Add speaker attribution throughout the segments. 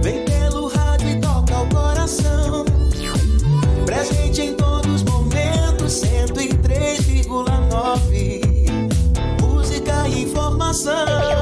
Speaker 1: Vem pelo rádio e toca o coração. Presente em todos os momentos, 103,9. Música e informação.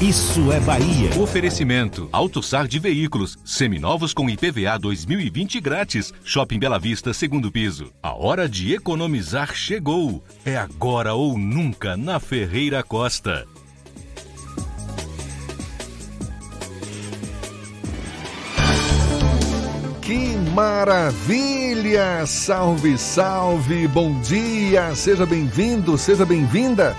Speaker 2: Isso é Bahia.
Speaker 3: Oferecimento: AutoSar de Veículos, seminovos com IPVA 2020 grátis. Shopping Bela Vista, segundo piso. A hora de economizar chegou. É agora ou nunca na Ferreira Costa.
Speaker 4: Que maravilha! Salve, salve! Bom dia! Seja bem-vindo, seja bem-vinda!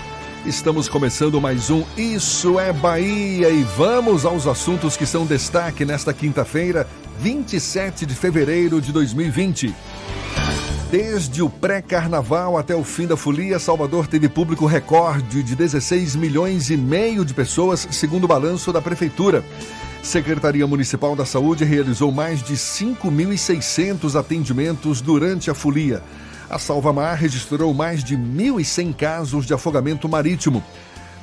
Speaker 4: Estamos começando mais um Isso é Bahia e vamos aos assuntos que são destaque nesta quinta-feira, 27 de fevereiro de 2020. Desde o pré-carnaval até o fim da folia, Salvador teve público recorde de 16 milhões e meio de pessoas, segundo o balanço da Prefeitura. Secretaria Municipal da Saúde realizou mais de 5.600 atendimentos durante a folia. A Salvamar registrou mais de 1.100 casos de afogamento marítimo.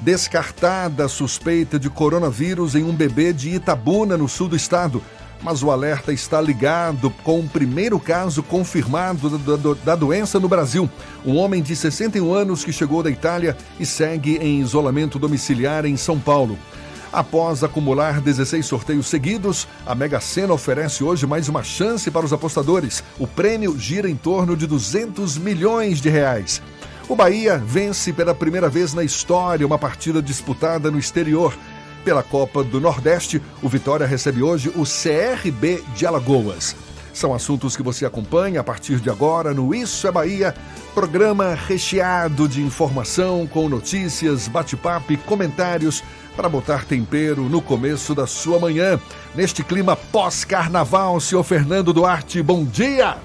Speaker 4: Descartada a suspeita de coronavírus em um bebê de Itabuna, no sul do estado. Mas o alerta está ligado com o primeiro caso confirmado da, doença no Brasil. Um homem de 61 anos que chegou da Itália e segue em isolamento domiciliar em São Paulo. Após acumular 16 sorteios seguidos, a Mega Sena oferece hoje mais uma chance para os apostadores. O prêmio gira em torno de 200 milhões de reais. O Bahia vence pela primeira vez na história uma partida disputada no exterior. Pela Copa do Nordeste, o Vitória recebe hoje o CRB de Alagoas. São assuntos que você acompanha a partir de agora no Isso é Bahia, programa recheado de informação com notícias, bate-papo e comentários para botar tempero no começo da sua manhã. Neste clima pós-carnaval, senhor Fernando Duarte, bom dia!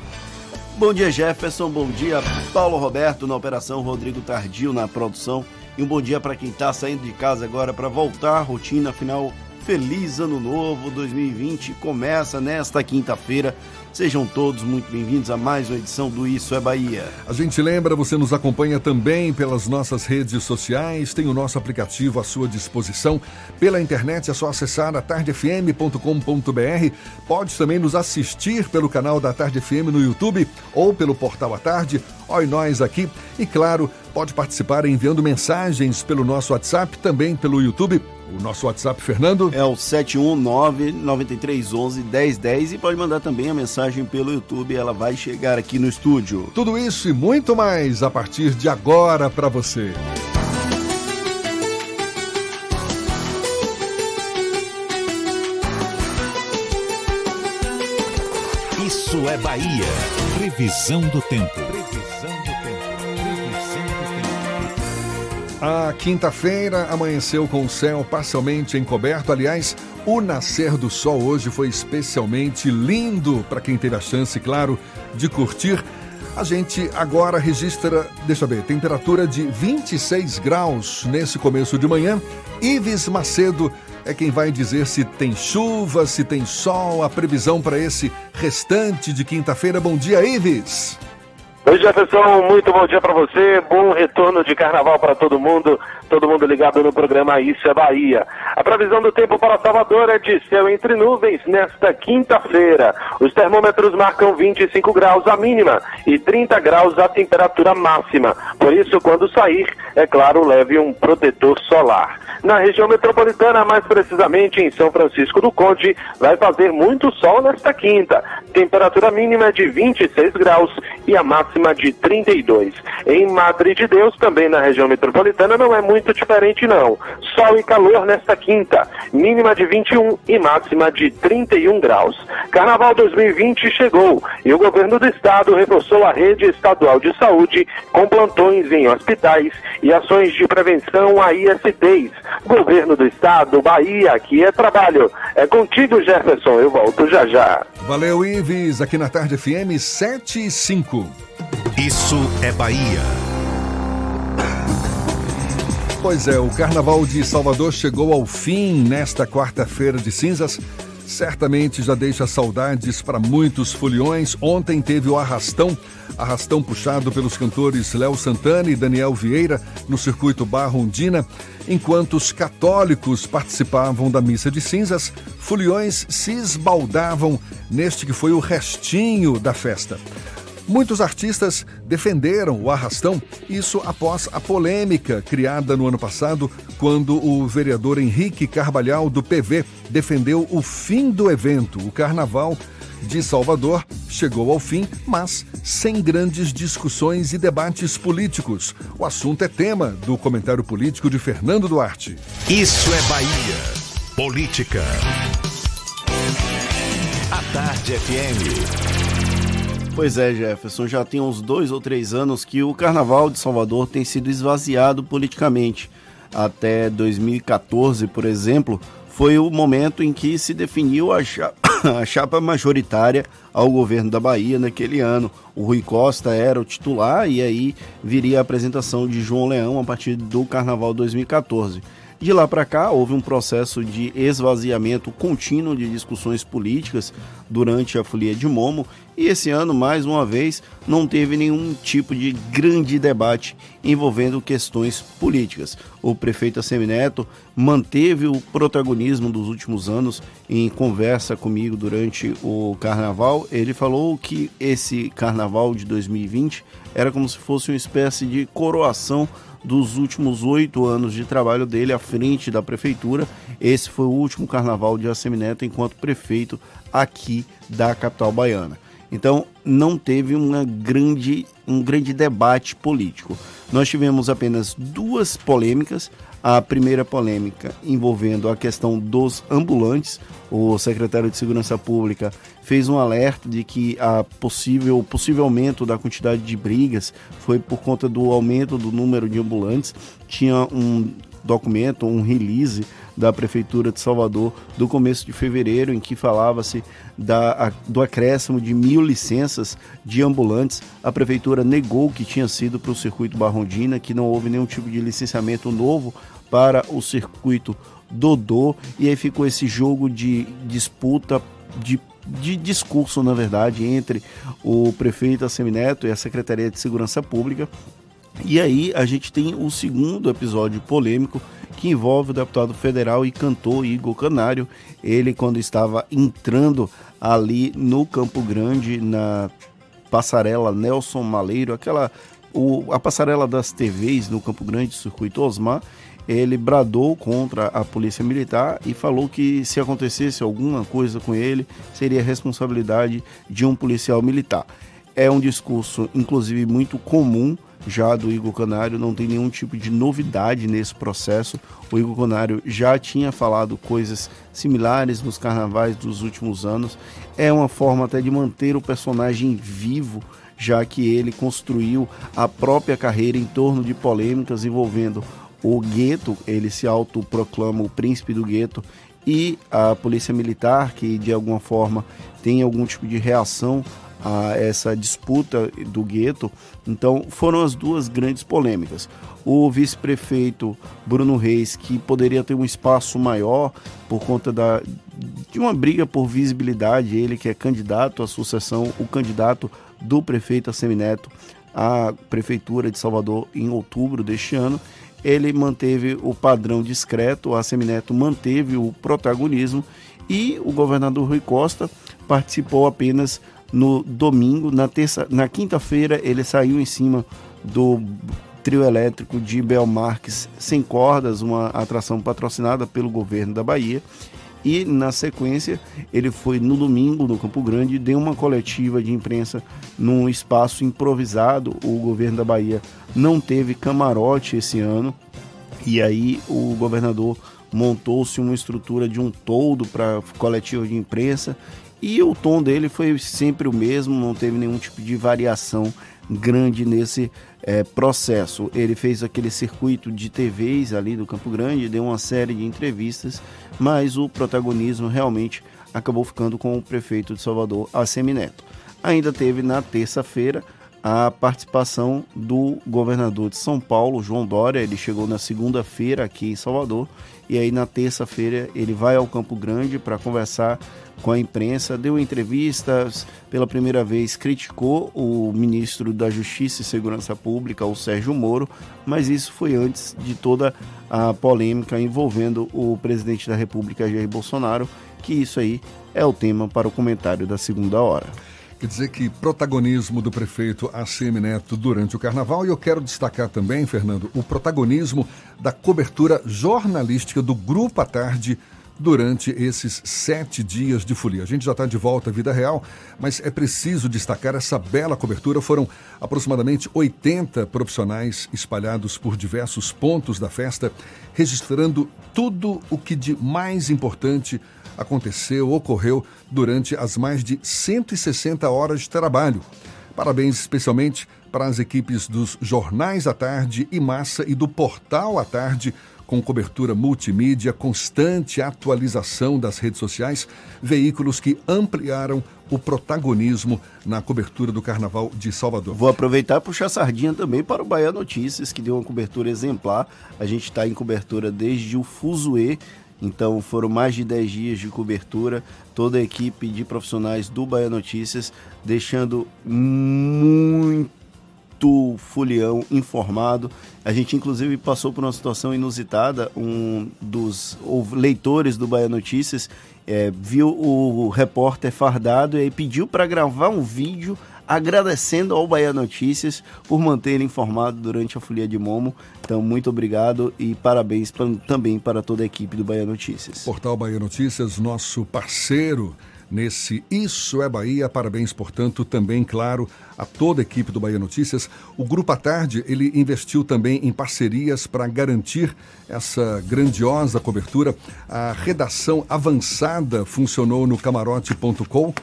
Speaker 5: Bom dia, Jefferson. Bom dia, Paulo Roberto na operação, Rodrigo Tardio na produção. E um bom dia para quem está saindo de casa agora para voltar à rotina. Afinal, feliz ano novo 2020 começa nesta quinta-feira. Sejam todos muito bem-vindos a mais uma edição do Isso é Bahia.
Speaker 4: A gente lembra, você nos acompanha também pelas nossas redes sociais, tem o nosso aplicativo à sua disposição. Pela internet é só acessar a tardefm.com.br. Pode também nos assistir pelo canal da Tarde FM no YouTube ou pelo portal à tarde. Oi nós aqui. E claro, pode participar enviando mensagens pelo nosso WhatsApp, também pelo YouTube. O nosso WhatsApp, Fernando?
Speaker 5: É o 719-9311-1010 e pode mandar também a mensagem pelo YouTube, ela vai chegar aqui no estúdio.
Speaker 4: Tudo isso e muito mais a partir de agora para você.
Speaker 2: Isso é Bahia. Previsão do tempo.
Speaker 4: A quinta-feira amanheceu com o céu parcialmente encoberto. Aliás, o nascer do sol hoje foi especialmente lindo para quem teve a chance, claro, de curtir. A gente agora registra, deixa eu ver, temperatura de 26 graus nesse começo de manhã. Ives Macedo é quem vai dizer se tem chuva, se tem sol, a previsão para esse restante de quinta-feira. Bom dia, Ives!
Speaker 6: Oi Jefferson, muito bom dia para você, bom retorno de carnaval para todo mundo, todo mundo ligado no programa Isso é Bahia. A previsão do tempo para Salvador é de céu entre nuvens nesta quinta-feira. Os termômetros marcam 25 graus a mínima e 30 graus a temperatura máxima. Por isso, quando sair, é claro, leve um protetor solar. Na região metropolitana, mais precisamente em São Francisco do Conde, vai fazer muito sol nesta quinta. Temperatura mínima de 26 graus e a máxima de 32. Em Madre de Deus, também na região metropolitana, não é muito diferente não. Sol e calor nesta quinta, mínima de 21 e máxima de 31 graus. Carnaval 2020 chegou e o governo do estado reforçou a rede estadual de saúde com plantões em hospitais e ações de prevenção a ISTs Governo do Estado, Bahia, aqui é trabalho. É contigo, Jefferson. Eu volto já já.
Speaker 4: Valeu, Ives. Aqui na Tarde FM 7 e 5.
Speaker 2: Isso é Bahia.
Speaker 4: Pois é, o Carnaval de Salvador chegou ao fim nesta quarta-feira de cinzas. Certamente já deixa saudades para muitos foliões. Ontem teve o arrastão, arrastão puxado pelos cantores Léo Santana e Daniel Vieira no circuito Barra Ondina. Enquanto os católicos participavam da missa de cinzas, foliões se esbaldavam neste que foi o restinho da festa. Muitos artistas defenderam o arrastão, isso após a polêmica criada no ano passado, quando o vereador Henrique Carvalhal, do PV, defendeu o fim do evento. O carnaval de Salvador chegou ao fim, mas sem grandes discussões e debates políticos. O assunto é tema do comentário político de Fernando Duarte.
Speaker 2: Isso é Bahia. Política. A Tarde FM.
Speaker 5: Pois é, Jefferson, já tem uns dois ou três anos que o Carnaval de Salvador tem sido esvaziado politicamente. Até 2014, por exemplo, foi o momento em que se definiu a chapa, a chapa majoritária ao governo da Bahia naquele ano. O Rui Costa era o titular e aí viria a apresentação de João Leão a partir do Carnaval 2014. De lá para cá, houve um processo de esvaziamento contínuo de discussões políticas durante a Folia de Momo e esse ano, mais uma vez, não teve nenhum tipo de grande debate envolvendo questões políticas. O prefeito Assemineto manteve o protagonismo dos últimos anos em conversa comigo durante o carnaval. Ele falou que esse carnaval de 2020 era como se fosse uma espécie de coroação dos últimos oito anos de trabalho dele à frente da prefeitura. Esse foi o último carnaval de Assemineto enquanto prefeito aqui da capital baiana. Então, não teve uma grande, um grande debate político. Nós tivemos apenas duas polêmicas. A primeira polêmica envolvendo a questão dos ambulantes. O secretário de Segurança Pública fez um alerta de que a possível, possível aumento da quantidade de brigas foi por conta do aumento do número de ambulantes. Tinha um documento, um release da Prefeitura de Salvador do começo de fevereiro, em que falava-se do acréscimo de mil licenças de ambulantes. A Prefeitura negou que tinha sido para o circuito Barrondina, que não houve nenhum tipo de licenciamento novo para o circuito Dodô, e aí ficou esse jogo de disputa de de discurso, na verdade, entre o prefeito Assemineto e a Secretaria de Segurança Pública, e aí a gente tem o segundo episódio polêmico que envolve o deputado federal e cantor Igor Canário. Ele, quando estava entrando ali no Campo Grande, na passarela Nelson Maleiro, aquela o, a passarela das TVs no Campo Grande, circuito Osmar, ele bradou contra a polícia militar e falou que se acontecesse alguma coisa com ele, seria responsabilidade de um policial militar. É um discurso, inclusive, muito comum já do Igor Canário, não tem nenhum tipo de novidade nesse processo. O Igor Canário já tinha falado coisas similares nos carnavais dos últimos anos. É uma forma até de manter o personagem vivo, já que ele construiu a própria carreira em torno de polêmicas envolvendo o gueto, ele se autoproclama o príncipe do gueto, e a polícia militar, que de alguma forma tem algum tipo de reação a essa disputa do gueto. Então, foram as duas grandes polêmicas. O vice-prefeito Bruno Reis, que poderia ter um espaço maior por conta da, de uma briga por visibilidade, ele que é candidato à sucessão, o candidato do prefeito Assemineto à Prefeitura de Salvador em outubro deste ano. Ele manteve o padrão discreto, o Assemineto manteve o protagonismo e o governador Rui Costa participou apenas no domingo, na terça, na quinta-feira ele saiu em cima do trio elétrico de Belmarques sem cordas, uma atração patrocinada pelo governo da Bahia. E na sequência, ele foi no domingo no Campo Grande, deu uma coletiva de imprensa num espaço improvisado. O governo da Bahia não teve camarote esse ano. E aí o governador montou-se uma estrutura de um todo para coletiva de imprensa e o tom dele foi sempre o mesmo, não teve nenhum tipo de variação grande nesse é, processo. Ele fez aquele circuito de TVs ali do Campo Grande, deu uma série de entrevistas, mas o protagonismo realmente acabou ficando com o prefeito de Salvador, Assemineto. Ainda teve na terça-feira a participação do governador de São Paulo, João Dória. Ele chegou na segunda-feira aqui em Salvador e aí na terça-feira ele vai ao Campo Grande para conversar com a imprensa, deu entrevistas, pela primeira vez criticou o ministro da Justiça e Segurança Pública, o Sérgio Moro, mas isso foi antes de toda a polêmica envolvendo o presidente da República, Jair Bolsonaro, que isso aí é o tema para o comentário da segunda hora.
Speaker 4: Quer dizer que protagonismo do prefeito ACM Neto durante o carnaval e eu quero destacar também, Fernando, o protagonismo da cobertura jornalística do Grupo à Tarde durante esses sete dias de folia. A gente já está de volta à vida real, mas é preciso destacar essa bela cobertura. Foram aproximadamente 80 profissionais espalhados por diversos pontos da festa, registrando tudo o que de mais importante aconteceu, ocorreu durante as mais de 160 horas de trabalho. Parabéns especialmente para as equipes dos Jornais à Tarde e Massa e do Portal à Tarde com cobertura multimídia, constante atualização das redes sociais, veículos que ampliaram o protagonismo na cobertura do Carnaval de Salvador.
Speaker 5: Vou aproveitar e puxar sardinha também para o Bahia Notícias, que deu uma cobertura exemplar. A gente está em cobertura desde o Fuzue, então foram mais de 10 dias de cobertura, toda a equipe de profissionais do Bahia Notícias deixando muito muito folião informado. A gente, inclusive, passou por uma situação inusitada. Um dos leitores do Bahia Notícias é, viu o repórter fardado e aí pediu para gravar um vídeo agradecendo ao Bahia Notícias por manter ele informado durante a Folia de Momo. Então, muito obrigado e parabéns pra, também para toda a equipe do Bahia Notícias.
Speaker 4: Portal Bahia Notícias, nosso parceiro nesse Isso é Bahia. Parabéns, portanto, também, claro, a toda a equipe do Bahia Notícias. O Grupo à Tarde, ele investiu também em parcerias para garantir essa grandiosa cobertura. A redação avançada funcionou no camarote.com,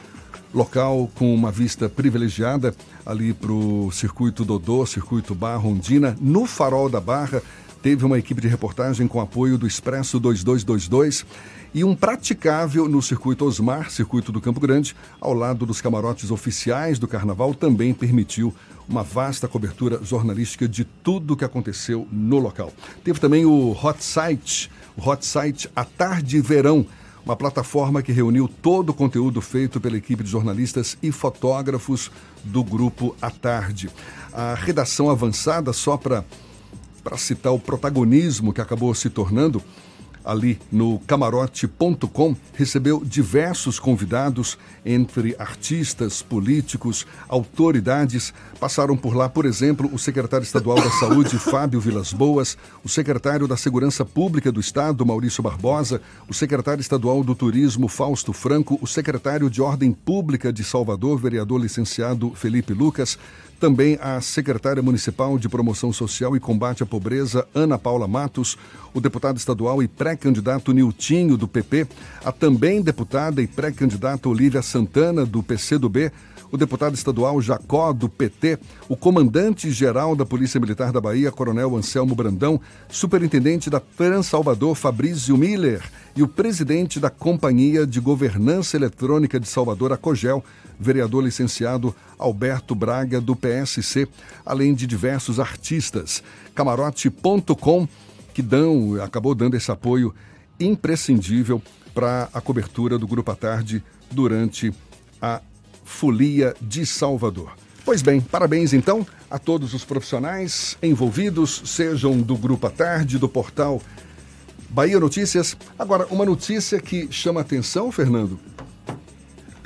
Speaker 4: local com uma vista privilegiada ali para o circuito Dodô, circuito Barra Ondina, no Farol da Barra. Teve uma equipe de reportagem com apoio do Expresso 2222 e um praticável no circuito Osmar, circuito do Campo Grande, ao lado dos camarotes oficiais do Carnaval, também permitiu uma vasta cobertura jornalística de tudo o que aconteceu no local. Teve também o Hot Site, o Hot Site à tarde verão, uma plataforma que reuniu todo o conteúdo feito pela equipe de jornalistas e fotógrafos do grupo à tarde. A redação avançada, só para citar o protagonismo que acabou se tornando, ali no camarote.com, recebeu diversos convidados, entre artistas, políticos, autoridades. Passaram por lá, por exemplo, o secretário estadual da Saúde, Fábio Vilas Boas, o secretário da Segurança Pública do Estado, Maurício Barbosa, o secretário estadual do Turismo, Fausto Franco, o secretário de Ordem Pública de Salvador, vereador licenciado Felipe Lucas, também a secretária municipal de Promoção Social e Combate à Pobreza, Ana Paula Matos, o deputado estadual e pré-candidato Niltinho, do PP, a também deputada e pré-candidata Olívia Santana, do PCdoB, o deputado estadual Jacó, do PT, o comandante-geral da Polícia Militar da Bahia, Coronel Anselmo Brandão, superintendente da Salvador, Fabrício Miller, e o presidente da Companhia de Governança Eletrônica de Salvador, a COGEL, vereador licenciado Alberto Braga, do PSC, além de diversos artistas. Camarote.com, que dão, acabou dando esse apoio imprescindível para a cobertura do Grupo à Tarde durante a Folia de Salvador. Pois bem, parabéns então a todos os profissionais envolvidos, sejam do Grupo à Tarde, do portal Bahia Notícias. Agora, uma notícia que chama atenção, Fernando.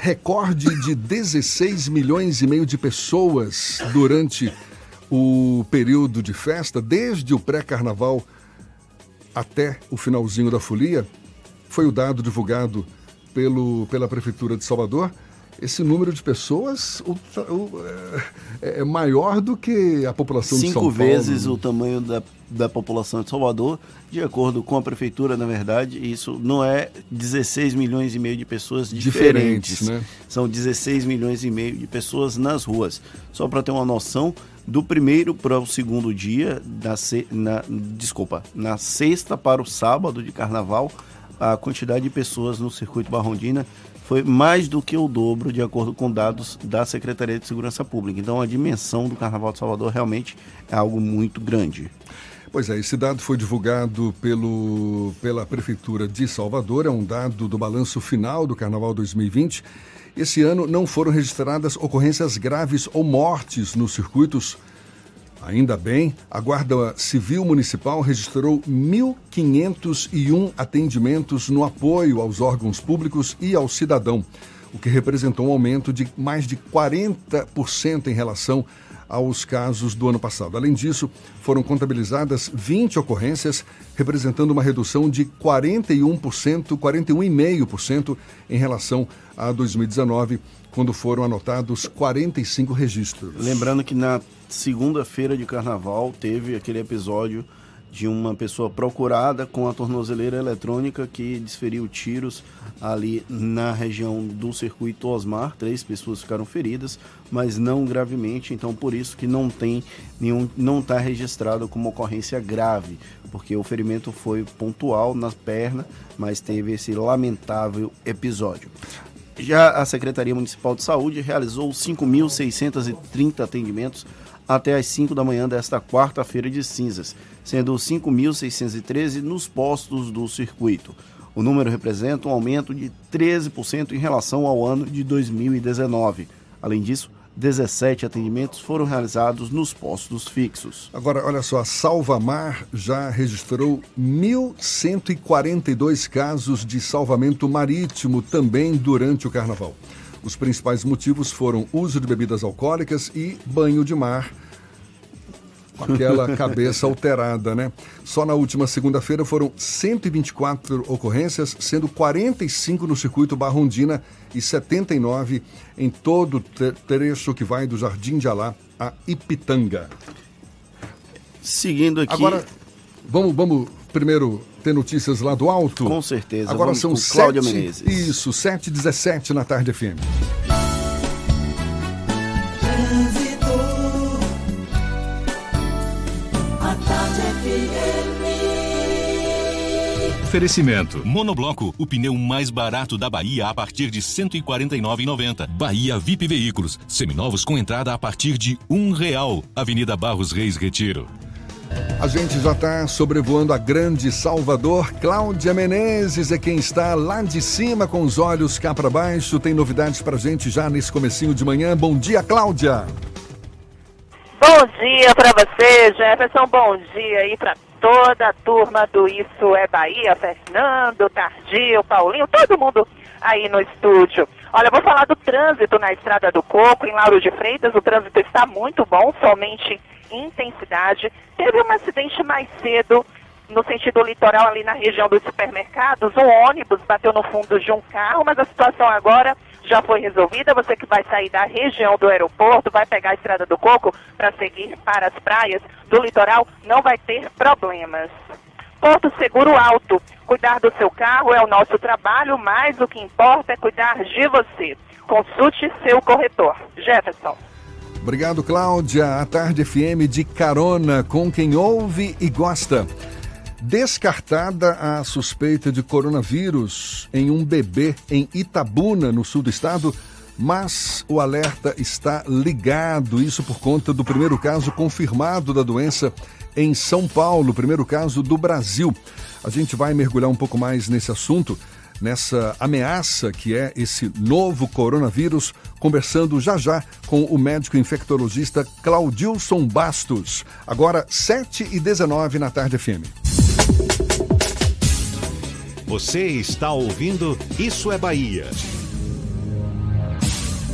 Speaker 4: Recorde de 16 milhões e meio de pessoas durante o período de festa, desde o pré-carnaval até o finalzinho da folia, foi o dado divulgado pelo, pela Prefeitura de Salvador esse número de pessoas o, o, é, é, maior do que a população
Speaker 5: Cinco
Speaker 4: de São Paulo.
Speaker 5: Cinco vezes o tamanho da, da população de Salvador, de acordo com a prefeitura, na verdade, isso não é 16 milhões e meio de pessoas diferentes. diferentes né? São 16 milhões e meio de pessoas nas ruas. Só para ter uma noção, do primeiro para o segundo dia, na, na, desculpa, na sexta para o sábado de carnaval, a quantidade de pessoas no circuito Barrondina foi mais do que o dobro, de acordo com dados da Secretaria de Segurança Pública. Então, a dimensão do Carnaval de Salvador realmente é algo muito grande.
Speaker 4: Pois é, esse dado foi divulgado pelo, pela Prefeitura de Salvador, é um dado do balanço final do Carnaval 2020. Esse ano não foram registradas ocorrências graves ou mortes nos circuitos Ainda bem, a Guarda Civil Municipal registrou 1.501 atendimentos no apoio aos órgãos públicos e ao cidadão, o que representou um aumento de mais de 40% em relação aos casos do ano passado. Além disso, foram contabilizadas 20 ocorrências, representando uma redução de 41%, 41,5% em relação a 2019, quando foram anotados 45 registros.
Speaker 5: Lembrando que na segunda-feira de carnaval teve aquele episódio de uma pessoa procurada com a tornozeleira eletrônica que desferiu tiros ali na região do circuito Osmar. Três pessoas ficaram feridas, mas não gravemente. Então, por isso que não tem nenhum, não está registrado como ocorrência grave, porque o ferimento foi pontual na perna, mas teve esse lamentável episódio. Já a Secretaria Municipal de Saúde realizou 5.630 atendimentos até às 5 da manhã desta quarta-feira de cinzas, sendo 5.613 nos postos do circuito. O número representa um aumento de 13% em relação ao ano de 2019. Além disso, 17 atendimentos foram realizados nos postos fixos.
Speaker 4: Agora, olha só, a Salvamar já registrou 1.142 casos de salvamento marítimo também durante o carnaval. Os principais motivos foram uso de bebidas alcoólicas e banho de mar com aquela cabeça alterada, né? Só na última segunda-feira foram 124 ocorrências, sendo 45 no circuito Barrondina e 79 em todo o trecho que vai do Jardim de Alá a Ipitanga.
Speaker 5: Seguindo aqui.
Speaker 4: Agora, vamos, vamos primeiro ter notícias lá do alto?
Speaker 5: Com certeza.
Speaker 4: Agora são
Speaker 5: Cláudia Menezes.
Speaker 4: Isso, 7h17 na tarde FM.
Speaker 3: Oferecimento. Monobloco, o pneu mais barato da Bahia a partir de R$ 149,90. Bahia VIP Veículos, seminovos com entrada a partir de um real. Avenida Barros Reis Retiro.
Speaker 4: A gente já está sobrevoando a grande Salvador. Cláudia Menezes é quem está lá de cima com os olhos cá para baixo. Tem novidades para gente já nesse comecinho de manhã. Bom dia, Cláudia.
Speaker 7: Bom dia para você, Jefferson. Bom dia aí para toda a turma do Isso é Bahia, Fernando, Tardio, Paulinho, todo mundo aí no estúdio. Olha, vou falar do trânsito na Estrada do Coco, em Lauro de Freitas. O trânsito está muito bom, somente intensidade. Teve um acidente mais cedo no sentido litoral, ali na região dos supermercados. Um ônibus bateu no fundo de um carro, mas a situação agora já foi resolvida. Você que vai sair da região do aeroporto, vai pegar a Estrada do Coco para seguir para as praias do litoral, não vai ter problemas. Porto Seguro Alto. Cuidar do seu carro é o nosso trabalho, mas o que importa é cuidar de você. Consulte seu corretor. Jefferson.
Speaker 4: Obrigado, Cláudia. A Tarde FM de carona com quem ouve e gosta. Descartada a suspeita de coronavírus em um bebê em Itabuna, no sul do estado, mas o alerta está ligado, isso por conta do primeiro caso confirmado da doença em São Paulo, primeiro caso do Brasil. A gente vai mergulhar um pouco mais nesse assunto nessa ameaça que é esse novo coronavírus, conversando já já com o médico infectologista Claudilson Bastos. Agora, 7 e 19 na tarde FM.
Speaker 2: Você está ouvindo Isso é Bahia.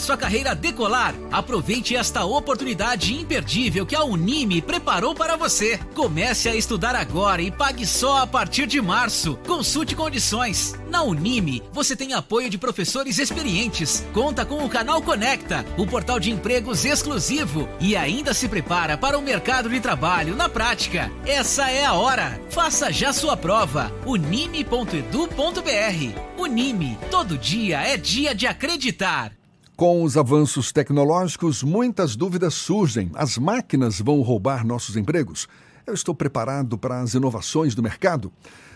Speaker 8: sua carreira decolar? Aproveite esta oportunidade imperdível que a Unime preparou para você. Comece a estudar agora e pague só a partir de março. Consulte condições. Na Unime, você tem apoio de professores experientes, conta com o canal Conecta, o portal de empregos exclusivo e ainda se prepara para o mercado de trabalho na prática. Essa é a hora. Faça já sua prova. unime.edu.br. Unime, todo dia é dia de acreditar.
Speaker 4: Com os avanços tecnológicos, muitas dúvidas surgem. As máquinas vão roubar nossos empregos? Eu estou preparado para as inovações do mercado?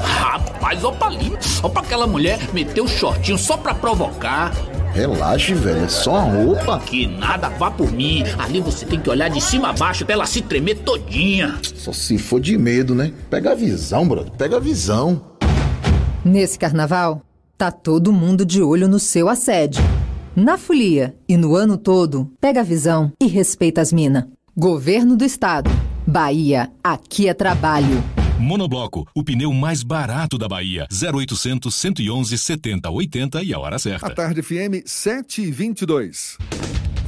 Speaker 9: Rapaz, ó pra ali, ó pra aquela mulher meter o shortinho só pra provocar.
Speaker 10: Relaxe, velho, é só a roupa.
Speaker 9: Que nada, vá por mim. Ali você tem que olhar de cima a baixo pra ela se tremer todinha.
Speaker 10: Só se for de medo, né? Pega a visão, brother, pega a visão.
Speaker 11: Nesse carnaval, tá todo mundo de olho no seu assédio. Na folia e no ano todo, pega a visão e respeita as minas. Governo do Estado. Bahia, aqui é trabalho.
Speaker 3: Monobloco, o pneu mais barato da Bahia. 0800 111 70 80 e a hora certa.
Speaker 4: A tarde FM 722.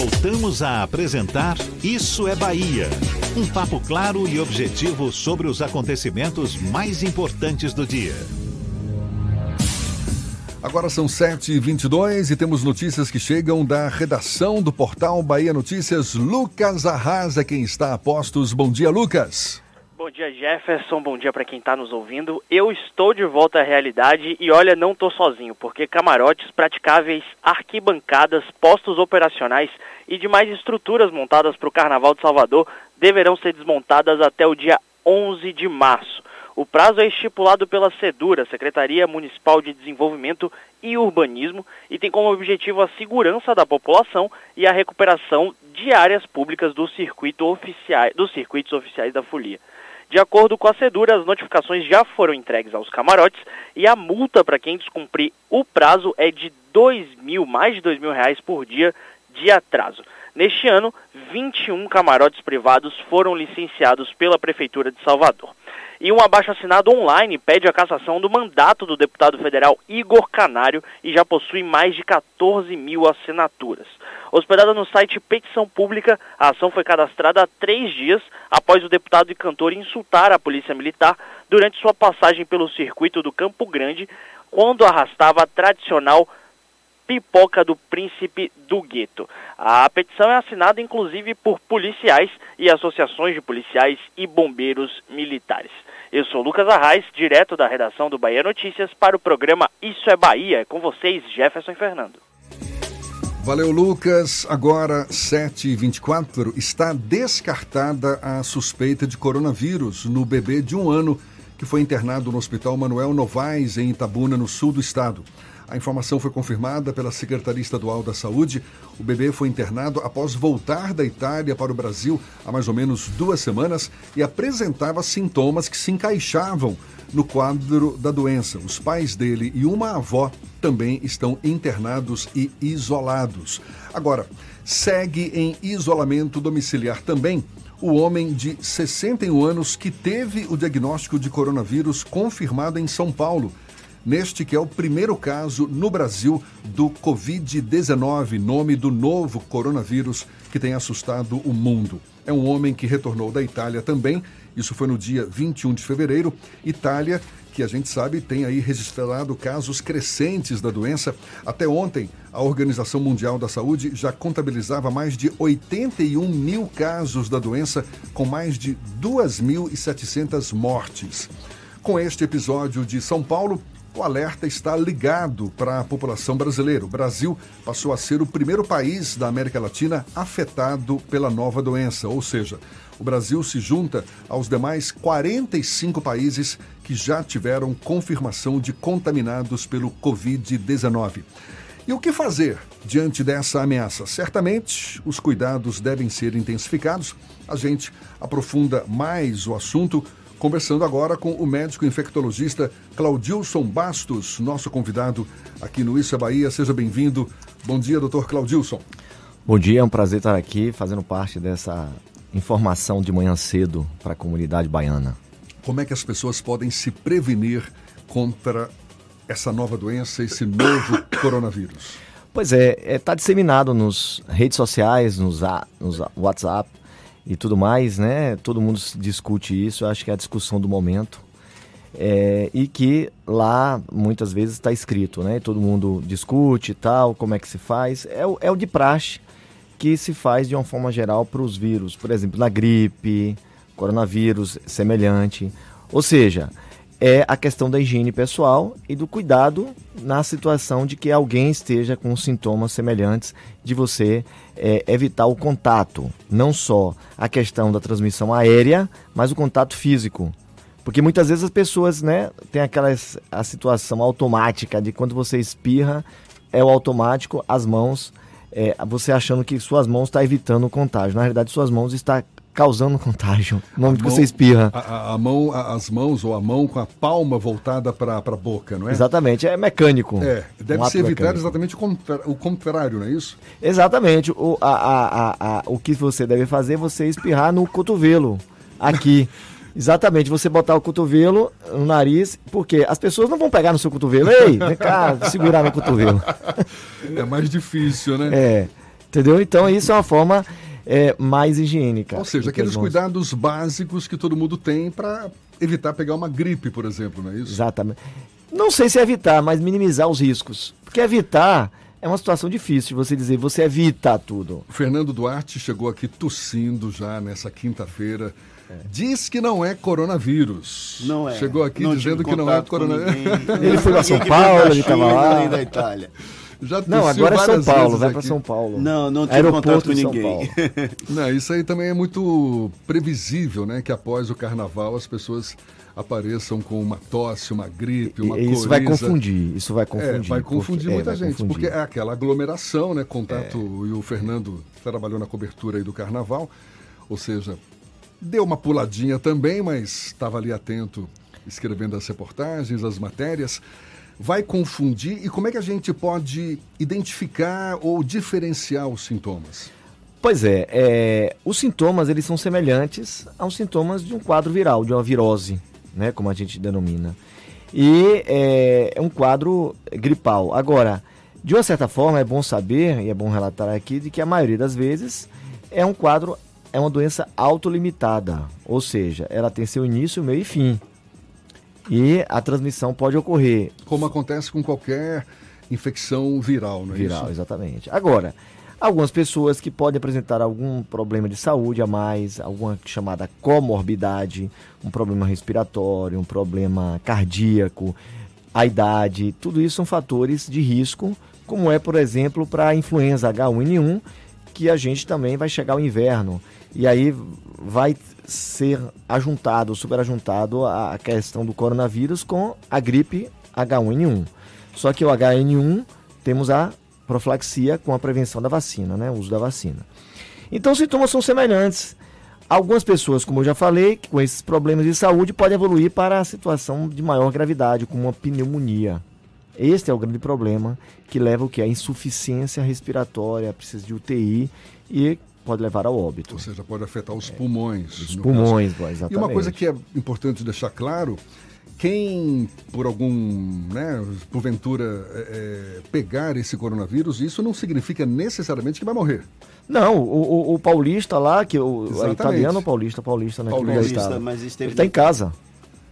Speaker 2: Voltamos a apresentar Isso é Bahia. Um papo claro e objetivo sobre os acontecimentos mais importantes do dia.
Speaker 4: Agora são 7h22 e temos notícias que chegam da redação do portal Bahia Notícias. Lucas Arrasa, quem está a postos. Bom dia, Lucas.
Speaker 12: Bom dia, Jefferson. Bom dia para quem está nos ouvindo. Eu estou de volta à realidade e olha, não estou sozinho, porque camarotes praticáveis, arquibancadas, postos operacionais e demais estruturas montadas para o Carnaval de Salvador deverão ser desmontadas até o dia 11 de março. O prazo é estipulado pela SEDURA, Secretaria Municipal de Desenvolvimento e Urbanismo, e tem como objetivo a segurança da população e a recuperação de áreas públicas do circuito oficiais, dos circuitos oficiais da folia. De acordo com a SEDURA, as notificações já foram entregues aos camarotes e a multa para quem descumprir o prazo é de dois mil, mais de dois mil reais por dia de atraso. Neste ano, 21 camarotes privados foram licenciados pela Prefeitura de Salvador. E um abaixo-assinado online pede a cassação do mandato do deputado federal Igor Canário e já possui mais de 14 mil assinaturas. Hospedada no site Petição Pública, a ação foi cadastrada há três dias após o deputado e cantor insultar a polícia militar durante sua passagem pelo circuito do Campo Grande, quando arrastava a tradicional pipoca do príncipe do gueto. A petição é assinada inclusive por policiais e associações de policiais e bombeiros militares. Eu sou Lucas Arraes, direto da redação do Bahia Notícias, para o programa Isso é Bahia. Com vocês, Jefferson Fernando.
Speaker 4: Valeu, Lucas. Agora, 7h24, está descartada a suspeita de coronavírus no bebê de um ano que foi internado no Hospital Manuel Novaes, em Itabuna, no sul do estado. A informação foi confirmada pela Secretaria Estadual da Saúde. O bebê foi internado após voltar da Itália para o Brasil há mais ou menos duas semanas e apresentava sintomas que se encaixavam no quadro da doença. Os pais dele e uma avó também estão internados e isolados. Agora, segue em isolamento domiciliar também o homem de 61 anos que teve o diagnóstico de coronavírus confirmado em São Paulo neste que é o primeiro caso no Brasil do Covid-19, nome do novo coronavírus que tem assustado o mundo. É um homem que retornou da Itália também, isso foi no dia 21 de fevereiro. Itália, que a gente sabe tem aí registrado casos crescentes da doença. Até ontem, a Organização Mundial da Saúde já contabilizava mais de 81 mil casos da doença, com mais de 2.700 mortes. Com este episódio de São Paulo, o alerta está ligado para a população brasileira. O Brasil passou a ser o primeiro país da América Latina afetado pela nova doença, ou seja, o Brasil se junta aos demais 45 países que já tiveram confirmação de contaminados pelo Covid-19. E o que fazer diante dessa ameaça? Certamente os cuidados devem ser intensificados. A gente aprofunda mais o assunto Conversando agora com o médico infectologista Claudilson Bastos, nosso convidado aqui no Isso é Bahia. Seja bem-vindo. Bom dia, doutor Claudilson.
Speaker 13: Bom dia, é um prazer estar aqui fazendo parte dessa informação de manhã cedo para a comunidade baiana.
Speaker 4: Como é que as pessoas podem se prevenir contra essa nova doença, esse novo coronavírus?
Speaker 13: Pois é, está é, tá disseminado nos redes sociais, nos, nos WhatsApp, e tudo mais, né? Todo mundo discute isso, acho que é a discussão do momento. É, e que lá muitas vezes está escrito, né? Todo mundo discute e tal, como é que se faz. É o, é o de praxe que se faz de uma forma geral para os vírus. Por exemplo, na gripe, coronavírus semelhante. Ou seja, é a questão da higiene pessoal e do cuidado na situação de que alguém esteja com sintomas semelhantes, de você é, evitar o contato, não só a questão da transmissão aérea, mas o contato físico. Porque muitas vezes as pessoas, né, tem aquela a situação automática de quando você espirra, é o automático, as mãos, é, você achando que suas mãos estão tá evitando o contágio. Na realidade, suas mãos estão causando contágio. No momento que você espirra.
Speaker 4: A, a, mão, as mãos ou a mão com a palma voltada para a boca, não é?
Speaker 13: Exatamente, é mecânico.
Speaker 4: É, deve um ser evitar exatamente o contrário, não é isso?
Speaker 13: Exatamente. O, a, a, a, o que você deve fazer é você espirrar no cotovelo, aqui. Exatamente, você botar o cotovelo no nariz, porque as pessoas não vão pegar no seu cotovelo. Ei, vem cá, segurar no cotovelo.
Speaker 4: É mais difícil, né?
Speaker 13: É. Entendeu? Então, isso é uma forma é, mais higiênica.
Speaker 4: Ou seja, aqueles cuidados básicos que todo mundo tem para evitar pegar uma gripe, por exemplo, não é isso?
Speaker 13: Exatamente. Não sei se evitar, mas minimizar os riscos. Porque evitar é uma situação difícil de você dizer, você evita tudo.
Speaker 4: O Fernando Duarte chegou aqui tossindo já nessa quinta-feira. É. Diz que não é coronavírus.
Speaker 5: Não é.
Speaker 4: Chegou aqui não dizendo que não é coronavírus.
Speaker 13: Ele foi para São Paulo, ele estava lá.
Speaker 5: da Itália.
Speaker 4: Já
Speaker 13: não, agora é São Paulo, vai para São Paulo.
Speaker 5: Não, não tive contato com ninguém.
Speaker 4: não, isso aí também é muito previsível, né? Que após o carnaval as pessoas apareçam com uma tosse, uma gripe, uma
Speaker 13: Isso coriza. vai confundir, isso vai confundir.
Speaker 4: É, vai confundir porque, muita é, gente, confundir. porque é aquela aglomeração, né? Contato, é. e o Fernando trabalhou na cobertura aí do carnaval, ou seja, deu uma puladinha também, mas estava ali atento, escrevendo as reportagens, as matérias vai confundir e como é que a gente pode identificar ou diferenciar os sintomas?
Speaker 13: Pois é, é, os sintomas eles são semelhantes aos sintomas de um quadro viral, de uma virose, né, como a gente denomina. E é, é um quadro gripal. Agora, de uma certa forma, é bom saber, e é bom relatar aqui, de que a maioria das vezes é um quadro, é uma doença autolimitada. Ou seja, ela tem seu início, meio e fim e a transmissão pode ocorrer.
Speaker 4: Como acontece com qualquer infecção viral, não é
Speaker 13: viral,
Speaker 4: isso?
Speaker 13: exatamente. Agora, algumas pessoas que podem apresentar algum problema de saúde a mais, alguma chamada comorbidade, um problema respiratório, um problema cardíaco, a idade, tudo isso são fatores de risco, como é, por exemplo, para a influenza H1N1, que a gente também vai chegar ao inverno. E aí vai ser ajuntado, superajuntado a questão do coronavírus com a gripe H1N1. Só que o HN1 temos a profilaxia com a prevenção da vacina, né? O uso da vacina. Então, os sintomas são semelhantes. Algumas pessoas, como eu já falei, com esses problemas de saúde, podem evoluir para a situação de maior gravidade, como uma pneumonia. Este é o grande problema que leva o que? A insuficiência respiratória, precisa de UTI e pode levar ao óbito.
Speaker 4: Ou seja, pode afetar os pulmões.
Speaker 13: Os pulmões, caso. exatamente.
Speaker 4: E uma coisa que é importante deixar claro quem, por algum, né, porventura, é, é, pegar esse coronavírus, isso não significa necessariamente que vai morrer.
Speaker 13: Não, o, o, o paulista lá, que o, o italiano paulista, paulista, né?
Speaker 5: Paulista, mas esteve...
Speaker 13: Ele está em casa.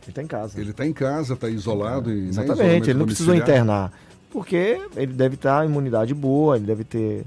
Speaker 13: Ele está em casa.
Speaker 4: Ele está em casa, está isolado. É, e,
Speaker 13: exatamente, né, ele não precisou internar. Porque ele deve estar imunidade boa, ele deve ter.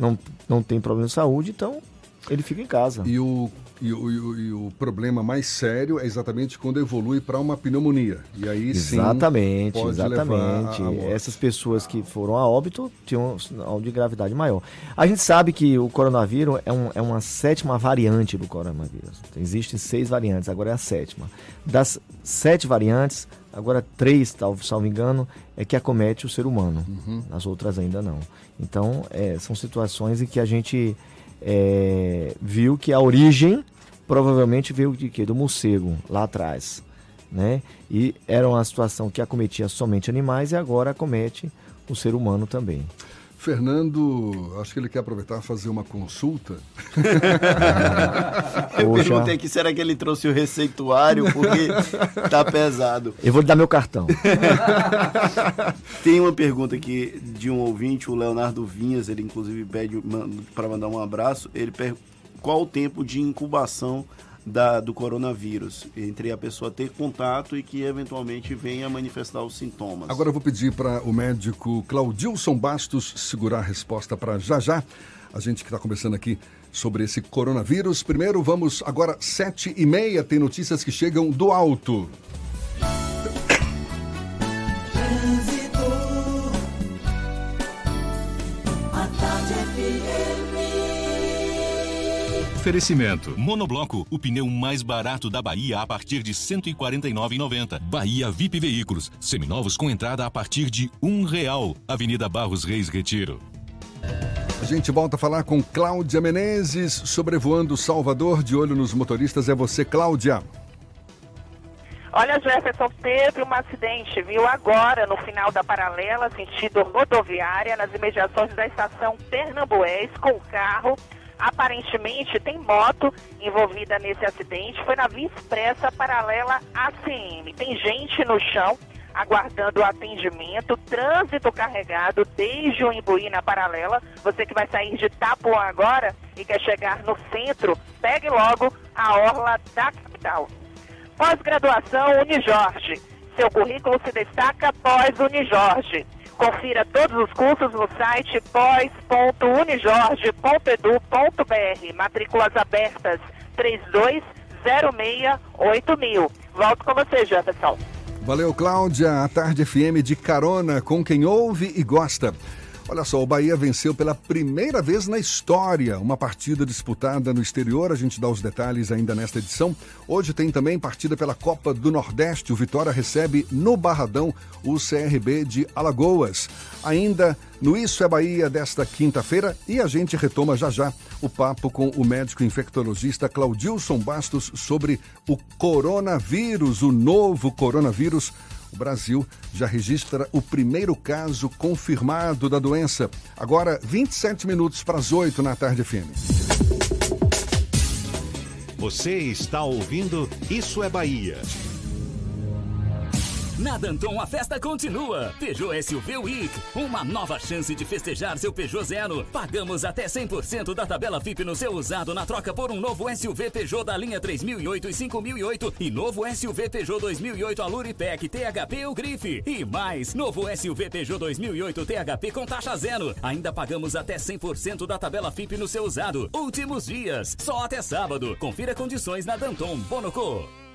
Speaker 13: Não, não tem problema de saúde, então ele fica em casa.
Speaker 4: E o e o, e, o, e o, problema mais sério é exatamente quando evolui para uma pneumonia. E aí
Speaker 13: exatamente,
Speaker 4: sim,
Speaker 13: exatamente. Essas pessoas que foram a óbito tinham um sinal de gravidade maior. A gente sabe que o coronavírus é, um, é uma sétima variante do coronavírus. Existem seis variantes, agora é a sétima. Das sete variantes, agora três, salvo engano, é que acomete o ser humano. Uhum. As outras ainda não. Então, é, são situações em que a gente é, viu que a origem provavelmente veio de quê? Do morcego, lá atrás. Né? E era uma situação que acometia somente animais e agora acomete o ser humano também.
Speaker 4: Fernando, acho que ele quer aproveitar e fazer uma consulta.
Speaker 5: Eu Poxa. perguntei aqui, será que ele trouxe o receituário? Porque tá pesado.
Speaker 13: Eu vou lhe dar meu cartão.
Speaker 5: Tem uma pergunta aqui de um ouvinte, o Leonardo Vinhas, ele inclusive pede para mandar um abraço. Ele pergunta qual o tempo de incubação da, do coronavírus, entre a pessoa ter contato e que eventualmente venha manifestar os sintomas.
Speaker 4: Agora eu vou pedir para o médico Claudilson Bastos segurar a resposta para já já. A gente que está conversando aqui sobre esse coronavírus. Primeiro, vamos agora, sete e meia, tem notícias que chegam do alto.
Speaker 3: Oferecimento. Monobloco, o pneu mais barato da Bahia a partir de R$ 149,90. Bahia VIP Veículos, seminovos com entrada a partir de um real. Avenida Barros Reis Retiro.
Speaker 4: A gente volta a falar com Cláudia Menezes, sobrevoando Salvador, de olho nos motoristas. É você, Cláudia.
Speaker 7: Olha, Jefferson, teve um acidente, viu, agora no final da paralela, sentido rodoviária, nas imediações da estação Pernambués, com o carro Aparentemente tem moto envolvida nesse acidente. Foi na Via Expressa paralela ACM. Tem gente no chão aguardando o atendimento, trânsito carregado desde o Imbuí na paralela. Você que vai sair de Tapuã agora e quer chegar no centro, pegue logo a orla da capital. Pós-graduação Unijorge. Seu currículo se destaca pós-Unijorge. Confira todos os cursos no site pós.unijorge.edu.br. Matrículas abertas 32068000. Volto com você, Jefferson.
Speaker 4: Valeu, Cláudia. A Tarde FM de carona com quem ouve e gosta. Olha só, o Bahia venceu pela primeira vez na história uma partida disputada no exterior. A gente dá os detalhes ainda nesta edição. Hoje tem também partida pela Copa do Nordeste. O Vitória recebe no Barradão o CRB de Alagoas. Ainda no Isso é Bahia desta quinta-feira e a gente retoma já já o papo com o médico infectologista Claudilson Bastos sobre o coronavírus, o novo coronavírus o Brasil já registra o primeiro caso confirmado da doença. Agora, 27 minutos para as 8 na tarde FM.
Speaker 2: Você está ouvindo Isso é Bahia.
Speaker 14: Na Danton a festa continua. Peugeot SUV Week, uma nova chance de festejar seu Peugeot Zero. Pagamos até 100% da tabela FIP no seu usado na troca por um novo SUV Peugeot da linha 3008 e 5008 e novo SUV Peugeot 2008 Aluripec THP ou Grife. E mais, novo SUV Peugeot 2008 THP com taxa zero. Ainda pagamos até 100% da tabela FIP no seu usado. Últimos dias, só até sábado. Confira condições na Danton Bonoco.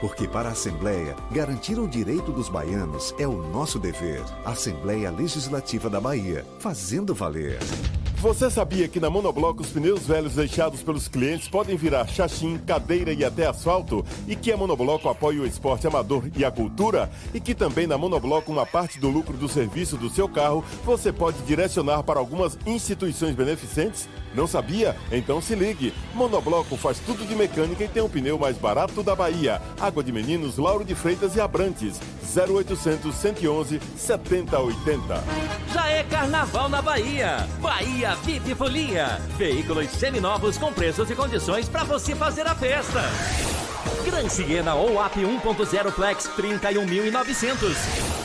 Speaker 15: Porque para a Assembleia, garantir o direito dos baianos é o nosso dever. Assembleia Legislativa da Bahia, fazendo valer.
Speaker 16: Você sabia que na Monobloco os pneus velhos deixados pelos clientes podem virar chachim, cadeira e até asfalto? E que a Monobloco apoia o esporte amador e a cultura? E que também na Monobloco uma parte do lucro do serviço do seu carro você pode direcionar para algumas instituições beneficentes? Não sabia? Então se ligue. Monobloco faz tudo de mecânica e tem o pneu mais barato da Bahia. Água de Meninos, Lauro de Freitas e Abrantes. 0800 111 7080.
Speaker 17: Já é carnaval na Bahia. Bahia VIP Folia. Veículos seminovos com preços e condições para você fazer a festa. Gran Siena ou AP 1.0 Flex 31.900.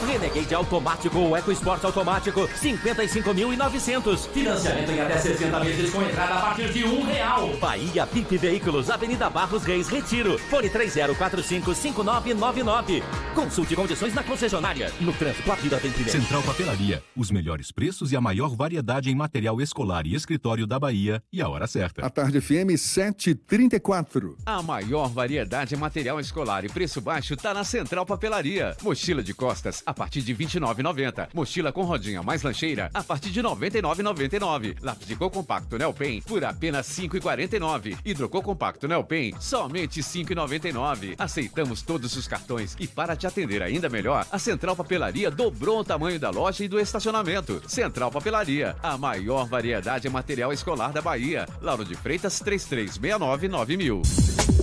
Speaker 17: Renegade automático ou EcoSport automático 55.900. Financiamento em até 60 meses com entrada a partir de um real. Bahia VIP Veículos, Avenida Barros Reis, Retiro. Fone 30455999. Consulte condições na concessionária. No trânsito, a vida tem primeiro.
Speaker 3: Central Papelaria. Os melhores preços e a maior variedade em material escolar e escritório da Bahia. E a hora certa.
Speaker 4: A tarde FM 734.
Speaker 18: A maior variedade em material escolar e preço baixo tá na Central Papelaria. Mochila de costas a partir de R$ 29,90. Mochila com rodinha mais lancheira a partir de R$ 99,99. Lápis de cor compacto Nelpen por apenas R$ 5,49. Hidrocor compacto Nelpen somente R$ 5,99. Aceitamos todos os cartões e para te atender ainda melhor, a Central Papelaria dobrou o tamanho da loja e do estacionamento. Central Papelaria, a maior variedade em material escolar da Bahia. Lauro de Freitas 3369 9000.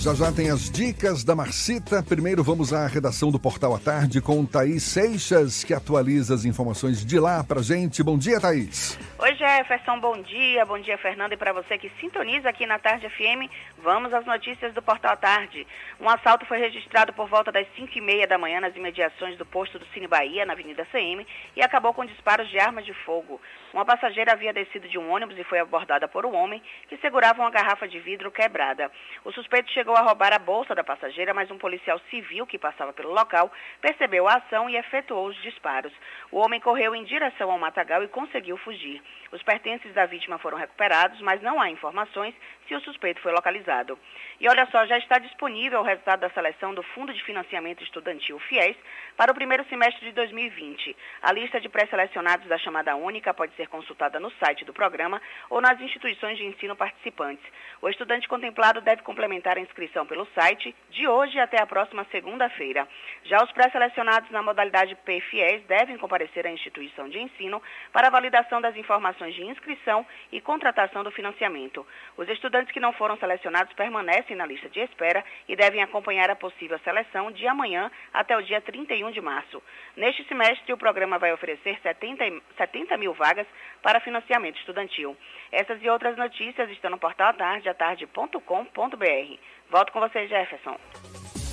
Speaker 4: Já já tem as dicas da Marcita. Primeiro vamos à redação do Portal à Tarde com Thaís Seixas, que atualiza as informações de lá pra gente. Bom dia, Thaís.
Speaker 19: Oi, Jefferson, bom dia. Bom dia, Fernando. E para você que sintoniza aqui na Tarde FM, vamos às notícias do Portal à Tarde. Um assalto foi registrado por volta das 5 e meia da manhã nas imediações do posto do Cine Bahia, na Avenida CM, e acabou com disparos de armas de fogo. Uma passageira havia descido de um ônibus e foi abordada por um homem que segurava uma garrafa de vidro quebrada. O suspeito chegou a roubar a bolsa da passageira, mas um policial civil que passava pelo local percebeu a ação e efetuou os disparos. O homem correu em direção ao matagal e conseguiu fugir. Os pertences da vítima foram recuperados, mas não há informações se o suspeito foi localizado. E olha só, já está disponível o resultado da seleção do Fundo de Financiamento Estudantil FIES para o primeiro semestre de 2020. A lista de pré-selecionados da chamada única pode ser consultada no site do programa ou nas instituições de ensino participantes. O estudante contemplado deve complementar a inscrição pelo site de hoje até a próxima segunda-feira. Já os pré-selecionados na modalidade PFIES devem comparecer à instituição de ensino para a validação das informações de inscrição e contratação do financiamento. Os estudantes que não foram selecionados permanecem na lista de espera e devem acompanhar a possível seleção de amanhã até o dia 31 de março. Neste semestre, o programa vai oferecer 70, 70 mil vagas para financiamento estudantil. Essas e outras notícias estão no portal atardeatarde.com.br. Volto com você, Jefferson.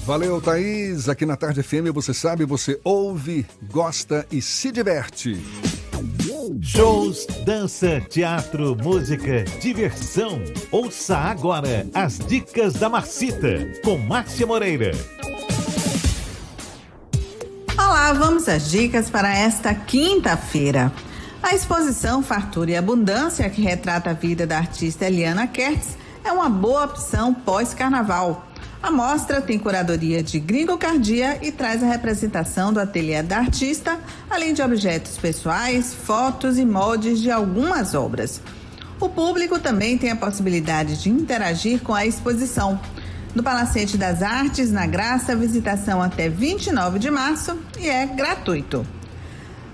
Speaker 4: Valeu, Thaís. Aqui na Tarde FM, você sabe, você ouve, gosta e se diverte.
Speaker 2: Shows, dança, teatro, música, diversão. Ouça agora as dicas da Marcita com Márcia Moreira.
Speaker 20: Olá, vamos às dicas para esta quinta-feira. A exposição Fartura e Abundância, que retrata a vida da artista Eliana Kertz, é uma boa opção pós-carnaval. A mostra tem curadoria de Gringo Cardia e traz a representação do ateliê da artista, além de objetos pessoais, fotos e moldes de algumas obras. O público também tem a possibilidade de interagir com a exposição. No Palacete das Artes, na Graça, visitação até 29 de março e é gratuito.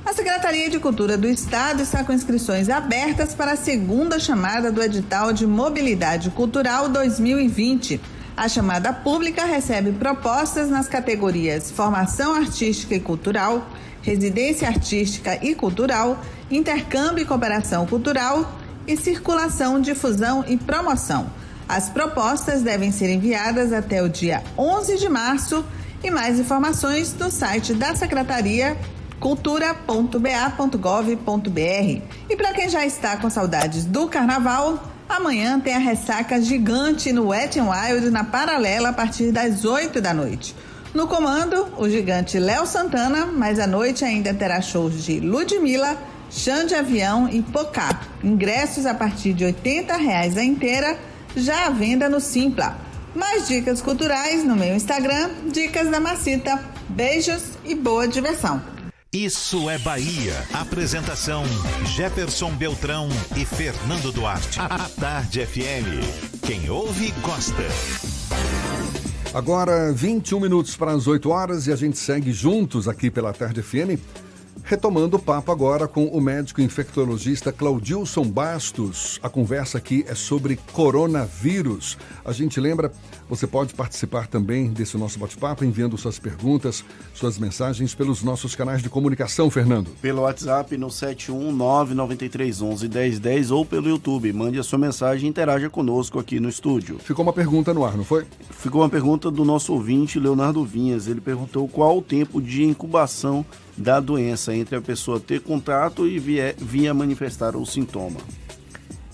Speaker 20: A Secretaria de Cultura do Estado está com inscrições abertas para a segunda chamada do edital de Mobilidade Cultural 2020. A chamada pública recebe propostas nas categorias Formação Artística e Cultural, Residência Artística e Cultural, Intercâmbio e Cooperação Cultural e Circulação, Difusão e Promoção. As propostas devem ser enviadas até o dia 11 de março e mais informações no site da Secretaria cultura.ba.gov.br. E para quem já está com saudades do carnaval, amanhã tem a ressaca gigante no Wet n Wild na Paralela a partir das 8 da noite. No comando, o gigante Léo Santana, mas à noite ainda terá shows de Ludmilla, Xande Avião e Pocá. Ingressos a partir de 80 reais a inteira, já à venda no Simpla. Mais dicas culturais no meu Instagram, Dicas da Macita. Beijos e boa diversão.
Speaker 2: Isso é Bahia. Apresentação: Jefferson Beltrão e Fernando Duarte. A Tarde FM. Quem ouve, gosta.
Speaker 4: Agora, 21 minutos para as 8 horas e a gente segue juntos aqui pela Tarde FM Retomando o papo agora com o médico infectologista Claudilson Bastos. A conversa aqui é sobre coronavírus. A gente lembra, você pode participar também desse nosso bate-papo enviando suas perguntas, suas mensagens pelos nossos canais de comunicação, Fernando.
Speaker 5: Pelo WhatsApp no 71993111010 ou pelo YouTube. Mande a sua mensagem e interaja conosco aqui no estúdio.
Speaker 4: Ficou uma pergunta no ar, não foi?
Speaker 5: Ficou uma pergunta do nosso ouvinte, Leonardo Vinhas. Ele perguntou qual o tempo de incubação da doença entre a pessoa ter contato e vier, vinha manifestar o sintoma.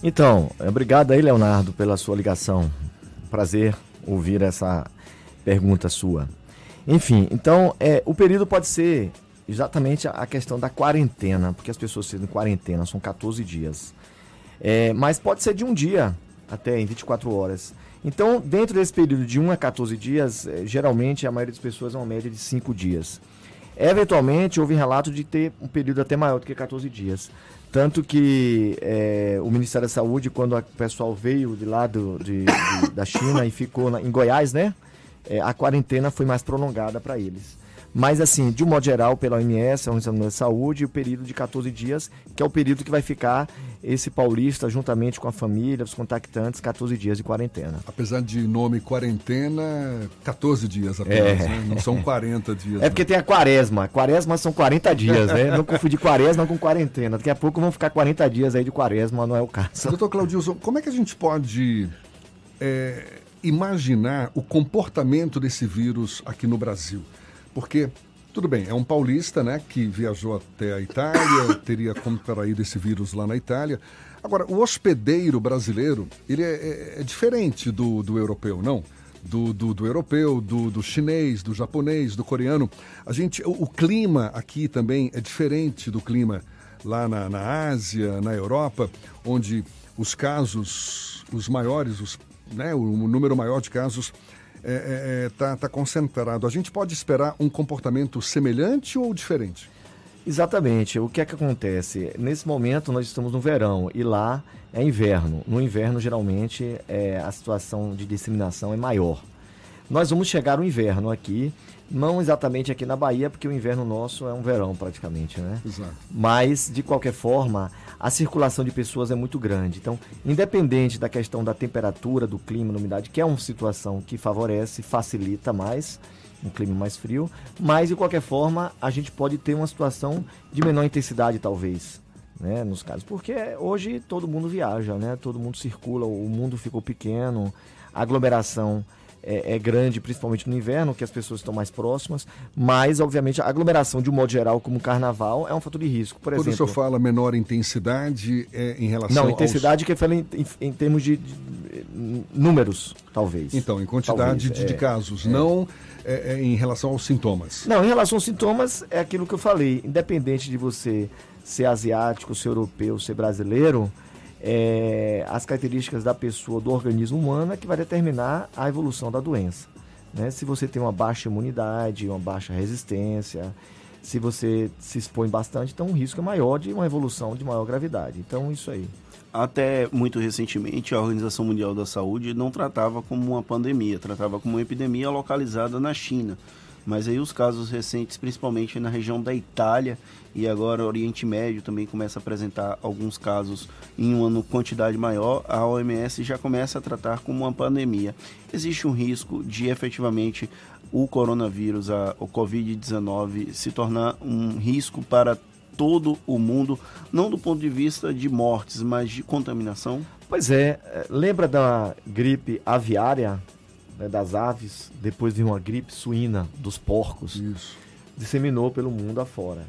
Speaker 13: Então, obrigado aí, Leonardo, pela sua ligação. Prazer ouvir essa pergunta sua. Enfim, então, é, o período pode ser exatamente a questão da quarentena, porque as pessoas sendo em quarentena são 14 dias. É, mas pode ser de um dia até em 24 horas. Então, dentro desse período de 1 a 14 dias, é, geralmente a maioria das pessoas é uma média de 5 dias. Eventualmente, houve relato de ter um período até maior do que 14 dias. Tanto que é, o Ministério da Saúde, quando o pessoal veio de lá do, de, de, da China e ficou na, em Goiás, né? É, a quarentena foi mais prolongada para eles. Mas, assim, de um modo geral, pela OMS, a Organização da Saúde, o período de 14 dias, que é o período que vai ficar esse paulista, juntamente com a família, os contactantes, 14 dias de quarentena.
Speaker 4: Apesar de nome quarentena, 14 dias apenas, é. né? Não são 40 dias.
Speaker 13: É porque tem a quaresma. Quaresma são 40 dias, né? Não confundir quaresma com quarentena. Daqui a pouco vão ficar 40 dias aí de quaresma, não é o caso.
Speaker 4: Doutor Claudilson, como é que a gente pode é, imaginar o comportamento desse vírus aqui no Brasil? Porque tudo bem, é um paulista, né, que viajou até a Itália, teria contraído esse vírus lá na Itália. Agora, o hospedeiro brasileiro, ele é, é, é diferente do, do europeu, não? Do, do, do, europeu, do, do chinês, do japonês, do coreano. A gente, o, o, clima aqui também é diferente do clima lá na, na Ásia, na Europa, onde os casos, os maiores, os, né, o, o número maior de casos está é, é, tá, tá concentrado. A gente pode esperar um comportamento semelhante ou diferente?
Speaker 13: Exatamente. O que é que acontece? Nesse momento nós estamos no verão e lá é inverno. No inverno, geralmente, é, a situação de disseminação é maior. Nós vamos chegar no inverno aqui, não exatamente aqui na Bahia, porque o inverno nosso é um verão praticamente, né?
Speaker 4: Exato.
Speaker 13: Mas, de qualquer forma, a circulação de pessoas é muito grande. Então, independente da questão da temperatura, do clima, da umidade, que é uma situação que favorece, facilita mais um clima mais frio, mas de qualquer forma a gente pode ter uma situação de menor intensidade talvez, né, nos casos, porque hoje todo mundo viaja, né, todo mundo circula, o mundo ficou pequeno, a aglomeração é, é, grande, principalmente no inverno, que as pessoas estão mais próximas, mas, obviamente, a aglomeração, de um modo geral, como carnaval, é um fator de risco. Por
Speaker 4: Quando
Speaker 13: exemplo,
Speaker 4: o senhor fala menor intensidade, é em relação
Speaker 13: Não, intensidade aos... que eu falei em, em, em termos de, de, números, talvez.
Speaker 4: Então, em quantidade talvez, de, é, de, casos, é. não é, é, em relação aos sintomas.
Speaker 13: Não, em relação aos sintomas, é aquilo que eu falei. Independente de você ser asiático, ser europeu, ser brasileiro, é, as características da pessoa, do organismo humano, é que vai determinar a evolução da doença. Né? Se você tem uma baixa imunidade, uma baixa resistência, se você se expõe bastante, então o risco é maior de uma evolução de maior gravidade. Então, isso aí.
Speaker 5: Até muito recentemente, a Organização Mundial da Saúde não tratava como uma pandemia, tratava como uma epidemia localizada na China. Mas aí os casos recentes, principalmente na região da Itália e agora Oriente Médio também começa a apresentar alguns casos em uma quantidade maior, a OMS já começa a tratar como uma pandemia. Existe um risco de efetivamente o coronavírus, a, o Covid-19, se tornar um risco para todo o mundo, não do ponto de vista de mortes, mas de contaminação?
Speaker 13: Pois é, é lembra da gripe aviária né, das aves, depois de uma gripe suína dos porcos?
Speaker 4: Isso.
Speaker 13: Disseminou pelo mundo afora.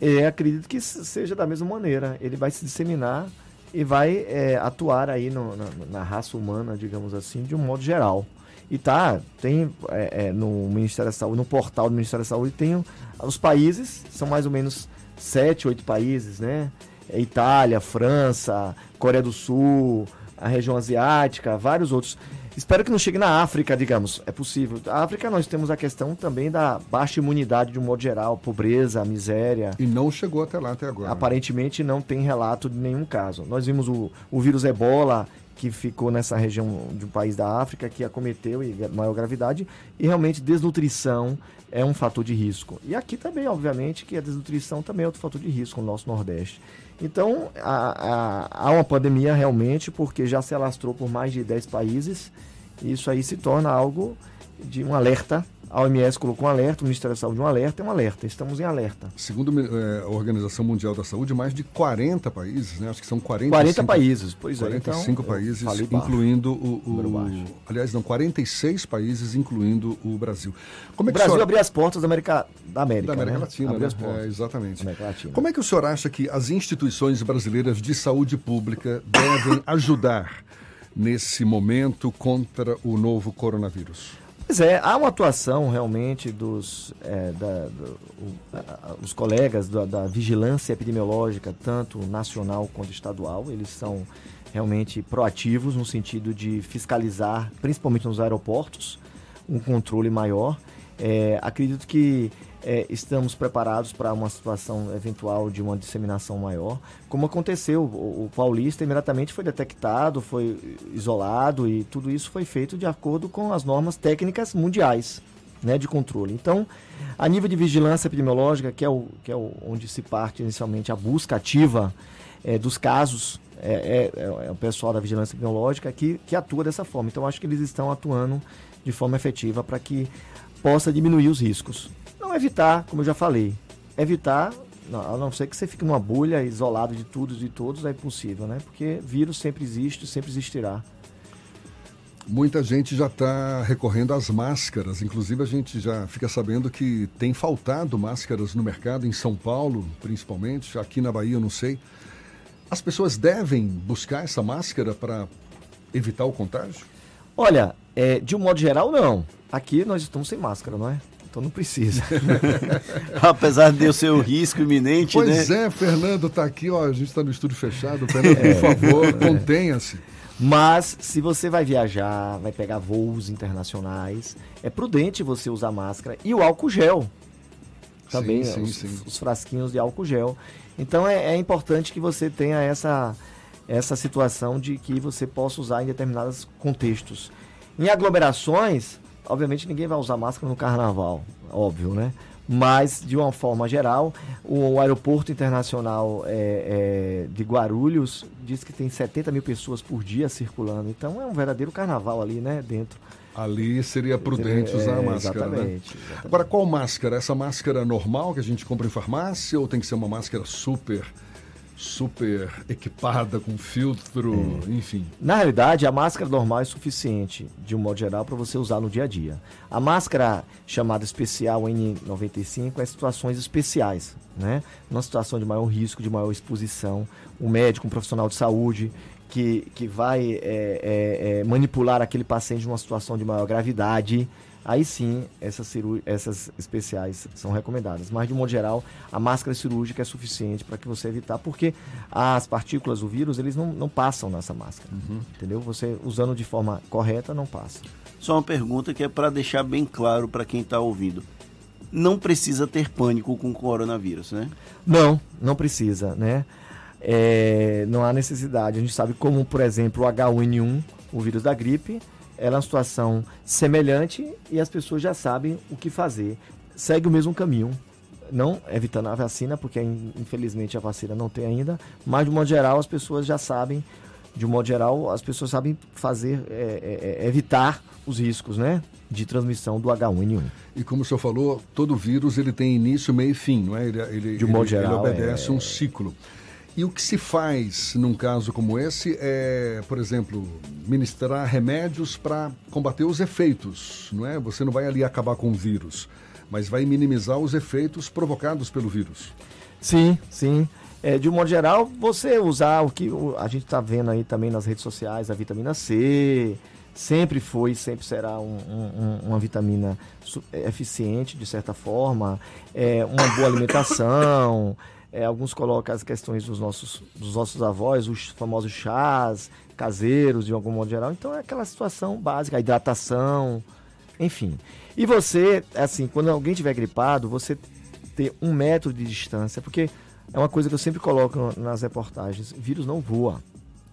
Speaker 13: E acredito que seja da mesma maneira. Ele vai se disseminar e vai é, atuar aí no, na, na, raça humana, digamos assim, de um modo geral. E tá, tem é, é, no Ministério da Saúde, no portal do Ministério da Saúde, tem os países, são mais ou menos sete, oito países, né? É Itália, França, Coreia do Sul, a região asiática, vários outros. Espero que não chegue na África, digamos. É possível. A África nós temos a questão também da baixa imunidade de um modo geral, pobreza, miséria.
Speaker 4: E não chegou até lá até agora.
Speaker 13: Aparentemente não tem relato de nenhum caso. Nós vimos o, o vírus ebola que ficou nessa região de um país da África que acometeu e maior gravidade e realmente desnutrição é um fator de risco. E aqui também, obviamente, que a desnutrição também é outro fator de risco no nosso Nordeste. Então, há, há, uma pandemia realmente, porque já se alastrou por mais de 10 países, isso aí se torna algo de um alerta a OMS colocou um alerta, o Ministério da Saúde um alerta, é um alerta, estamos em alerta.
Speaker 4: Segundo é, a Organização Mundial da Saúde, mais de 40 países, né? Acho que são 45,
Speaker 13: 40 países, pois
Speaker 4: 45
Speaker 13: é.
Speaker 4: Então, países, incluindo o, o aliás, não, 46 países, incluindo o Brasil.
Speaker 13: Como é o Brasil senhor... abriu as portas da América, da América,
Speaker 4: da América
Speaker 13: né?
Speaker 4: Latina,
Speaker 13: abriu
Speaker 4: né?
Speaker 13: as portas.
Speaker 4: É, exatamente. Como é que o senhor acha que as instituições brasileiras de saúde pública devem ajudar nesse momento contra o novo coronavírus?
Speaker 13: Pois é, há uma atuação realmente dos é, da, do, o, os colegas da, da, vigilância epidemiológica, tanto nacional quanto estadual, eles são realmente proativos no sentido de fiscalizar, principalmente nos aeroportos, um controle maior. É, acredito que é, estamos preparados para uma situação eventual de uma disseminação maior. Como aconteceu, o, o, paulista imediatamente foi detectado, foi isolado e tudo isso foi feito de acordo com as normas técnicas mundiais né, de controle. Então, a nível de vigilância epidemiológica, que é, o, que é o, onde se parte inicialmente a busca ativa é, dos casos, é, é, é, o pessoal da vigilância epidemiológica que, que atua dessa forma. Então, acho que eles estão atuando de forma efetiva para que possa diminuir os riscos. Não evitar, como eu já falei, evitar, não, a não ser que você fique numa bolha, isolado de tudo e de todos, é impossível, né? Porque vírus sempre existe, sempre existirá.
Speaker 4: Muita gente já está recorrendo às máscaras, inclusive a gente já fica sabendo que tem faltado máscaras no mercado, em São Paulo principalmente, aqui na Bahia eu não sei. As pessoas devem buscar essa máscara para evitar o contágio?
Speaker 13: Olha, é, de um modo geral, não. Aqui nós estamos sem máscara, não é? Então não precisa.
Speaker 5: Apesar de eu ser o risco iminente,
Speaker 4: pois
Speaker 5: né?
Speaker 4: Pois é, Fernando está aqui, ó, a gente está no estúdio fechado. Fernando, é, por favor, é. contenha-se.
Speaker 13: Mas se você vai viajar, vai pegar voos internacionais, é prudente você usar máscara e o álcool gel. Também, sim, sim, os, sim. os, frasquinhos de álcool gel. Então é, é importante que você tenha essa, essa situação de que você possa usar em determinados contextos. Em aglomerações, Obviamente ninguém vai usar máscara no carnaval, óbvio, né? Mas, de uma forma geral, o aeroporto internacional é, é, de Guarulhos diz que tem 70 mil pessoas por dia circulando. Então é um verdadeiro carnaval ali, né? Dentro.
Speaker 4: Ali seria prudente usar a é, máscara,
Speaker 13: exatamente,
Speaker 4: né?
Speaker 13: Exatamente.
Speaker 4: Agora, qual máscara? Essa máscara normal que a gente compra em farmácia ou tem que ser uma máscara super super equipada com filtro, é. enfim.
Speaker 13: Na realidade, a máscara normal é suficiente, de um modo geral, para você usar no dia a dia. A máscara chamada especial N95 é situações especiais, né? Numa situação de maior risco, de maior exposição, um médico, um profissional de saúde que, que vai é, é manipular aquele paciente numa situação de maior gravidade, aí sim essas, essas especiais são recomendadas. Mas, de modo geral, a máscara cirúrgica é suficiente para que você evitar, porque as partículas do vírus, eles não, não passam nessa máscara. Uhum. Entendeu? Você usando de forma correta, não passa.
Speaker 5: Só uma pergunta que é para deixar bem claro para quem está ouvindo. Não precisa ter pânico com o coronavírus, né?
Speaker 13: Não, não precisa, né? É, não há necessidade. A gente sabe como, por exemplo, o H1N1, o vírus da gripe, ela é uma situação semelhante e as pessoas já sabem o que fazer. Segue o mesmo caminho, não evitando a vacina, porque infelizmente a vacina não tem ainda, mas de modo geral as pessoas já sabem de um modo geral, as pessoas sabem fazer, é, é, é evitar os riscos, né? De transmissão do H1N1.
Speaker 4: E como o senhor falou, todo vírus ele tem início, meio e fim, não é? Ele, ele,
Speaker 13: de um modo
Speaker 4: ele,
Speaker 13: geral,
Speaker 4: ele obedece
Speaker 13: é-
Speaker 4: um ciclo. E o que se faz num caso como esse é, por exemplo, ministrar remédios para combater os efeitos, não é? Você não vai ali acabar com o vírus, mas vai minimizar os efeitos provocados pelo vírus.
Speaker 13: Sim, sim. É, de um modo geral, você usar o que a gente está vendo aí também nas redes sociais, a vitamina C, sempre foi, sempre será um- um- um- uma vitamina é, eficiente, de certa forma, é, uma boa alimentação. É, alguns colocam as questões dos nossos, dos nossos avós, os famosos chás caseiros, de algum modo geral. Então é aquela situação básica, a hidratação, enfim. E você, assim, quando alguém tiver gripado, você ter um metro de distância, porque é uma coisa que eu sempre coloco nas reportagens: vírus não voa.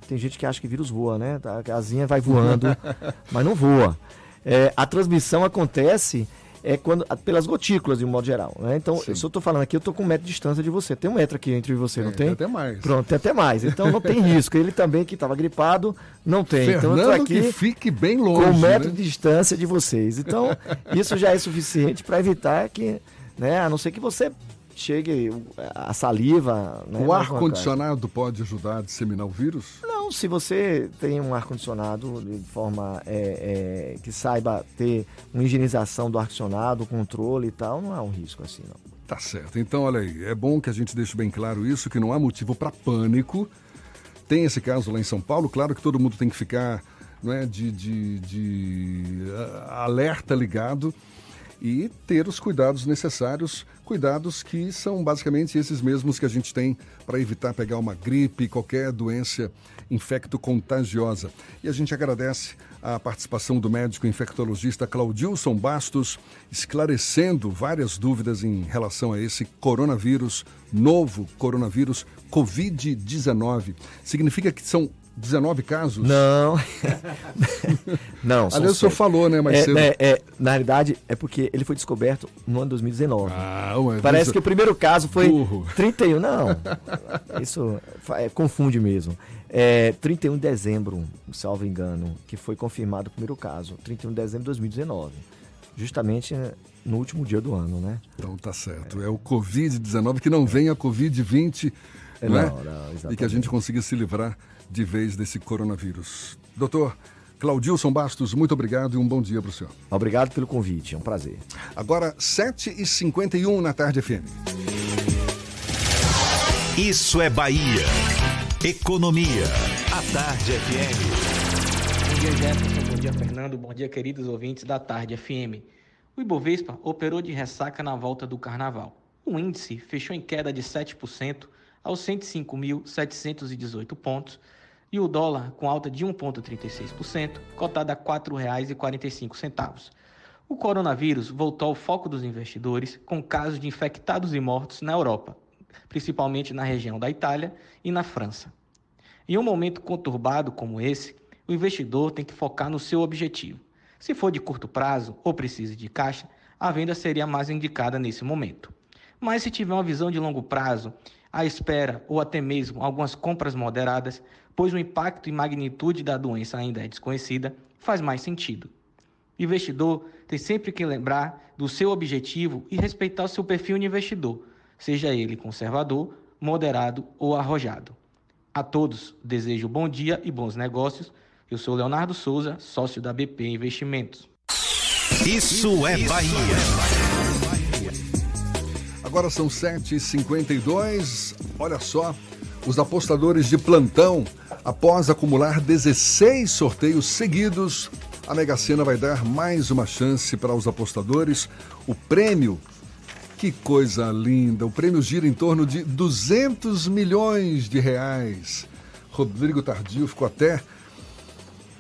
Speaker 13: Tem gente que acha que vírus voa, né? A casinha vai voando, mas não voa. É, a transmissão acontece é quando pelas gotículas, de um modo geral. Né? Então, se eu estou falando aqui, eu estou com um metro de distância de você. Tem um metro aqui entre você, não tem?
Speaker 4: tem até mais.
Speaker 13: Pronto, tem até mais. Então não tem risco. Ele também, que estava gripado, não tem. então eu tô
Speaker 4: Fernando
Speaker 13: aqui
Speaker 4: que fique bem longe.
Speaker 13: com um metro
Speaker 4: né?
Speaker 13: de distância de vocês. Então, isso já é suficiente para evitar que, né, a não ser que você chegue a saliva. Né,
Speaker 4: O
Speaker 13: mais
Speaker 4: ar
Speaker 13: uma
Speaker 4: condicionado pode ajudar a disseminar o vírus?
Speaker 13: Não, se você tem um ar condicionado de forma é, é, que saiba ter uma higienização do ar condicionado, controle e tal, não há um risco assim, não.
Speaker 4: Tá certo. Então, olha aí, é bom que a gente deixe bem claro isso, que não há motivo para pânico. Tem esse caso lá em São Paulo, claro que todo mundo tem que ficar não é, de, de, de ah, alerta ligado e ter os cuidados necessários, cuidados que são basicamente esses mesmos que a gente tem para evitar pegar uma gripe, qualquer doença infecto-contagiosa. E a gente agradece a participação do médico infectologista Claudilson Bastos, esclarecendo várias dúvidas em relação a esse coronavírus, novo coronavírus Covid-19. Significa que são 19 casos?
Speaker 13: Não. não,
Speaker 4: Aliás, o senhor falou, né, mais
Speaker 13: é,
Speaker 4: cedo.
Speaker 13: né, é, na realidade, é porque ele foi descoberto no ano 2019.
Speaker 4: Ah, ué,
Speaker 13: Parece
Speaker 4: isso-
Speaker 13: que o primeiro caso foi
Speaker 4: Burro.
Speaker 13: 31. Não, isso é, confunde mesmo. É 31 de dezembro, salvo engano, que foi confirmado o primeiro caso. 31 de dezembro de 2019. Justamente né, no último dia do ano, né?
Speaker 4: Então tá certo. É o Covid-19, que não vem a Covid-20,
Speaker 13: É,
Speaker 4: não é?
Speaker 13: não, não, exatamente.
Speaker 4: E que a gente consiga se livrar de vez desse coronavírus. Doutor Claudilson Bastos, muito obrigado e um bom dia para o senhor.
Speaker 13: Obrigado pelo convite, é um prazer.
Speaker 4: Agora, 7h51 na tarde FM.
Speaker 2: Isso é Bahia. Economia. A Tarde FM.
Speaker 21: Bom dia, Jefferson. Bom dia, Fernando. Bom dia, queridos ouvintes da Tarde FM. O Ibovespa operou de ressaca na volta do carnaval. O índice fechou em queda de 7% aos 105.718 pontos e o dólar com alta de 1,36%, cotado a R$ 4,45. O coronavírus voltou ao foco dos investidores com casos de infectados e mortos na Europa, principalmente na região da Itália e na França. Em um momento conturbado como esse, o investidor tem que focar no seu objetivo. Se for de curto prazo ou precisa de caixa, a venda seria mais indicada nesse momento. Mas se tiver uma visão de longo prazo, a espera ou até mesmo algumas compras moderadas, pois o impacto e magnitude da doença ainda é desconhecida, faz mais sentido. O investidor tem sempre que lembrar do seu objetivo e respeitar o seu perfil de investidor, seja ele conservador, moderado ou arrojado. A todos desejo bom dia e bons negócios. Eu sou Leonardo Souza, sócio da BP Investimentos.
Speaker 2: Isso é Bahia.
Speaker 4: Agora são 7h52. Olha só, os apostadores de plantão, após acumular 16 sorteios seguidos, a Mega Sena vai dar mais uma chance para os apostadores. O prêmio, que coisa linda! O prêmio gira em torno de 200 milhões de reais. Rodrigo Tardio ficou até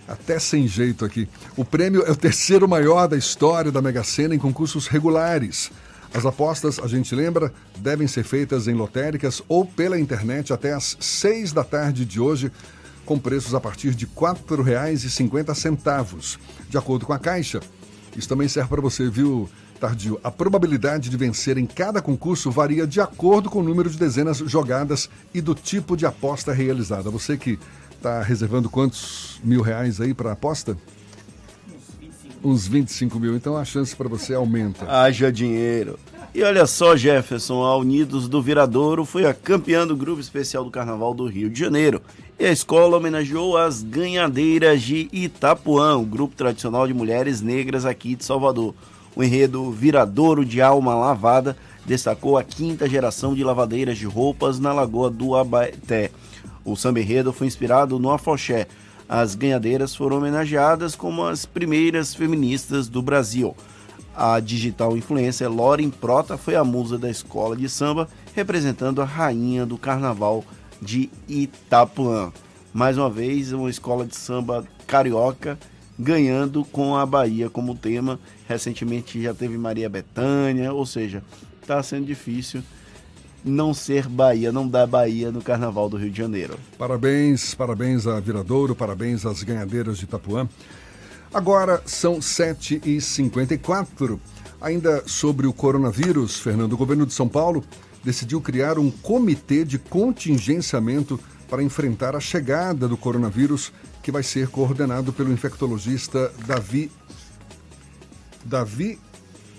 Speaker 4: até sem jeito aqui. O prêmio é o terceiro maior da história da Mega Sena em concursos regulares. As apostas, a gente lembra, devem ser feitas em lotéricas ou pela internet até às seis da tarde de hoje, com preços a partir de R$ 4,50. De acordo com a Caixa, isso também serve para você, viu, Tardio? A probabilidade de vencer em cada concurso varia de acordo com o número de dezenas jogadas e do tipo de aposta realizada. Você que Está reservando quantos mil reais aí para aposta? Uns 25 mil. Então a chance para você aumenta.
Speaker 5: Haja dinheiro. E olha só, Jefferson, a Unidos do Viradouro foi a campeã do grupo especial do Carnaval do Rio de Janeiro. E a escola homenageou as ganhadeiras de Itapuã, o grupo tradicional de mulheres negras aqui de Salvador. O enredo Viradouro de Alma Lavada destacou a quinta geração de lavadeiras de roupas na Lagoa do Abaeté. O samba enredo foi inspirado no afoxé. As ganhadeiras foram homenageadas como as primeiras feministas do Brasil. A digital influencer Lauren Prota foi a musa da escola de samba, representando a rainha do carnaval de Itapuã. Mais uma vez, uma escola de samba carioca ganhando com a Bahia como tema. Recentemente já teve Maria Bethânia, ou seja, está sendo difícil não ser Bahia, não dar Bahia no Carnaval do Rio de Janeiro.
Speaker 4: Parabéns, parabéns a Viradouro, parabéns às ganhadeiras de Itapuã. Agora são 7h54. Ainda sobre o coronavírus, Fernando, o governo de São Paulo decidiu criar um comitê de contingenciamento para enfrentar a chegada do coronavírus, que vai ser coordenado pelo infectologista Davi. Davi.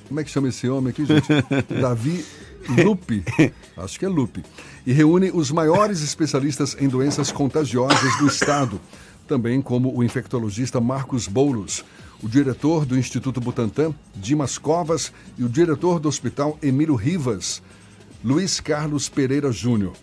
Speaker 4: Como é que chama esse homem aqui, gente? Davi Lupe. Acho que é Lupe. E reúne os maiores especialistas em doenças contagiosas do estado também como o infectologista Marcos Boulos, o diretor do Instituto Butantan, Dimas Covas, e o diretor do Hospital Emílio Rivas, Luiz Carlos Pereira Júnior.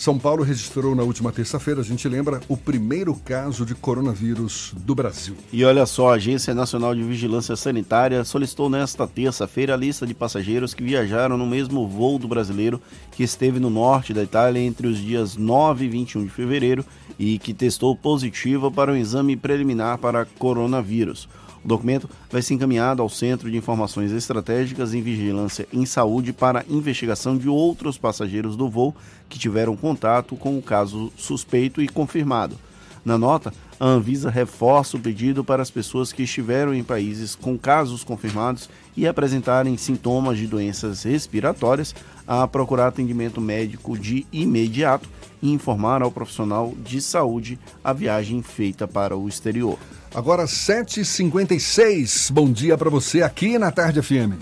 Speaker 4: São Paulo registrou na última terça-feira, a gente lembra, o primeiro caso de coronavírus do Brasil.
Speaker 5: E olha só, a Agência Nacional de Vigilância Sanitária solicitou nesta terça-feira a lista de passageiros que viajaram no mesmo voo do brasileiro que esteve no norte da Itália entre os dias 9 e 21 de fevereiro e que testou positiva para um exame preliminar para coronavírus. O documento vai ser encaminhado ao Centro de Informações Estratégicas em Vigilância em Saúde para investigação de outros passageiros do voo que tiveram contato com o caso suspeito e confirmado. Na nota, a Anvisa reforça o pedido para as pessoas que estiveram em países com casos confirmados e apresentarem sintomas de doenças respiratórias a procurar atendimento médico de imediato e informar ao profissional de saúde a viagem feita para o exterior.
Speaker 4: Agora 7h56. Bom dia para você aqui na Tarde FM.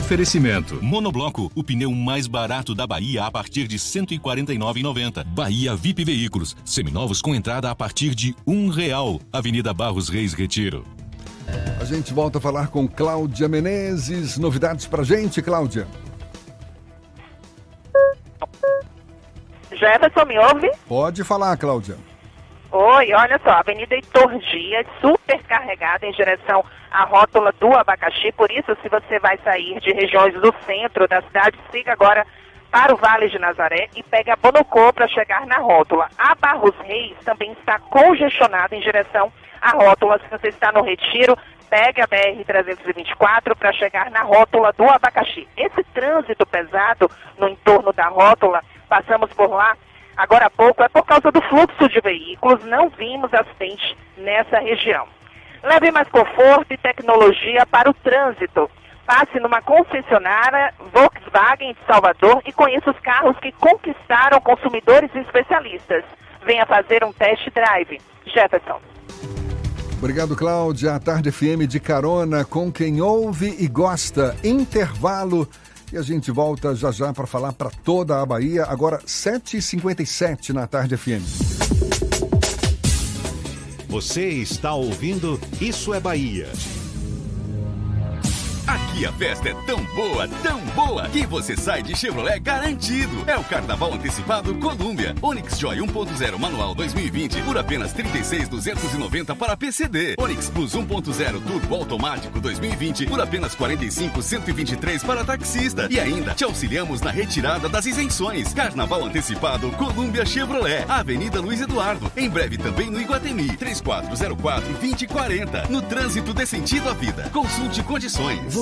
Speaker 3: Oferecimento. Monobloco, o pneu mais barato da Bahia a partir de R$ 149,90. Bahia VIP Veículos, seminovos com entrada a partir de um real. Avenida Barros Reis Retiro.
Speaker 4: A gente volta a falar com Cláudia Menezes. Novidades pra gente, Cláudia?
Speaker 7: Jefferson, me ouve?
Speaker 4: Pode falar, Cláudia.
Speaker 7: Oi, olha só, Avenida Heitor Dias, super carregada em direção à rótula do abacaxi. Por isso, se você vai sair de regiões do centro da cidade, siga agora para o Vale de Nazaré e pegue a Bonocô para chegar na rótula. A Barros Reis também está congestionada em direção à rótula. Se você está no Retiro, pegue a BR-324 para chegar na rótula do abacaxi. Esse trânsito pesado no entorno da rótula, passamos por lá agora há pouco, é por causa do fluxo de veículos, não vimos acidente nessa região. Leve mais conforto e tecnologia para o trânsito. Passe numa concessionária Volkswagen de Salvador e conheça os carros que conquistaram consumidores e especialistas. Venha fazer um test drive. Jefferson.
Speaker 4: Obrigado, Cláudia. A Tarde FM de carona com quem ouve e gosta. Intervalo. E a gente volta já já para falar para toda a Bahia. Agora, 7h57 na Tarde FM.
Speaker 2: Você está ouvindo Isso é Bahia.
Speaker 3: Aqui a festa é tão boa, tão boa, que você sai de Chevrolet garantido. É o Carnaval Antecipado Colômbia. Onix Joy 1.0 Manual 2020 por apenas 36,290 para PCD. Onix Plus 1.0 Turbo Automático 2020 por apenas 45,123 para taxista. E ainda te auxiliamos na retirada das isenções. Carnaval Antecipado Colômbia Chevrolet. Avenida Luiz Eduardo. Em breve também no Iguatemi. 3404 2040. No trânsito dê sentido à vida. Consulte condições.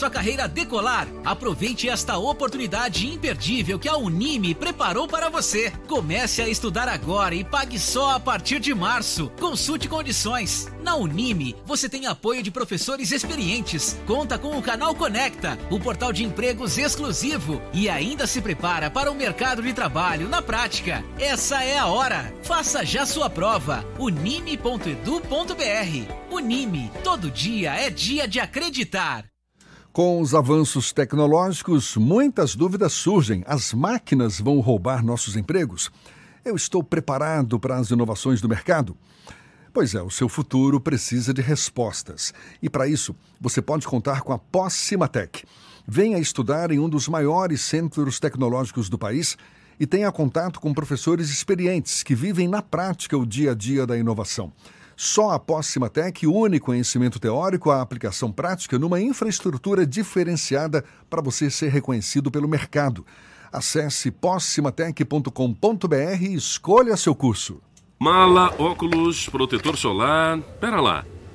Speaker 8: sua carreira decolar? Aproveite esta oportunidade imperdível que a Unime preparou para você. Comece a estudar agora e pague só a partir de março. Consulte condições. Na Unime, você tem apoio de professores experientes, conta com o canal Conecta, o portal de empregos exclusivo e ainda se prepara para o mercado de trabalho na prática. Essa é a hora. Faça já sua prova. unime.edu.br. Unime, todo dia é dia de acreditar.
Speaker 4: Com os avanços tecnológicos, muitas dúvidas surgem. As máquinas vão roubar nossos empregos? Eu estou preparado para as inovações do mercado? Pois é, o seu futuro precisa de respostas. E para isso, você pode contar com a Pós-Cimatec. Venha estudar em um dos maiores centros tecnológicos do país e tenha contato com professores experientes que vivem na prática o dia a dia da inovação. Só a Pós-Cimatec une conhecimento teórico à aplicação prática numa infraestrutura diferenciada para você ser reconhecido pelo mercado. Acesse possimatec.com.br e escolha seu curso.
Speaker 22: Mala, óculos, protetor solar. Pera lá.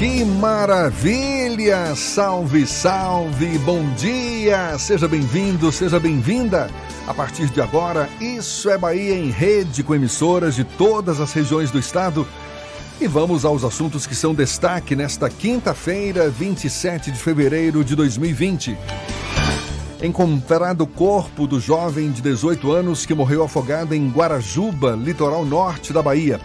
Speaker 4: Que maravilha! Salve, salve! Bom dia! Seja bem-vindo, seja bem-vinda. A partir de agora, Isso é Bahia em rede com emissoras de todas as regiões do estado. E vamos aos assuntos que são destaque nesta quinta-feira, 27 de fevereiro de 2020. Encontrado o corpo do jovem de 18 anos que morreu afogado em Guarajuba, litoral norte da Bahia.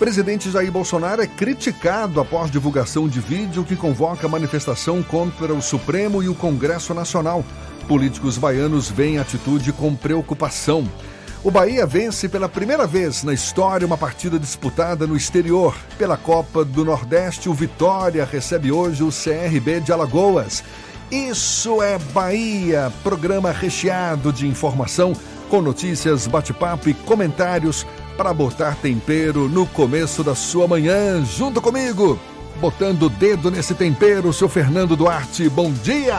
Speaker 4: Presidente Jair Bolsonaro é criticado após divulgação de vídeo que convoca manifestação contra o Supremo e o Congresso Nacional. Políticos baianos veem atitude com preocupação. O Bahia vence pela primeira vez na história uma partida disputada no exterior. Pela Copa do Nordeste, o Vitória recebe hoje o CRB de Alagoas. Isso é Bahia, programa recheado de informação, com notícias, bate-papo e comentários para botar tempero no começo da sua manhã, junto comigo. Botando o dedo nesse tempero, seu Fernando Duarte. Bom dia!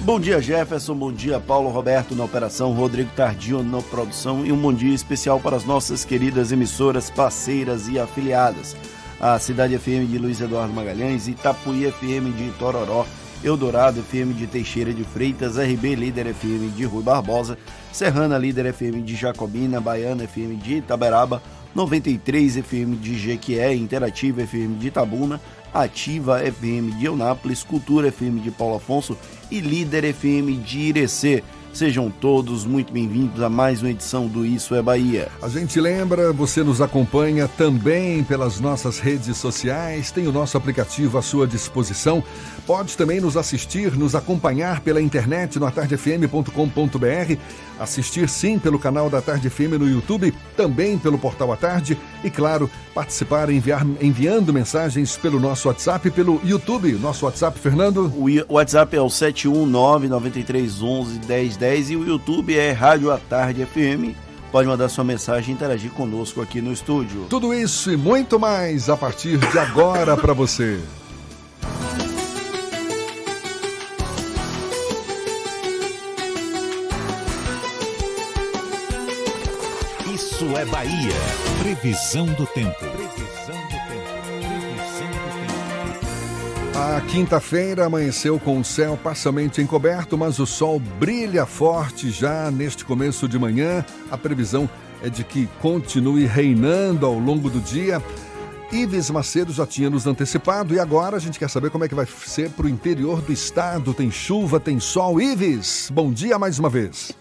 Speaker 5: Bom dia, Jefferson. Bom dia, Paulo Roberto na operação, Rodrigo Tardio na produção e um bom dia especial para as nossas queridas emissoras parceiras e afiliadas. A Cidade FM de Luiz Eduardo Magalhães, Itapuí FM de Tororó, Eldorado FM de Teixeira de Freitas, RB Líder FM de Rui Barbosa, Serrana Líder FM de Jacobina, Baiana FM de Itaberaba, 93 FM de Jequié, Interativa FM de Itabuna, Ativa FM de Eunápolis, Cultura FM de Paulo Afonso e Líder FM de Irecê. Sejam todos muito bem-vindos a mais uma edição do Isso é Bahia.
Speaker 4: A gente lembra, você nos acompanha também pelas nossas redes sociais, tem o nosso aplicativo à sua disposição. Pode também nos assistir, nos acompanhar pela internet no atardefm.com.br, assistir sim pelo canal da Tarde FM no YouTube, também pelo portal à tarde e, claro, participar enviar, enviando mensagens pelo nosso WhatsApp, pelo YouTube. Nosso WhatsApp, Fernando?
Speaker 5: O WhatsApp é o 719 9311 1010 e o YouTube é Rádio à Tarde FM. Pode mandar sua mensagem e interagir conosco aqui no estúdio.
Speaker 4: Tudo isso e muito mais a partir de agora para você.
Speaker 2: Isso é Bahia. Previsão do tempo. Previsão do tempo. Previsão
Speaker 4: do tempo. A quinta-feira amanheceu com o céu parcialmente encoberto, mas o sol brilha forte já neste começo de manhã. A previsão é de que continue reinando ao longo do dia. Ives Macedo já tinha nos antecipado e agora a gente quer saber como é que vai ser para o interior do estado. Tem chuva, tem sol. Ives, bom dia mais uma vez.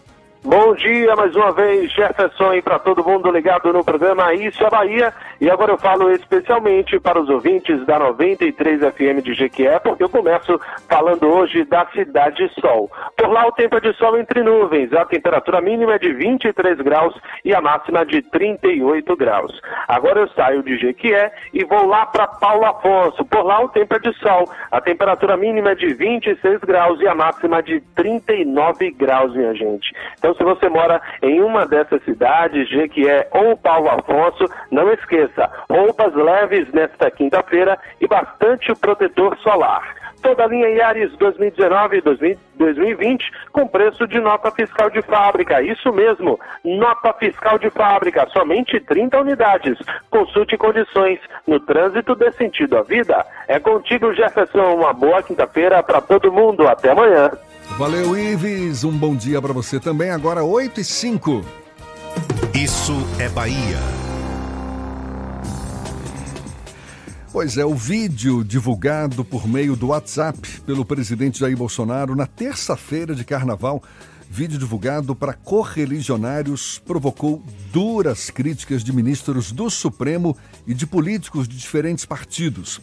Speaker 6: Bom dia mais uma vez, Jefferson, e para todo mundo ligado no programa Isso é Bahia. E agora eu falo especialmente para os ouvintes da 93 FM de Jequié, porque eu começo falando hoje da Cidade Sol. Por lá o tempo é de sol entre nuvens, a temperatura mínima é de 23 graus e a máxima de 38 graus. Agora eu saio de Jequié e vou lá para Paulo Afonso. Por lá o tempo é de sol, a temperatura mínima é de 26 graus e a máxima de 39 graus, minha gente. Então, se você mora em uma dessas cidades, Jequié ou Paulo Afonso, não esqueça, roupas leves nesta quinta-feira e bastante protetor solar. Toda a linha Yaris 2019 e 2020 com preço de nota fiscal de fábrica. Isso mesmo, nota fiscal de fábrica, somente 30 unidades. Consulte condições no trânsito dê sentido à vida. É contigo, Jefferson. Uma boa quinta-feira para todo mundo. Até amanhã.
Speaker 4: Valeu, Ives. Um bom dia para você também. Agora 8 e 5.
Speaker 2: Isso é Bahia.
Speaker 4: Pois é, o vídeo divulgado por meio do WhatsApp pelo presidente Jair Bolsonaro na terça-feira de carnaval, vídeo divulgado para correligionários, provocou duras críticas de ministros do Supremo e de políticos de diferentes partidos.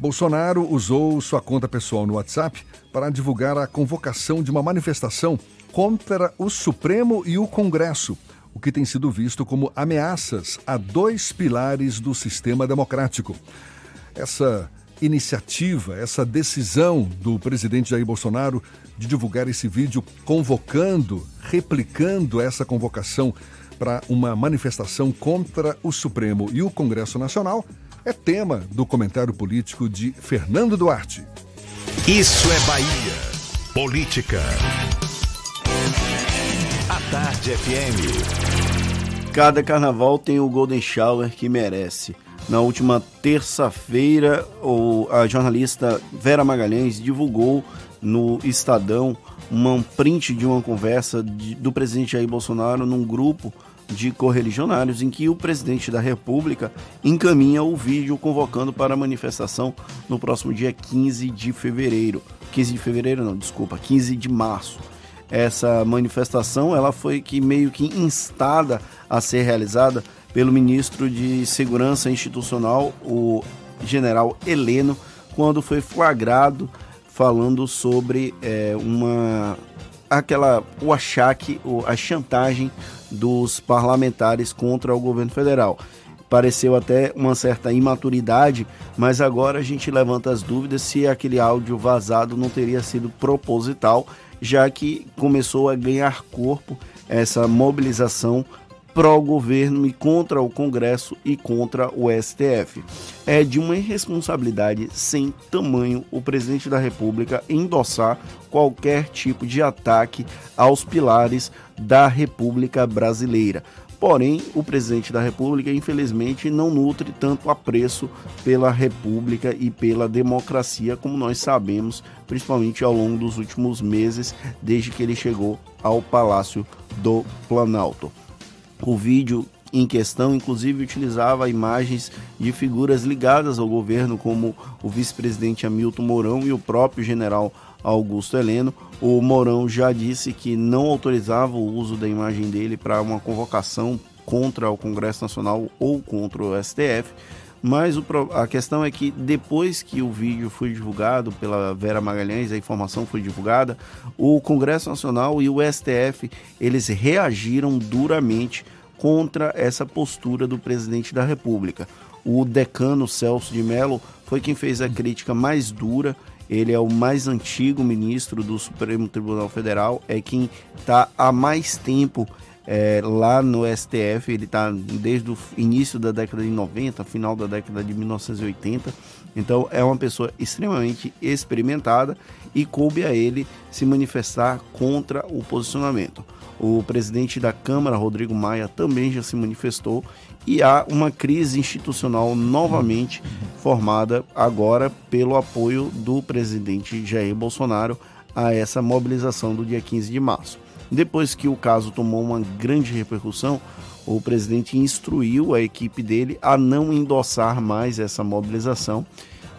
Speaker 4: Bolsonaro usou sua conta pessoal no WhatsApp para divulgar a convocação de uma manifestação contra o Supremo e o Congresso, o que tem sido visto como ameaças a dois pilares do sistema democrático. Essa iniciativa, essa decisão do presidente Jair Bolsonaro de divulgar esse vídeo convocando, replicando essa convocação para uma manifestação contra o Supremo e o Congresso Nacional é tema do comentário político de Fernando Duarte.
Speaker 2: Isso é Bahia. Política. A Tarde FM.
Speaker 5: Cada carnaval tem o Golden Shower que merece. Na última terça-feira, a jornalista Vera Magalhães divulgou no Estadão um print de uma conversa de, do presidente Jair Bolsonaro num grupo de correligionários em que o presidente da República encaminha o vídeo convocando para a manifestação no próximo dia 15 de fevereiro. 15 de fevereiro não, desculpa, 15 de março. Essa manifestação ela foi que meio que instada a ser realizada pelo ministro de Segurança Institucional, o general Heleno, quando foi flagrado falando sobre é, uma aquela o achaque, a chantagem dos parlamentares contra o governo federal. Pareceu até uma certa imaturidade, mas agora a gente levanta as dúvidas se aquele áudio vazado não teria sido proposital, já que começou a ganhar corpo essa mobilização pró-governo e contra o Congresso e contra o STF. É de uma irresponsabilidade sem tamanho o presidente da República endossar qualquer tipo de ataque aos pilares da República Brasileira. Porém, o presidente da República, infelizmente, não nutre tanto apreço pela República e pela democracia como nós sabemos, principalmente ao longo dos últimos meses, desde que ele chegou ao Palácio do Planalto. O vídeo em questão, inclusive, utilizava imagens de figuras ligadas ao governo, como o vice-presidente Hamilton Mourão e o próprio general Augusto Heleno, O Mourão já disse que não autorizava o uso da imagem dele para uma convocação contra o Congresso Nacional ou contra o STF. Mas o, a questão é que depois que o vídeo foi divulgado pela Vera Magalhães, a informação foi divulgada, o Congresso Nacional e o STF eles reagiram duramente contra essa postura do presidente da República. O decano Celso de Mello foi quem fez a crítica mais dura. Ele é o mais antigo ministro do Supremo Tribunal Federal, é quem está há mais tempo é, lá no STF, ele está desde o início da década de 90, final da década de 1980. Então é uma pessoa extremamente experimentada e coube a ele se manifestar contra o posicionamento. O presidente da Câmara, Rodrigo Maia, também já se manifestou e há uma crise institucional novamente formada agora pelo apoio do presidente Jair Bolsonaro a essa mobilização do dia 15 de março. Depois que o caso tomou uma grande repercussão, o presidente instruiu a equipe dele a não endossar mais essa mobilização.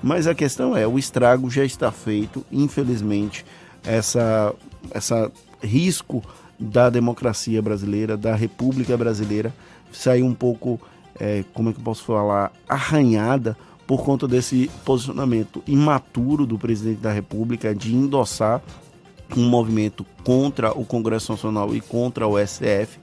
Speaker 5: Mas a questão é, o estrago já está feito, infelizmente, essa, essa risco da democracia brasileira, da República Brasileira, saiu um pouco, é, como é que eu posso falar, arranhada por conta desse posicionamento imaturo do presidente da República de endossar um movimento contra o Congresso Nacional e contra o STF,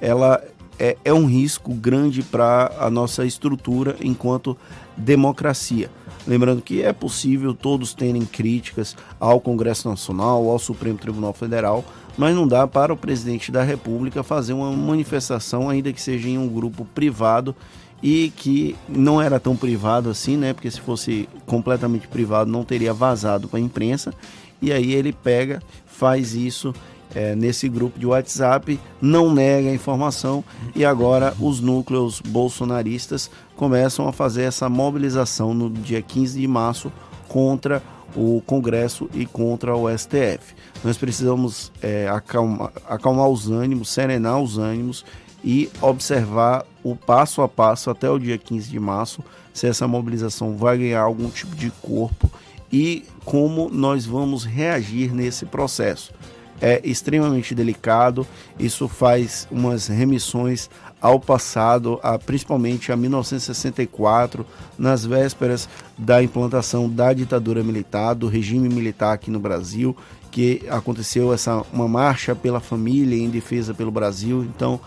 Speaker 5: ela é, é um risco grande para a nossa estrutura enquanto democracia. Lembrando que é possível todos terem críticas ao Congresso Nacional, ao Supremo Tribunal Federal, mas não dá para o presidente da República fazer uma manifestação, ainda que seja em um grupo privado e que não era tão privado assim, né? Porque se fosse completamente privado não teria vazado para a imprensa e aí ele pega, faz isso é, nesse grupo de WhatsApp, não nega a informação e agora os núcleos bolsonaristas começam a fazer essa mobilização no dia 15 de março contra o Congresso e contra o STF. Nós precisamos é, acalmar, acalmar os ânimos, serenar os ânimos e observar o passo a passo até o dia 15 de março se essa mobilização vai ganhar algum tipo de corpo e como nós vamos reagir nesse processo. É extremamente delicado, isso faz umas remissões ao passado, a, principalmente a 1964, nas vésperas da implantação da ditadura militar, do regime militar aqui no Brasil, que aconteceu essa uma marcha pela família em defesa pelo Brasil. Então,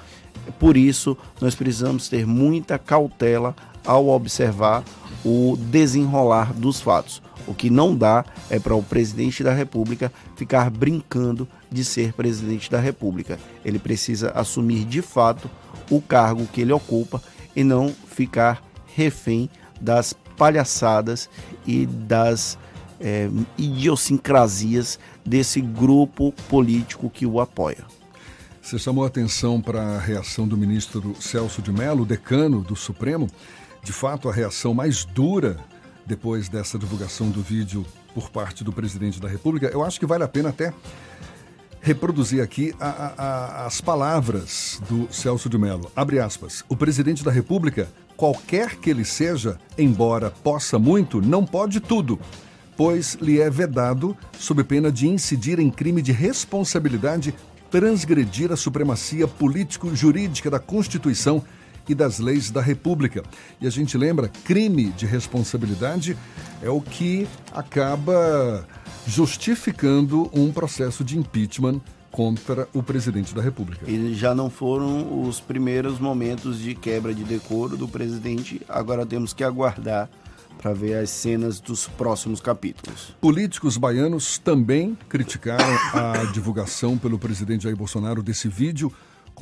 Speaker 5: por isso, nós precisamos ter muita cautela ao observar o desenrolar dos fatos. O que não dá é para o presidente da República ficar brincando de ser presidente da República. Ele precisa assumir de fato o cargo que ele ocupa e não ficar refém das palhaçadas e das é, idiosincrasias desse grupo político que o apoia.
Speaker 4: Você chamou a atenção para a reação do ministro Celso de Mello, decano do Supremo. De fato, a reação mais dura depois dessa divulgação do vídeo por parte do presidente da República, eu acho que vale a pena até reproduzir aqui a, a, as palavras do Celso de Mello. Abre aspas. O presidente da República, qualquer que ele seja, embora possa muito, não pode tudo, pois lhe é vedado, sob pena de incidir em crime de responsabilidade, transgredir a supremacia político-jurídica da Constituição e das leis da República. E a gente lembra, crime de responsabilidade é o que acaba justificando um processo de impeachment contra o presidente da República.
Speaker 5: E já não foram os primeiros momentos de quebra de decoro do presidente, agora temos que aguardar para ver as cenas dos próximos capítulos.
Speaker 4: Políticos baianos também criticaram a divulgação pelo presidente Jair Bolsonaro desse vídeo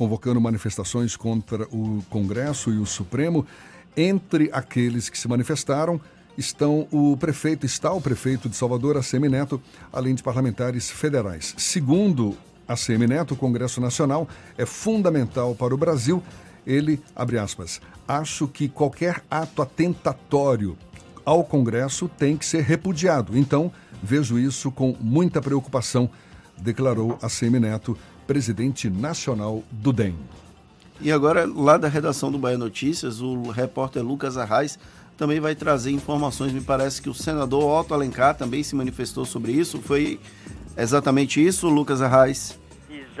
Speaker 4: convocando manifestações contra o Congresso e o Supremo. Entre aqueles que se manifestaram estão o prefeito, está o prefeito de Salvador, ACM Neto, além de parlamentares federais. Segundo ACM Neto, o Congresso Nacional é fundamental para o Brasil. Ele, abre aspas, acho que qualquer ato atentatório ao Congresso tem que ser repudiado. Então, vejo isso com muita preocupação, declarou ACM Neto presidente nacional do DEM.
Speaker 5: E agora, lá da redação do Bahia Notícias, o repórter Lucas Arraes também vai trazer informações. Me parece que o senador Otto Alencar também se manifestou sobre isso. Foi exatamente isso, Lucas Arraes?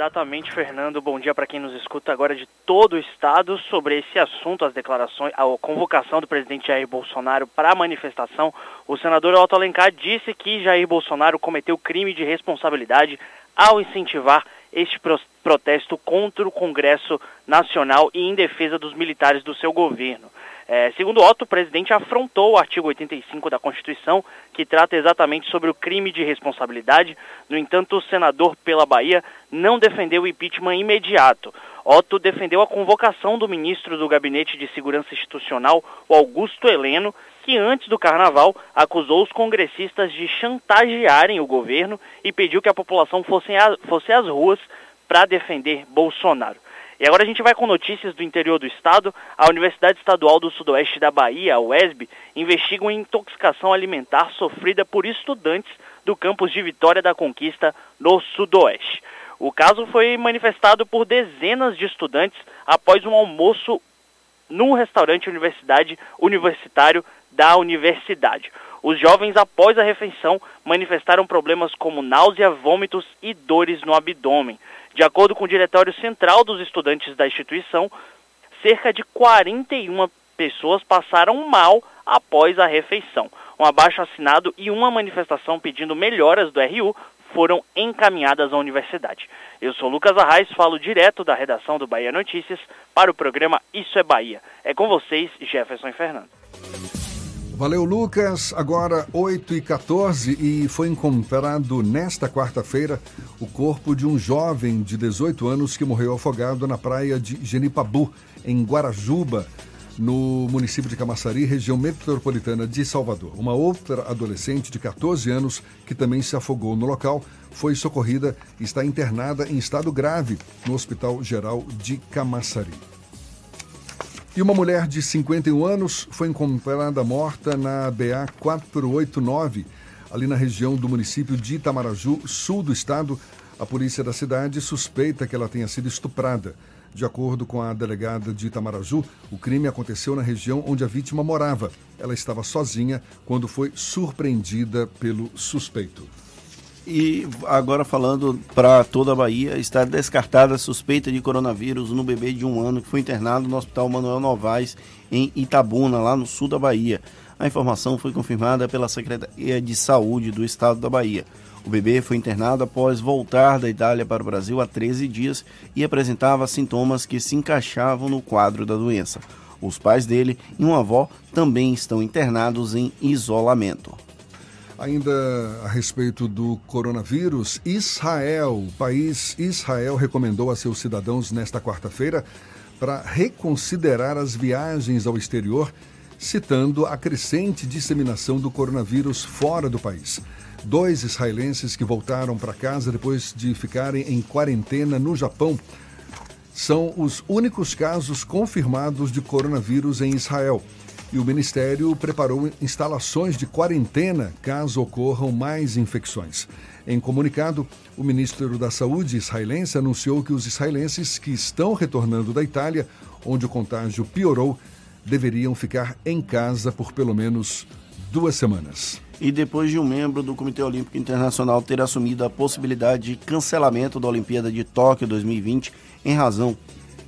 Speaker 12: Exatamente, Fernando. Bom dia para quem nos escuta agora de todo o estado sobre esse assunto, as declarações, a convocação do presidente Jair Bolsonaro para a manifestação. O senador Otto Alencar disse que Jair Bolsonaro cometeu crime de responsabilidade ao incentivar este protesto contra o Congresso Nacional e em defesa dos militares do seu governo. É, segundo Otto, o presidente afrontou o artigo 85 da Constituição, que trata exatamente sobre o crime de responsabilidade. No entanto, o senador pela Bahia não defendeu o impeachment imediato. Otto defendeu a convocação do ministro do Gabinete de Segurança Institucional, o Augusto Heleno, que antes do carnaval acusou os congressistas de chantagearem o governo e pediu que a população fosse, às ruas para defender Bolsonaro. E agora a gente vai com notícias do interior do estado. A Universidade Estadual do Sudoeste da Bahia, a UESB, investiga uma intoxicação alimentar sofrida por estudantes do campus de Vitória da Conquista, no Sudoeste. O caso foi manifestado por dezenas de estudantes após um almoço num restaurante universidade, universitário da universidade. Os jovens, após a refeição, manifestaram problemas como náusea, vômitos e dores no abdômen. De acordo com o Diretório Central dos Estudantes da instituição, cerca de 41 pessoas passaram mal após a refeição. Um abaixo assinado e uma manifestação pedindo melhoras do RU foram encaminhadas à universidade. Eu sou Lucas Arraes, falo direto da redação do Bahia Notícias para o programa Isso é Bahia. É com vocês, Jefferson e Fernando.
Speaker 4: Valeu, Lucas. Agora 8 e 14 e foi encontrado nesta quarta-feira o corpo de um jovem de 18 anos que morreu afogado na praia de Genipabu, em Guarajuba, no município de Camaçari, região metropolitana de Salvador. Uma outra adolescente de 14 anos que também se afogou no local foi socorrida e está internada em estado grave no Hospital Geral de Camaçari. E uma mulher de 51 anos foi encontrada morta na BA 489, ali na região do município de Itamaraju, sul do estado. A polícia da cidade suspeita que ela tenha sido estuprada. De acordo com a delegada de Itamaraju, o crime aconteceu na região onde a vítima morava. Ela estava sozinha quando foi surpreendida pelo suspeito.
Speaker 5: E agora falando para toda a Bahia, está descartada a suspeita de coronavírus no bebê de um ano que foi internado no Hospital Manuel Novaes, em Itabuna, lá no sul da Bahia. A informação foi confirmada pela Secretaria de Saúde do Estado da Bahia. O bebê foi internado após voltar da Itália para o Brasil há 13 dias e apresentava sintomas que se encaixavam no quadro da doença. Os pais dele e uma avó também estão internados em isolamento.
Speaker 4: Ainda a respeito do coronavírus, Israel, o país Israel recomendou a seus cidadãos nesta quarta-feira para reconsiderar as viagens ao exterior, citando a crescente disseminação do coronavírus fora do país. Dois israelenses que voltaram para casa depois de ficarem em quarentena no Japão são os únicos casos confirmados de coronavírus em Israel e o Ministério preparou instalações de quarentena caso ocorram mais infecções. Em comunicado, o ministro da Saúde israelense anunciou que os israelenses que estão retornando da Itália, onde o contágio piorou, deveriam ficar em casa por pelo menos duas semanas.
Speaker 5: E depois de um membro do Comitê Olímpico Internacional ter assumido a possibilidade de cancelamento da Olimpíada de Tóquio 2020 em razão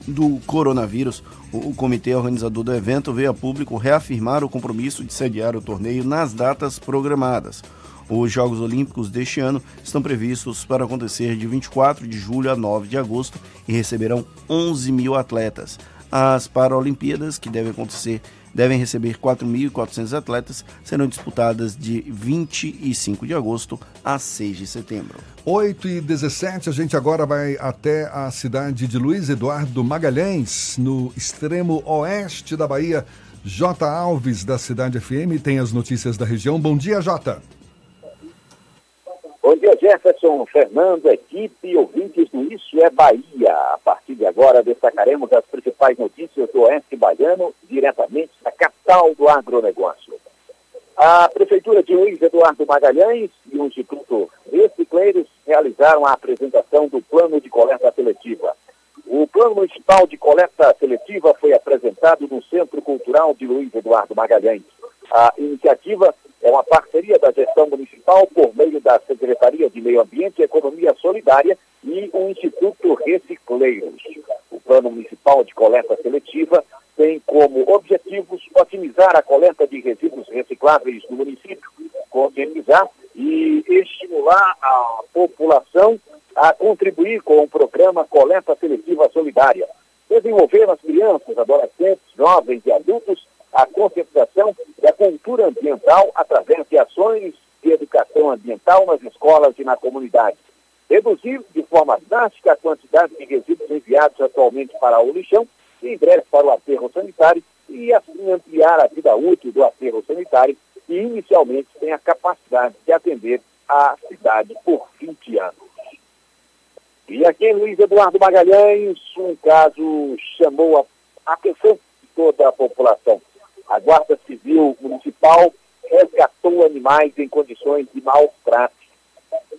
Speaker 5: do coronavírus, o comitê organizador do evento veio a público reafirmar o compromisso de sediar o torneio nas datas programadas. Os Jogos Olímpicos deste ano estão previstos para acontecer de 24 de julho a 9 de agosto e receberão 11 mil atletas. As Paralimpíadas, que devem acontecer devem receber 4.400 atletas, serão disputadas de 25 de agosto a 6 de setembro.
Speaker 4: 8 e 17, a gente agora vai até a cidade de Luiz Eduardo Magalhães, no extremo oeste da Bahia. J. Alves, da Cidade FM, tem as notícias da região. Bom dia, Jota.
Speaker 23: Bom dia, Jefferson, Fernando, equipe ouvintes do Isso é Bahia. A partir de agora, destacaremos as principais notícias do Oeste Baiano, diretamente da capital do agronegócio. A Prefeitura de Luiz Eduardo Magalhães e o Instituto Recicleiros realizaram a apresentação do plano de coleta seletiva. O Plano Municipal de Coleta Seletiva foi apresentado no Centro Cultural de Luiz Eduardo Magalhães. A iniciativa é uma parceria da gestão municipal por meio da Secretaria de Meio Ambiente e Economia Solidária e o Instituto Recicleiros. O Plano Municipal de Coleta Seletiva tem como objetivos otimizar a coleta de resíduos recicláveis no município, conscientizar e estimular a população a contribuir com o programa Coleta Seletiva Solidária, desenvolver nas crianças, adolescentes, jovens e adultos a conscientização e a cultura ambiental através de ações de educação ambiental nas escolas e na comunidade. Reduzir de forma drástica a quantidade de resíduos enviados atualmente para o lixão e em breve para o aterro sanitário e assim ampliar a vida útil do aterro sanitário que inicialmente tem a capacidade de atender a cidade por 20 anos. E aqui em Luiz Eduardo Magalhães, um caso chamou a atenção de toda a população. A Guarda Civil Municipal resgatou animais em condições de maus tratos.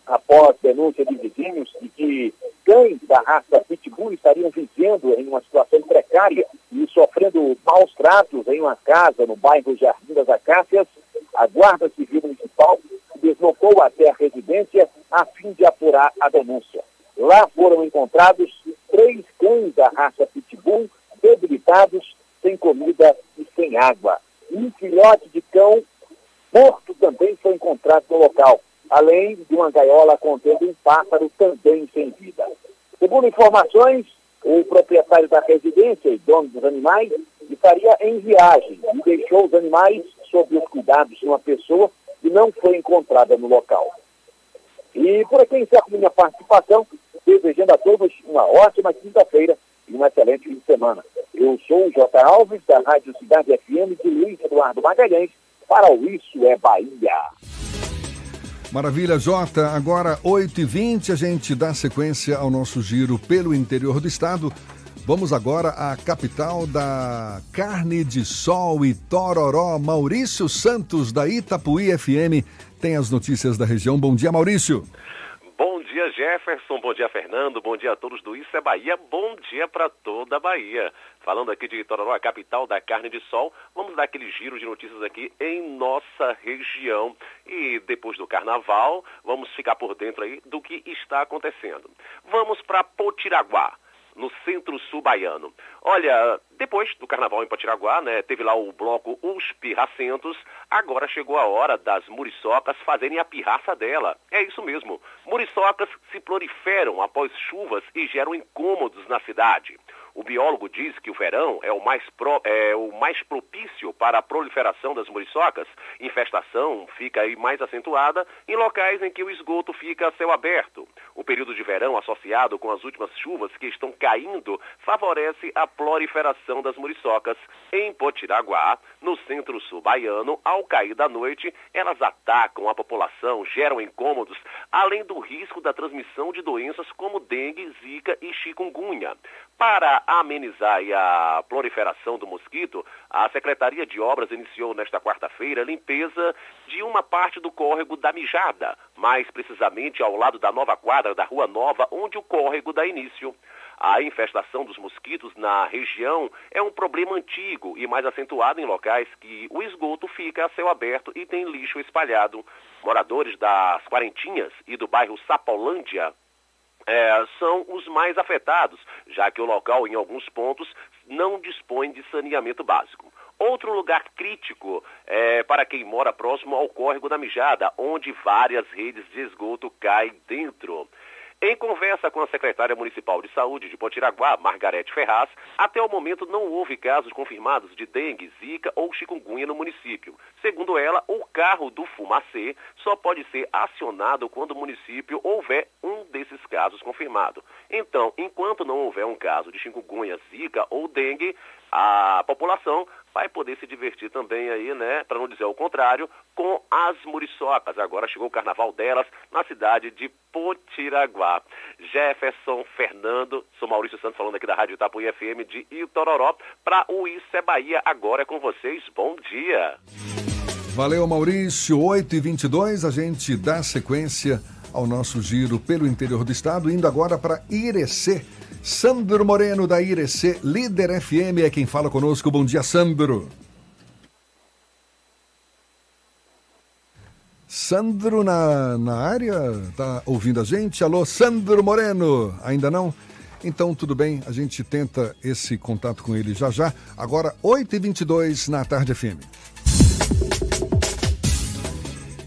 Speaker 23: Após denúncia de vizinhos de que cães da raça Pitbull estariam vivendo em uma situação precária e sofrendo maus tratos em uma casa no bairro Jardim das Acácias, a Guarda Civil Municipal deslocou até a residência a fim de apurar a denúncia. Lá foram encontrados três cães da raça Pitbull debilitados, sem comida e sem água. Um filhote de cão morto também foi encontrado no local, além de uma gaiola contendo um pássaro também sem vida. Segundo informações, o proprietário da residência e dono dos animais estaria em viagem e deixou os animais sob os cuidados de uma pessoa que não foi encontrada no local. E por aqui encerro minha participação, desejando a todos uma ótima quinta-feira e um excelente fim de semana. Eu sou o J. Alves, da Rádio Cidade FM de Luiz Eduardo Magalhães, para o Isso é Bahia.
Speaker 4: Maravilha, Jota. Agora, 8h20, a gente dá sequência ao nosso giro pelo interior do estado. Vamos agora à capital da carne de sol e tororó. Maurício Santos, da Itapuí FM, tem as notícias da região. Bom dia, Maurício.
Speaker 24: Dia, Jefferson. Bom dia, Fernando. Bom dia a todos do Isso é Bahia. Bom dia para toda a Bahia. Falando aqui de Itororó, a capital da carne de sol, vamos dar aquele giro de notícias aqui em nossa região. E depois do carnaval, vamos ficar por dentro aí do que está acontecendo. Vamos para Potiraguá no centro-sul baiano. Olha, depois do carnaval em Potiraguá, né, teve lá o bloco Os Pirracentos, agora chegou a hora das muriçocas fazerem a pirraça dela. É isso mesmo, muriçocas se proliferam após chuvas e geram incômodos na cidade. O biólogo diz que o verão é o mais, pro, é o mais propício para a proliferação das muriçocas. Infestação fica aí mais acentuada em locais em que o esgoto fica a céu aberto. O período de verão associado com as últimas chuvas que estão caindo favorece a proliferação das muriçocas. Em Potiraguá, no centro-sul baiano, ao cair da noite, elas atacam a população, geram incômodos, além do risco da transmissão de doenças como dengue, zika e chikungunya. Para amenizar a proliferação do mosquito, a Secretaria de Obras iniciou nesta quarta-feira a limpeza de uma parte do córrego da Mijada, mais precisamente ao lado da nova quadra da Rua Nova, onde o córrego dá início. A infestação dos mosquitos na região é um problema antigo e mais acentuado em locais que o esgoto fica a céu aberto e tem lixo espalhado. Moradores das Quarentinhas e do bairro Sapolândia é, são os mais afetados, já que o local, em alguns pontos, não dispõe de saneamento básico. Outro lugar crítico é para quem mora próximo ao córrego da Mijada, onde várias redes de esgoto caem dentro. Em conversa com a secretária municipal de saúde de Potiraguá, Margarete Ferraz, até o momento não houve casos confirmados de dengue, zika ou chikungunya no município. Segundo ela, o carro do fumacê só pode ser acionado quando o município houver um desses casos confirmado. Então, enquanto não houver um caso de chikungunya, zika ou dengue, a população vai poder se divertir também aí, né, para não dizer o contrário, com as muriçocas. Agora chegou o carnaval delas na cidade de Potiraguá. Jefferson Fernando, sou Maurício Santos falando aqui da Rádio Itapuí FM de Itororó para o Isso é Bahia. Agora é com vocês. Bom dia.
Speaker 4: Valeu, Maurício. 8 e 22 a gente dá sequência ao nosso giro pelo interior do estado, indo agora para Irecê. Sandro Moreno, da Irecê, líder FM, é quem fala conosco. Bom dia, Sandro. Sandro na, na área, tá ouvindo a gente? Alô, Sandro Moreno, ainda não? Então, tudo bem, a gente tenta esse contato com ele já já. Agora, 8h22 na Tarde FM.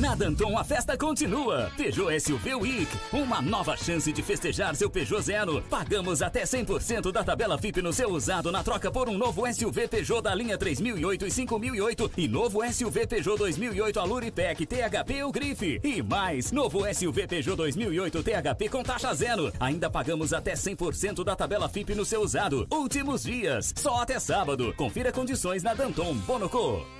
Speaker 25: Na Danton a festa continua. Peugeot SUV Week, uma nova chance de festejar seu Peugeot Zero. Pagamos até 100% da tabela FIP no seu usado na troca por um novo SUV Peugeot da linha 3008 e 5008 e novo SUV Peugeot 2008 Aluripec THP ou Grife. E mais, novo SUV Peugeot 2008 THP com taxa zero. Ainda pagamos até 100% da tabela FIP no seu usado. Últimos dias, só até sábado. Confira condições na Danton Bonoco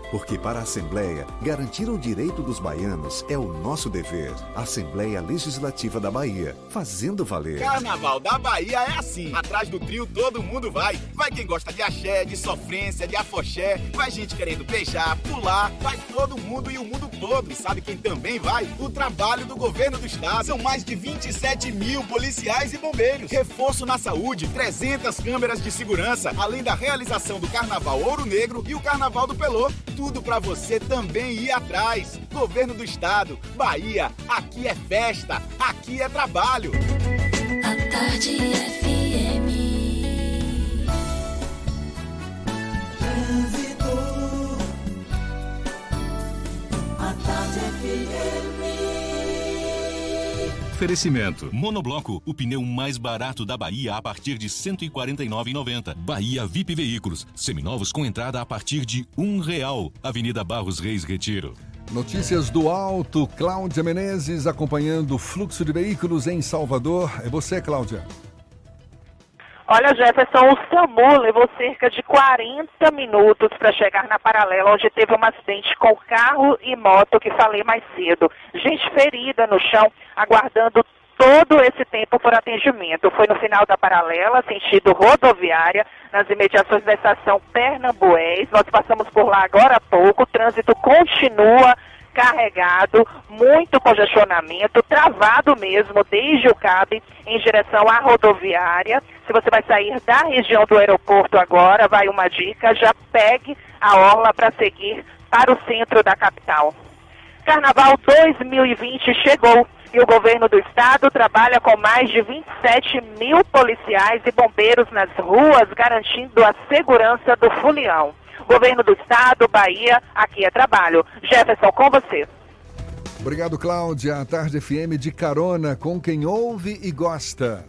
Speaker 15: Porque para a Assembleia, garantir o direito dos baianos é o nosso dever. Assembleia Legislativa da Bahia, fazendo valer.
Speaker 26: Carnaval da Bahia é assim. Atrás do trio todo mundo vai. Vai quem gosta de axé, de sofrência, de afoxé. Vai gente querendo beijar, pular. Vai todo mundo e o mundo todo. E sabe quem também vai? O trabalho do governo do estado. São mais de 27 mil policiais e bombeiros. Reforço na saúde, 300 câmeras de segurança. Além da realização do Carnaval Ouro Negro e o Carnaval do Pelô tudo para você também ir atrás. Governo do Estado, Bahia, aqui é festa, aqui é trabalho.
Speaker 27: A tarde FM. Trânsito.
Speaker 3: Oferecimento. Monobloco, o pneu mais barato da Bahia a partir de R$ 149,90. Bahia VIP Veículos, seminovos com entrada a partir de um real. Avenida Barros Reis Retiro.
Speaker 4: Notícias do Alto, Cláudia Menezes acompanhando o fluxo de veículos em Salvador. É você, Cláudia.
Speaker 7: Olha, Jefferson, o SAMU levou cerca de 40 minutos para chegar na paralela, onde teve um acidente com carro e moto, que falei mais cedo. Gente ferida no chão, aguardando todo esse tempo por atendimento. Foi no final da paralela, sentido rodoviária, nas imediações da estação Pernambués. Nós passamos por lá agora há pouco, o trânsito continua carregado, muito congestionamento, travado mesmo desde o CAB em direção à rodoviária. Se você vai sair da região do aeroporto agora, vai uma dica, já pegue a orla para seguir para o centro da capital. Carnaval 2020 chegou e o governo do estado trabalha com mais de 27 mil policiais e bombeiros nas ruas, garantindo a segurança do folião. Governo do Estado, Bahia, aqui é trabalho. Jefferson, com você.
Speaker 4: Obrigado, Cláudia. A Tarde FM de carona com quem ouve e gosta.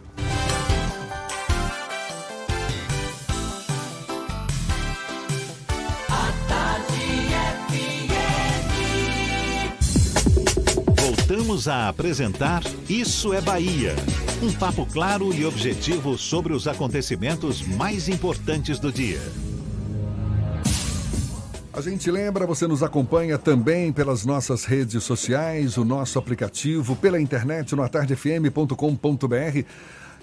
Speaker 2: Voltamos a apresentar Isso é Bahia. Um papo claro e objetivo sobre os acontecimentos mais importantes do dia.
Speaker 4: A gente lembra, você nos acompanha também pelas nossas redes sociais, o nosso aplicativo, pela internet no atardefm.com.br.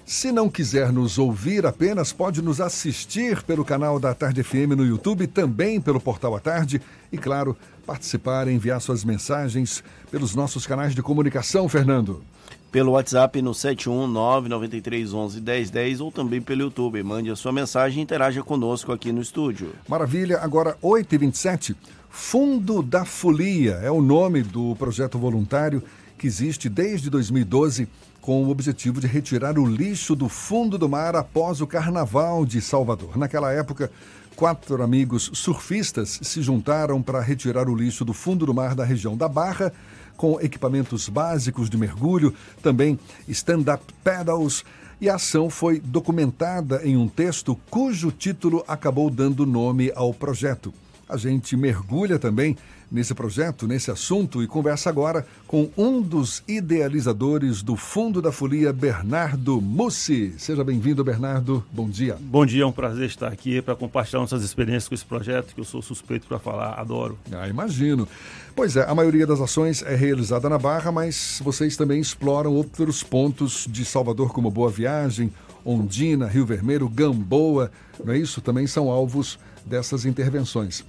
Speaker 4: Se não quiser nos ouvir apenas, pode nos assistir pelo canal da Tarde FM no YouTube, também pelo Portal à Tarde e, claro, participar enviar suas mensagens pelos nossos canais de comunicação, Fernando.
Speaker 5: Pelo WhatsApp no 71993111010 ou também pelo YouTube. Mande a sua mensagem e interaja conosco aqui no estúdio.
Speaker 4: Maravilha, agora 8h27. Fundo da Folia é o nome do projeto voluntário que existe desde 2012 com o objetivo de retirar o lixo do fundo do mar após o Carnaval de Salvador. Naquela época, quatro amigos surfistas se juntaram para retirar o lixo do fundo do mar da região da Barra, com equipamentos básicos de mergulho, também stand-up paddles, e a ação foi documentada em um texto cujo título acabou dando nome ao projeto. A gente mergulha também nesse projeto, nesse assunto, e conversa agora com um dos idealizadores do Fundo da Folia, Bernardo Mussi. Seja bem-vindo, Bernardo. Bom dia.
Speaker 28: Bom dia, é um prazer estar aqui para compartilhar nossas experiências com esse projeto, que eu sou suspeito para falar, adoro.
Speaker 4: Ah, imagino. Pois é, a maioria das ações é realizada na Barra, mas vocês também exploram outros pontos de Salvador, como Boa Viagem, Ondina, Rio Vermelho, Gamboa, não é isso? Também são alvos dessas intervenções.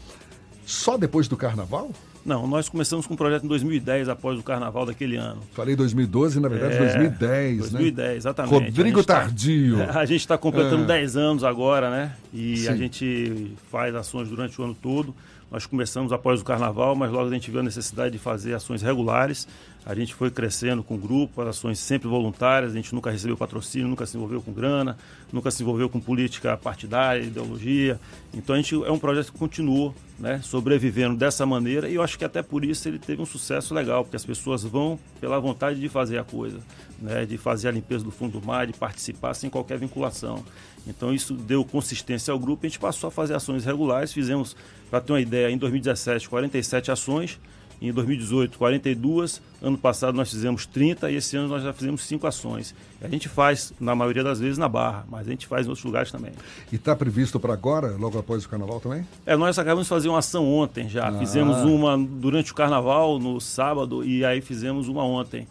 Speaker 4: Só depois do carnaval?
Speaker 28: Não, nós começamos com o projeto em 2010, após o carnaval daquele ano.
Speaker 4: Falei 2012, na verdade,
Speaker 28: É,
Speaker 4: 2010,
Speaker 28: 2010,
Speaker 4: né?
Speaker 28: exatamente.
Speaker 4: Rodrigo
Speaker 28: A tá-
Speaker 4: Tardio.
Speaker 28: A gente está completando
Speaker 4: Ah.
Speaker 28: 10 anos agora, né? E
Speaker 4: Sim.
Speaker 28: a gente faz ações durante o ano todo. Nós começamos após o carnaval, mas logo a gente viu a necessidade de fazer ações regulares. A gente foi crescendo com o grupo, as ações sempre voluntárias, a gente nunca recebeu patrocínio, nunca se envolveu com grana, nunca se envolveu com política partidária, ideologia. Então a gente é um projeto que continuou, né, sobrevivendo dessa maneira e eu acho que até por isso ele teve um sucesso legal, porque as pessoas vão pela vontade de fazer a coisa, né, de fazer a limpeza do fundo do mar, de participar sem qualquer vinculação. Então isso deu consistência ao grupo e a gente passou a fazer ações regulares, fizemos, para ter uma ideia, em 2017 47 ações, em 2018 42, ano passado nós fizemos 30 e esse ano nós já fizemos 5 ações. A gente faz, na maioria das vezes, na Barra, mas a gente faz em outros lugares também.
Speaker 4: E está previsto para agora, logo após o carnaval também?
Speaker 28: É, nós acabamos de fazer uma ação ontem já.
Speaker 4: Ah.
Speaker 28: Fizemos uma durante o carnaval, no sábado, e aí fizemos uma ontem.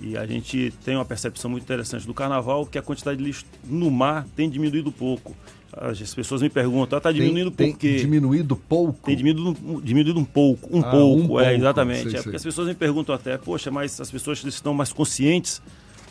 Speaker 28: E a gente tem uma percepção muito interessante do carnaval, que a quantidade de lixo no mar tem diminuído pouco. As pessoas me perguntam, está diminuindo
Speaker 4: tem,
Speaker 28: por quê?
Speaker 4: Tem diminuído pouco?
Speaker 28: Tem diminuído, diminuído um pouco, um
Speaker 4: Ah,
Speaker 28: pouco,
Speaker 4: um pouco,
Speaker 28: é, exatamente.
Speaker 4: sei,
Speaker 28: é
Speaker 4: sei.
Speaker 28: porque as pessoas me perguntam até, poxa, mas as pessoas estão mais conscientes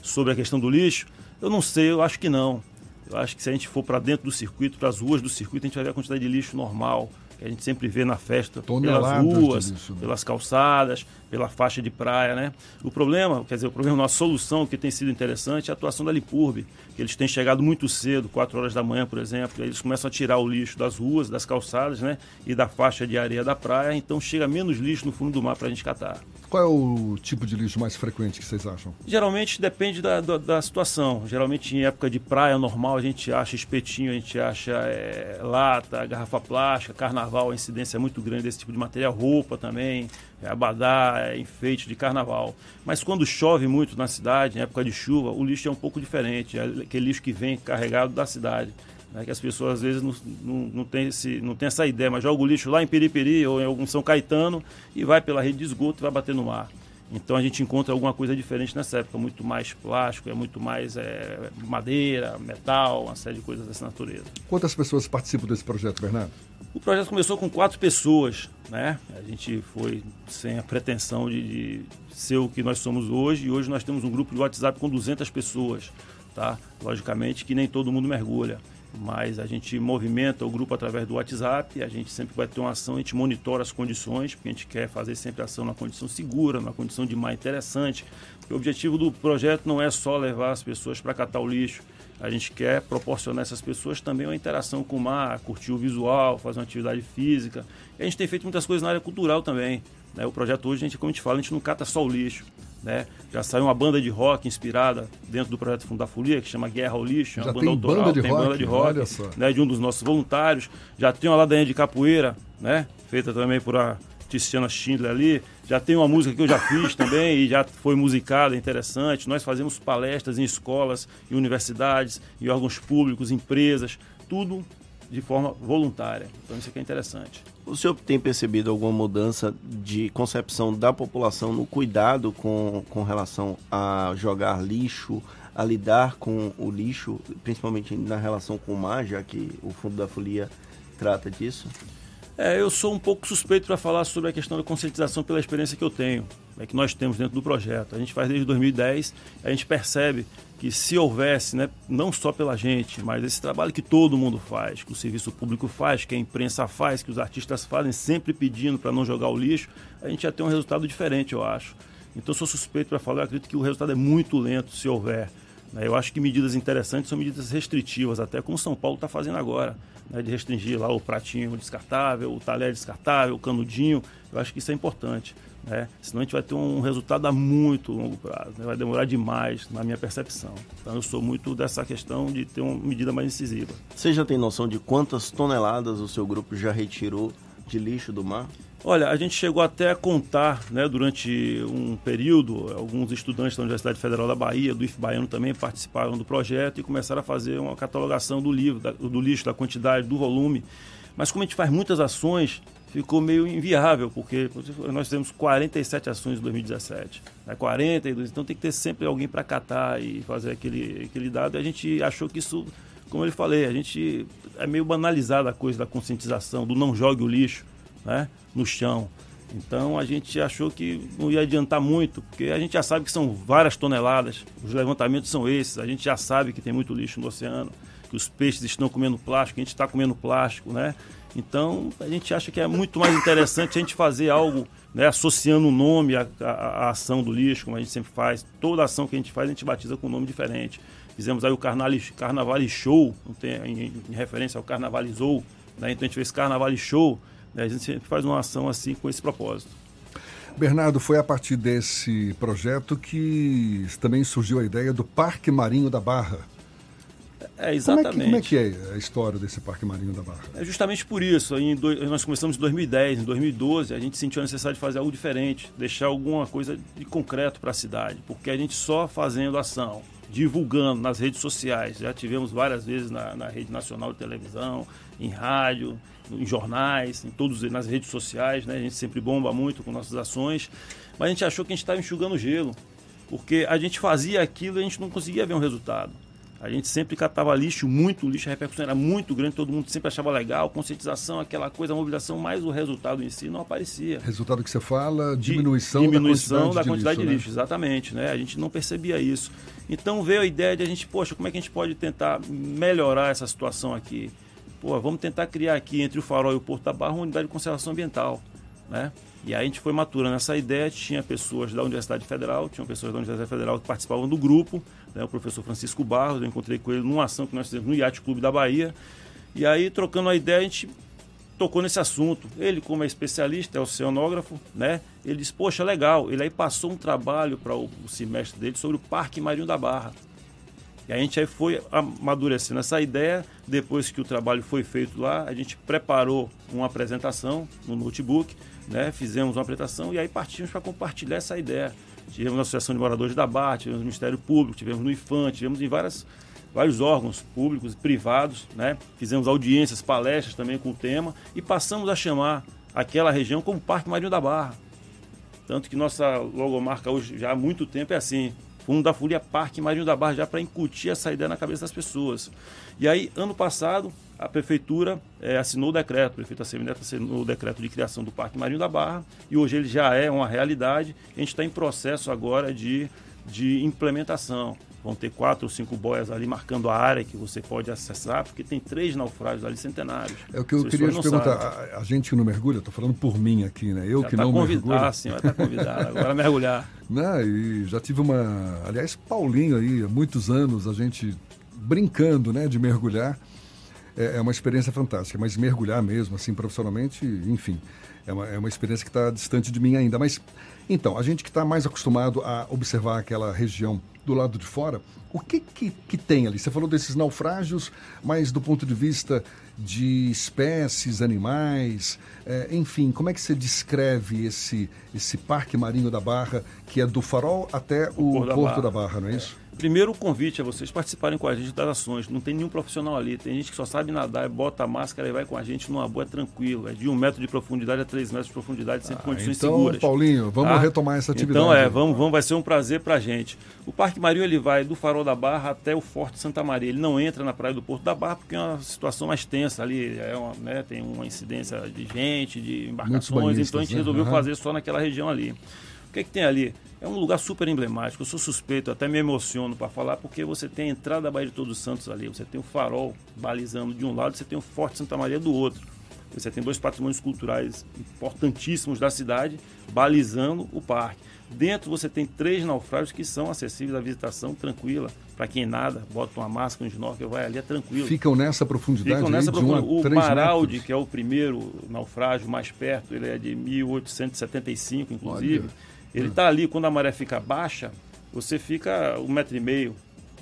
Speaker 28: sobre a questão do lixo? Eu não sei, eu acho que não. Eu acho que se a gente for para dentro do circuito, para as ruas do circuito, a gente vai ver a quantidade de lixo normal, que a gente sempre vê na festa, pelas
Speaker 4: Toneladas de
Speaker 28: ruas,
Speaker 4: lixo, né?
Speaker 28: pelas calçadas, pela faixa de praia, né? O problema, quer dizer, o problema, nossa solução que tem sido interessante é a atuação da Lipurbe, que eles têm chegado muito cedo, 4 horas da manhã, por exemplo, eles começam a tirar o lixo das ruas, das calçadas, né? E da faixa de areia da praia, então chega menos lixo no fundo do mar para a gente catar.
Speaker 4: Qual é o tipo de lixo mais frequente que vocês acham?
Speaker 28: Geralmente depende da, da, da situação. Geralmente em época de praia normal a gente acha espetinho, a gente acha é, lata, garrafa plástica, carnaval, a incidência é muito grande desse tipo de material, roupa também, é, abadá, é, enfeite de carnaval. Mas quando chove muito na cidade, em época de chuva, o lixo é um pouco diferente, é aquele lixo que vem carregado da cidade. Né, que as pessoas às vezes não, não, não, tem esse, não tem essa ideia, mas joga o lixo lá em Periperi ou em algum São Caetano e vai pela rede de esgoto e vai bater no mar. Então a gente encontra alguma coisa diferente nessa época, muito mais plástico, é muito mais é, madeira, metal, uma série de coisas dessa natureza.
Speaker 4: Quantas pessoas participam desse projeto, Bernardo?
Speaker 28: O projeto começou com quatro pessoas, né? A gente foi sem a pretensão de, de ser o que nós somos hoje e hoje nós temos um grupo de WhatsApp com 200 pessoas, tá? Logicamente que nem todo mundo mergulha, mas a gente movimenta o grupo através do WhatsApp, a gente sempre vai ter uma ação, a gente monitora as condições, porque a gente quer fazer sempre ação na condição segura, na condição de mar interessante. O objetivo do projeto não é só levar as pessoas para catar o lixo, a gente quer proporcionar a essas pessoas também uma interação com o mar, curtir o visual, fazer uma atividade física. E a gente tem feito muitas coisas na área cultural também. Né? O projeto hoje, a gente, como a gente fala, a gente não cata só o lixo. Né? Já saiu uma banda de rock inspirada dentro do projeto Fundo da Folia, que chama Guerra ao Lixo. é
Speaker 4: Já
Speaker 28: uma banda
Speaker 4: tem
Speaker 28: autoral,
Speaker 4: banda de
Speaker 28: tem
Speaker 4: rock,
Speaker 28: banda de rock né, de um dos nossos voluntários. Já tem uma ladainha de capoeira, né? Feita também por a Tiziana Schindler ali. Já tem uma música que eu já fiz também e já foi musicada, interessante. Nós fazemos palestras em escolas, universidades, em órgãos públicos, empresas, tudo de forma voluntária. Então isso aqui é interessante.
Speaker 5: O senhor tem percebido alguma mudança de concepção da população no cuidado com, com relação a jogar lixo, a lidar com o lixo, principalmente na relação com o mar, já que o Fundo da Folia trata disso?
Speaker 28: É, eu sou um pouco suspeito para falar sobre a questão da conscientização pela experiência que eu tenho, é que nós temos dentro do projeto. A gente faz desde 2010, a gente percebe que se houvesse, né, não só pela gente, mas esse trabalho que todo mundo faz, que o serviço público faz, que a imprensa faz, que os artistas fazem, sempre pedindo para não jogar o lixo, a gente ia ter um resultado diferente, eu acho. Então, eu sou suspeito para falar, eu acredito que o resultado é muito lento se houver. né. Eu acho que medidas interessantes são medidas restritivas, até como São Paulo está fazendo agora, né, de restringir lá o pratinho descartável, o talher descartável, o canudinho. Eu acho que isso é importante. Né? Senão a gente vai ter um resultado a muito longo prazo, né? vai demorar demais, na minha percepção. Então eu sou muito dessa questão de ter uma medida mais incisiva.
Speaker 5: Você já tem noção de quantas toneladas o seu grupo já retirou de lixo do mar?
Speaker 28: Olha, a gente chegou até a contar, né, durante um período, alguns estudantes da Universidade Federal da Bahia, do IF Baiano também participaram do projeto e começaram a fazer uma catalogação do livro, do lixo, da quantidade, do volume. Mas como a gente faz muitas ações, ficou meio inviável, porque nós temos 47 ações em 2017, né, 42, então tem que ter sempre alguém para catar e fazer aquele, aquele dado. E a gente achou que isso, como eu falei, a gente é meio banalizada a coisa da conscientização, do não jogue o lixo né, no chão. Então a gente achou que não ia adiantar muito, porque a gente já sabe que são várias toneladas, os levantamentos são esses, a gente já sabe que tem muito lixo no oceano, que os peixes estão comendo plástico, a gente está comendo plástico, né? Então a gente acha que é muito mais interessante a gente fazer algo né, associando o nome à, à, à, ação do lixo, como a gente sempre faz. Toda ação que a gente faz a gente batiza com um nome diferente. Fizemos aí o Carnaval, Show, em, em, referência ao Carnavalizou, né? então a gente fez Carnaval Show, né? A gente sempre faz uma ação assim com esse propósito.
Speaker 4: Bernardo, foi a partir desse projeto que também surgiu a ideia do Parque Marinho da Barra.
Speaker 28: É, exatamente.
Speaker 4: Como é, que, como é que é a história desse Parque Marinho da Barra?
Speaker 28: É justamente por isso. Do, nós começamos em 2010, em 2012, a gente sentiu a necessidade de fazer algo diferente, deixar alguma coisa de concreto para a cidade, porque a gente só fazendo ação, divulgando nas redes sociais, já tivemos várias vezes na, na rede nacional de televisão, em rádio, em jornais, em todos nas redes sociais, né? A gente sempre bomba muito com nossas ações, mas a gente achou que a gente estava enxugando gelo, porque a gente fazia aquilo e a gente não conseguia ver um resultado. A gente sempre catava lixo, muito lixo, a repercussão era muito grande, todo mundo sempre achava legal, conscientização, aquela coisa, a mobilização, mas o resultado em si não aparecia.
Speaker 4: Resultado que você fala, diminuição,
Speaker 28: diminuição
Speaker 4: da quantidade,
Speaker 28: da quantidade
Speaker 4: de,
Speaker 28: lixo,
Speaker 4: lixo
Speaker 28: né? exatamente, né? A gente não percebia isso. Então veio a ideia de a gente, poxa, como é que a gente pode tentar melhorar essa situação aqui? Pô, vamos tentar criar aqui entre o Farol e o Porto da Barra uma unidade de conservação ambiental, né? E aí a gente foi maturando essa ideia, tinha pessoas da Universidade Federal, tinham pessoas da Universidade Federal que participavam do grupo, né? o professor Francisco Barros, eu encontrei com ele numa ação que nós fizemos no Yacht Clube da Bahia, e aí trocando a ideia a gente tocou nesse assunto. Ele, como é especialista, é oceanógrafo, né? Ele disse, poxa, legal. Ele aí passou um trabalho para o, o semestre dele sobre o Parque Marinho da Barra. E a gente aí foi amadurecendo essa ideia. Depois que o trabalho foi feito lá, a gente preparou uma apresentação no notebook, né? fizemos uma apresentação e aí partimos para compartilhar essa ideia. Tivemos na Associação de Moradores da Barra, tivemos no Ministério Público, tivemos no IFAM, tivemos em várias, vários órgãos públicos e privados. Né? Fizemos audiências, palestras também com o tema e passamos a chamar aquela região como Parque Marinho da Barra. Tanto que nossa logomarca hoje já há muito tempo é assim, Fundo da Folia Parque Marinho da Barra, já para incutir essa ideia na cabeça das pessoas. E aí, ano passado, a prefeitura é, assinou o decreto, o prefeito Assemineto assinou o decreto de criação do Parque Marinho da Barra, e hoje ele já é uma realidade. A gente está em processo agora de, de implementação. Vão ter quatro ou cinco boias ali marcando a área que você pode acessar, porque tem três naufrágios ali centenários.
Speaker 4: É o que eu queria te perguntar. A, a, gente que não mergulha, estou falando por mim aqui, né? Eu
Speaker 28: já
Speaker 4: que
Speaker 28: tá
Speaker 4: não mergulho.
Speaker 28: Ah, sim, vai estar tá convidado agora a mergulhar.
Speaker 4: Né? E já tive uma. Aliás, Paulinho aí, há muitos anos, a gente brincando né, de mergulhar. É, é uma experiência fantástica, mas mergulhar mesmo, assim, profissionalmente, enfim, é uma, é uma experiência que está distante de mim ainda. Mas, então, a gente que está mais acostumado a observar aquela região do lado de fora, o que, que, que, tem ali? Você falou desses naufrágios, mas do ponto de vista de espécies, animais, é, enfim, como é que você descreve esse, esse parque marinho da Barra, que é do Farol até o, o Porto, da, Barra. da Barra, não é isso?
Speaker 28: Primeiro o convite é vocês participarem com a gente das ações. Não tem nenhum profissional ali. Tem gente que só sabe nadar, bota a máscara e vai com a gente numa boa, é tranquilo. É de um metro de profundidade a três metros de profundidade, sempre ah, condições
Speaker 4: então,
Speaker 28: seguras.
Speaker 4: Paulinho, vamos tá? retomar essa atividade.
Speaker 28: Então é, vamos, vamos, vai ser um prazer pra gente. O Parque Marinho ele vai do Farol da Barra até o Forte Santa Maria. Ele não entra na praia do Porto da Barra porque é uma situação mais tensa ali. É uma, né, tem uma incidência de gente, de embarcações, então a gente né? resolveu uhum. fazer só naquela região ali. O que, é que tem ali? É um lugar super emblemático. Eu sou suspeito, até me emociono para falar, porque você tem a entrada da Baía de Todos os Santos ali, você tem o farol balizando de um lado, você tem o Forte Santa Maria do outro. Você tem dois patrimônios culturais importantíssimos da cidade balizando o parque. Dentro você tem três naufrágios que são acessíveis à visitação tranquila. Para quem nada, bota uma máscara, um snorkel, vai ali, é tranquilo.
Speaker 4: Ficam nessa profundidade?
Speaker 28: Ficam nessa
Speaker 4: profundidade.
Speaker 28: O Maraldi, metros. que é o primeiro naufrágio mais perto, ele é de 1875, inclusive. Olha. Ele está ali, quando a maré fica baixa, você fica um metro e meio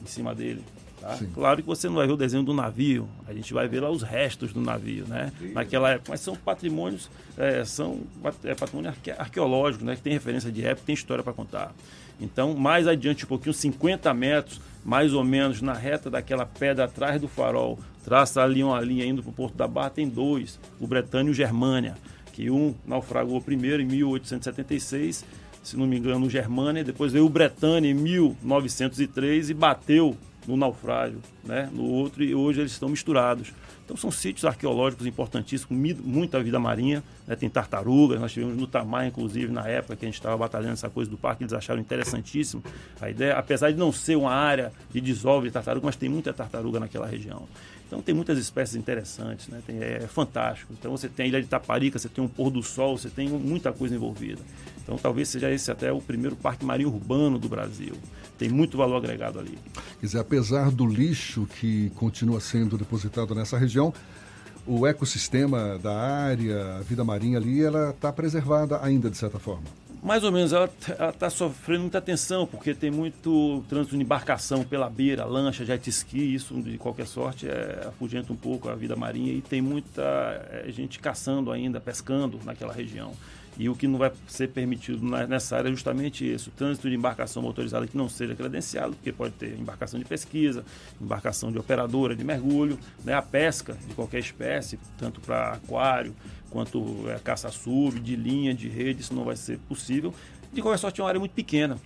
Speaker 28: em cima dele. Tá? Claro que você não vai ver o desenho do navio, a gente vai ver lá os restos do navio, né? Naquela época, mas são patrimônios, é, são é, patrimônio arque, arqueológico, né? Que tem referência de época, tem história para contar. Então, mais adiante um pouquinho, 50 metros, mais ou menos, na reta daquela pedra atrás do farol, traça ali uma linha indo para o Porto da Barra, tem dois, o Bretânia e o Germânia, que um naufragou primeiro em 1876, se não me engano, o Germânia, depois veio o Bretânia em 1903 e bateu no naufrágio, né, no outro, e hoje eles estão misturados. Então são sítios arqueológicos importantíssimos, muita vida marinha, né, tem tartarugas, nós tivemos no Tamar, inclusive, na época que a gente estava batalhando essa coisa do parque, eles acharam interessantíssimo a ideia, apesar de não ser uma área de desove de tartaruga, mas tem muita tartaruga naquela região. Então tem muitas espécies interessantes, né? Tem, é, é, fantástico. Então você tem a ilha de Taparica, você tem um pôr do sol, você tem muita coisa envolvida. Então talvez seja esse até o primeiro parque marinho urbano do Brasil. Tem muito valor agregado ali.
Speaker 4: Quer dizer, apesar do lixo que continua sendo depositado nessa região, o ecossistema da área, a vida marinha ali, ela está preservada ainda de certa forma
Speaker 28: mais ou menos, ela está sofrendo muita tensão, porque tem muito trânsito de embarcação pela beira, lancha, jet ski, isso de qualquer sorte é, afugenta um pouco a vida marinha e tem muita é, gente caçando ainda, pescando naquela região. E o que não vai ser permitido nessa área é justamente isso: o trânsito de embarcação motorizada que não seja credenciado, porque pode ter embarcação de pesquisa, embarcação de operadora de mergulho, né, a pesca de qualquer espécie, tanto para aquário quanto é, caça sub, de linha, de rede, isso não vai ser possível. De qualquer sorte, é uma área muito pequena.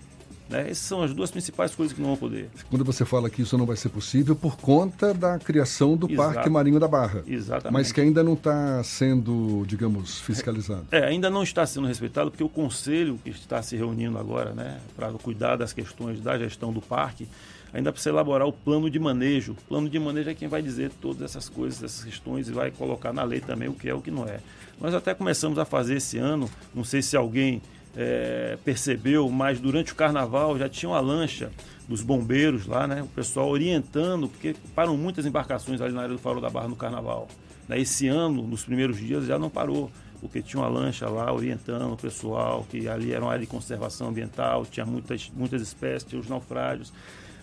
Speaker 28: Né? Essas são as duas principais coisas que não vão poder.
Speaker 4: Quando você fala que isso não vai ser possível por conta da criação do Exato. Parque Marinho da Barra.
Speaker 28: Exatamente.
Speaker 4: Mas que ainda não está sendo, digamos, fiscalizado.
Speaker 28: É, ainda não está sendo respeitado porque o conselho que está se reunindo agora né, para cuidar das questões da gestão do parque ainda precisa elaborar o plano de manejo. O plano de manejo é quem vai dizer todas essas coisas, essas questões e vai colocar na lei também o que é o que não é. Nós até começamos a fazer esse ano, não sei se alguém é, percebeu, mas durante o carnaval já tinha uma lancha dos bombeiros lá, né? O pessoal orientando, porque param muitas embarcações ali na área do Farol da Barra no carnaval. Né? Esse ano, nos primeiros dias, já não parou, porque tinha uma lancha lá orientando o pessoal, que ali era uma área de conservação ambiental, tinha muitas, muitas espécies, tinha os naufrágios.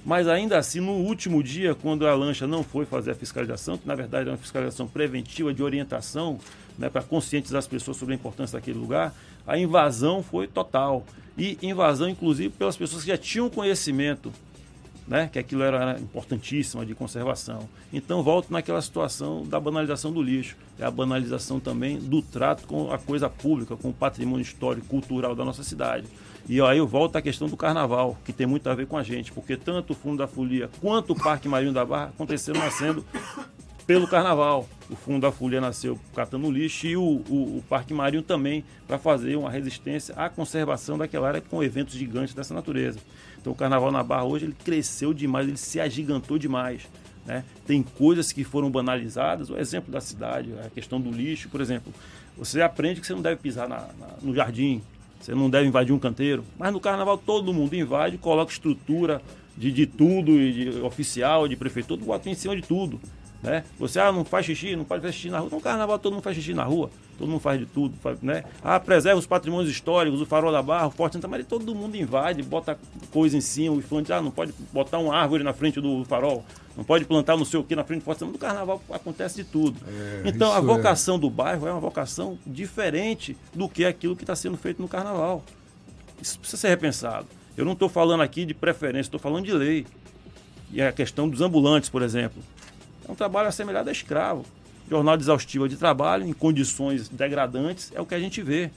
Speaker 28: Mas ainda assim, no último dia, quando a lancha não foi fazer a fiscalização, que na verdade é uma fiscalização preventiva de orientação, né, para conscientizar as pessoas sobre a importância daquele lugar, a invasão foi total. E invasão, inclusive, pelas pessoas que já tinham conhecimento, né, que aquilo era importantíssimo de conservação. Então, volto naquela situação da banalização do lixo. É a banalização também do trato com a coisa pública, com o patrimônio histórico, cultural da nossa cidade. E aí eu volto à questão do carnaval, que tem muito a ver com a gente, porque tanto o Fundo da Folia quanto o Parque Marinho da Barra aconteceram nascendo pelo carnaval. O Fundo da Folia nasceu catando lixo e o, o, o Parque Marinho também para fazer uma resistência à conservação daquela área com eventos gigantes dessa natureza. Então o carnaval na Barra hoje ele cresceu demais, ele se agigantou demais. Né? Tem coisas que foram banalizadas, o exemplo da cidade, a questão do lixo, por exemplo. Você aprende que você não deve pisar na, na, no jardim, você não deve invadir um canteiro. Mas no carnaval todo mundo invade, coloca estrutura de, de tudo, de oficial, de prefeitura, bota em cima de tudo. Né? Você ah, não faz xixi, não pode fazer xixi na rua. No carnaval todo mundo faz xixi na rua, todo mundo faz de tudo. Faz, né? Ah, preserva os patrimônios históricos, o farol da barra, o Forte Santa Maria, todo mundo invade, bota coisa em cima, o infante, ah, não pode botar uma árvore na frente do farol, não pode plantar não sei o que na frente do Forte Santa Maria. No carnaval acontece de tudo. É, então a é. vocação é... do bairro é uma vocação diferente do que aquilo que está sendo feito no carnaval. Isso precisa ser repensado. Eu não estou falando aqui de preferência, estou falando de lei. E a questão dos ambulantes, por exemplo. É um trabalho assemelhado a escravo. Jornada exaustiva de trabalho, em condições degradantes, é o que a gente vê.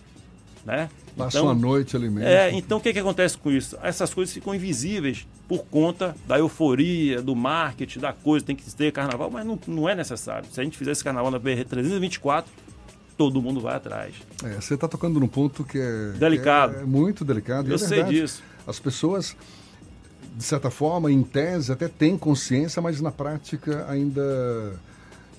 Speaker 28: Né?
Speaker 4: Passa então, uma noite ali mesmo.
Speaker 28: É, então o que, que acontece com isso? Essas coisas ficam invisíveis por conta da euforia, do marketing, da coisa, tem que ter carnaval, mas não, não é necessário. Se a gente fizesse carnaval na BR 324, todo mundo vai atrás.
Speaker 4: É, você está tocando num ponto que é
Speaker 28: delicado.
Speaker 4: Que é muito delicado.
Speaker 28: Eu é sei disso.
Speaker 4: As pessoas de certa forma, em tese, até têm consciência, mas na prática ainda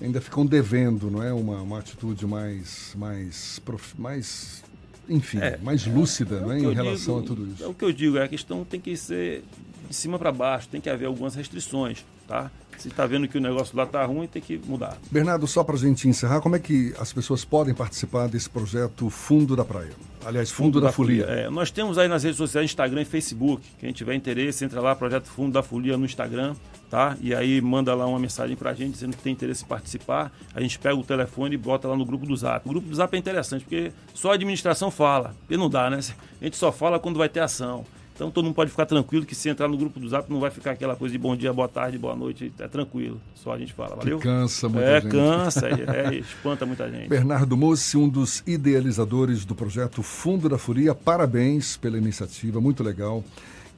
Speaker 4: ainda ficam devendo, não é? Uma, uma atitude mais, mais, mais enfim, é, mais lúcida, é, é em relação
Speaker 28: digo,
Speaker 4: a tudo isso.
Speaker 28: É o que eu digo, é a questão tem que ser de cima para baixo, tem que haver algumas restrições, tá? Se está vendo que o negócio lá está ruim, tem que mudar.
Speaker 4: Bernardo, só para a gente encerrar, como é que as pessoas podem participar desse projeto Fundo da Praia? Aliás, Fundo, Fundo da, da, Folia.
Speaker 28: Folia. É, nós temos aí nas redes sociais, Instagram e Facebook. Quem tiver interesse, entra lá, Projeto Fundo da Folia no Instagram, tá? E aí manda lá uma mensagem para a gente dizendo que tem interesse em participar. A gente pega o telefone e bota lá no grupo do Zap. O grupo do Zap é interessante, porque só a administração fala. Porque não dá, né? A gente só fala quando vai ter ação. Então todo mundo pode ficar tranquilo que se entrar no grupo do Zap não vai ficar aquela coisa de bom dia, boa tarde, boa noite, é tranquilo. Só a gente fala, valeu?
Speaker 4: Que cansa muita
Speaker 28: é,
Speaker 4: gente.
Speaker 28: Cansa, é, é, espanta muita gente.
Speaker 4: Bernardo Mossi, um dos idealizadores do projeto Fundo da Furia, parabéns pela iniciativa, muito legal.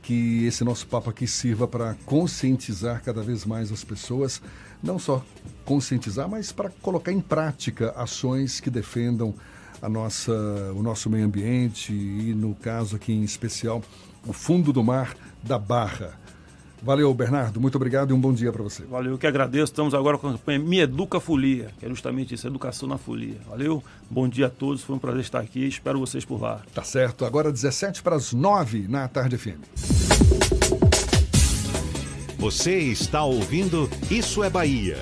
Speaker 4: Que esse nosso papo aqui sirva para conscientizar cada vez mais as pessoas, não só conscientizar, mas para colocar em prática ações que defendam a nossa, o nosso meio ambiente e, no caso aqui em especial, o fundo do mar da Barra. Valeu, Bernardo. Muito obrigado e um bom dia para você.
Speaker 28: Valeu, eu que agradeço. Estamos agora com a campanha Me Educa Folia, que é justamente isso, educação na folia. Valeu, bom dia a todos. Foi um prazer estar aqui. Espero vocês por lá.
Speaker 4: Tá certo. Agora 17 para as 9 na Tarde FM.
Speaker 2: Você está ouvindo Isso é Bahia.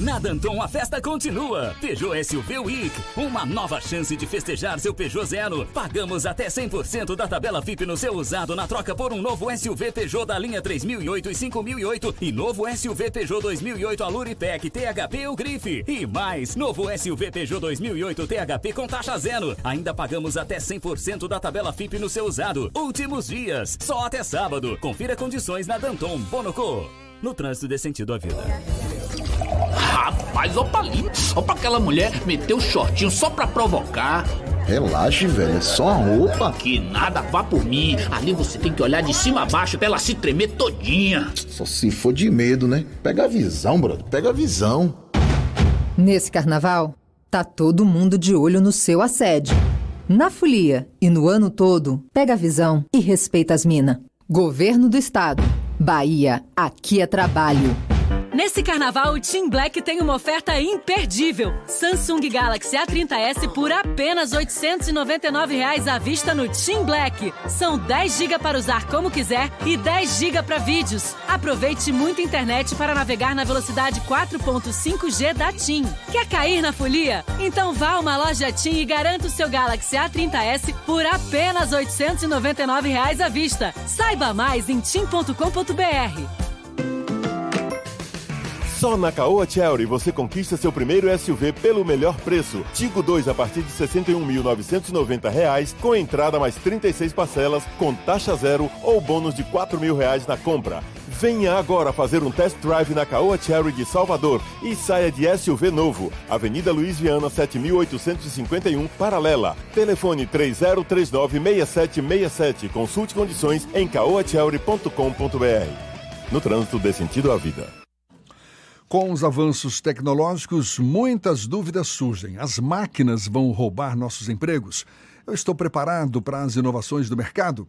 Speaker 25: Na Danton a festa continua. Peugeot SUV Week, uma nova chance de festejar seu Peugeot Zero. Pagamos até 100% da tabela FIP no seu usado na troca por um novo SUV Peugeot da linha 3008 e 5008 e novo SUV Peugeot 2008 Aluripec THP ou Grife. E mais, novo SUV Peugeot 2008 THP com taxa zero. Ainda pagamos até 100% da tabela FIP no seu usado. Últimos dias, só até sábado. Confira condições na Danton Bonoco. No trânsito dê sentido à vida.
Speaker 9: Rapaz, opa ali. Opa aquela mulher meteu o shortinho só pra provocar.
Speaker 29: Relaxe, velho, é só a roupa.
Speaker 9: Que nada, vá por mim. Ali você tem que olhar de cima a baixo até ela se tremer todinha.
Speaker 29: Só se for de medo, né? Pega a visão, brother, pega a visão.
Speaker 30: Nesse carnaval, tá todo mundo de olho no seu assédio. Na folia e no ano todo, pega a visão e respeita as minas. Governo do Estado. Bahia, aqui é trabalho.
Speaker 31: Nesse carnaval, o Team Black tem uma oferta imperdível. Samsung Galaxy A30s por apenas 899 reais à vista no Team Black. São 10 GB para usar como quiser e 10 GB para vídeos. Aproveite muita internet para navegar na velocidade 4.5G da TIM. Quer cair na folia? Então vá a uma loja TIM e garanta o seu Galaxy A30s por apenas 899 reais à vista. Saiba mais em tim.com.br.
Speaker 32: Só na Caoa Chery você conquista seu primeiro SUV pelo melhor preço. Tigo 2 a partir de R$ 61.990, com entrada mais 36 parcelas, com taxa zero ou bônus de 4 mil reais na compra. Venha agora fazer um test drive na Caoa Cherry de Salvador e saia de SUV novo. Avenida Luiz Viana 7851, paralela. Telefone 30396767. Consulte condições em caoacherry.com.br. No trânsito dê sentido à vida.
Speaker 4: Com os avanços tecnológicos, muitas dúvidas surgem. As máquinas vão roubar nossos empregos? Eu estou preparado para as inovações do mercado?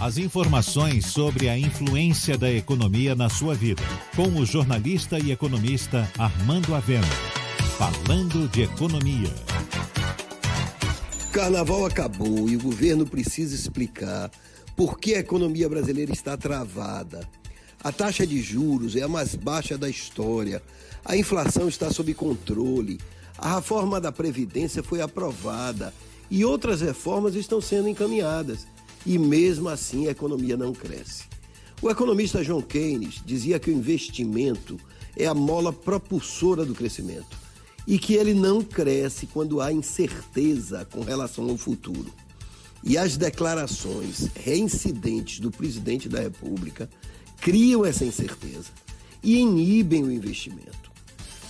Speaker 2: As informações sobre a influência da economia na sua vida, com o jornalista e economista Armando Avena. Falando de economia.
Speaker 33: Carnaval acabou e o governo precisa explicar por que a economia brasileira está travada. A taxa de juros é a mais baixa da história. A inflação está sob controle. A reforma da Previdência foi aprovada e outras reformas estão sendo encaminhadas e mesmo assim a economia não cresce. O economista John Keynes dizia que o investimento é a mola propulsora do crescimento e que ele não cresce quando há incerteza com relação ao futuro. E as declarações reincidentes do presidente da República criam essa incerteza e inibem o investimento.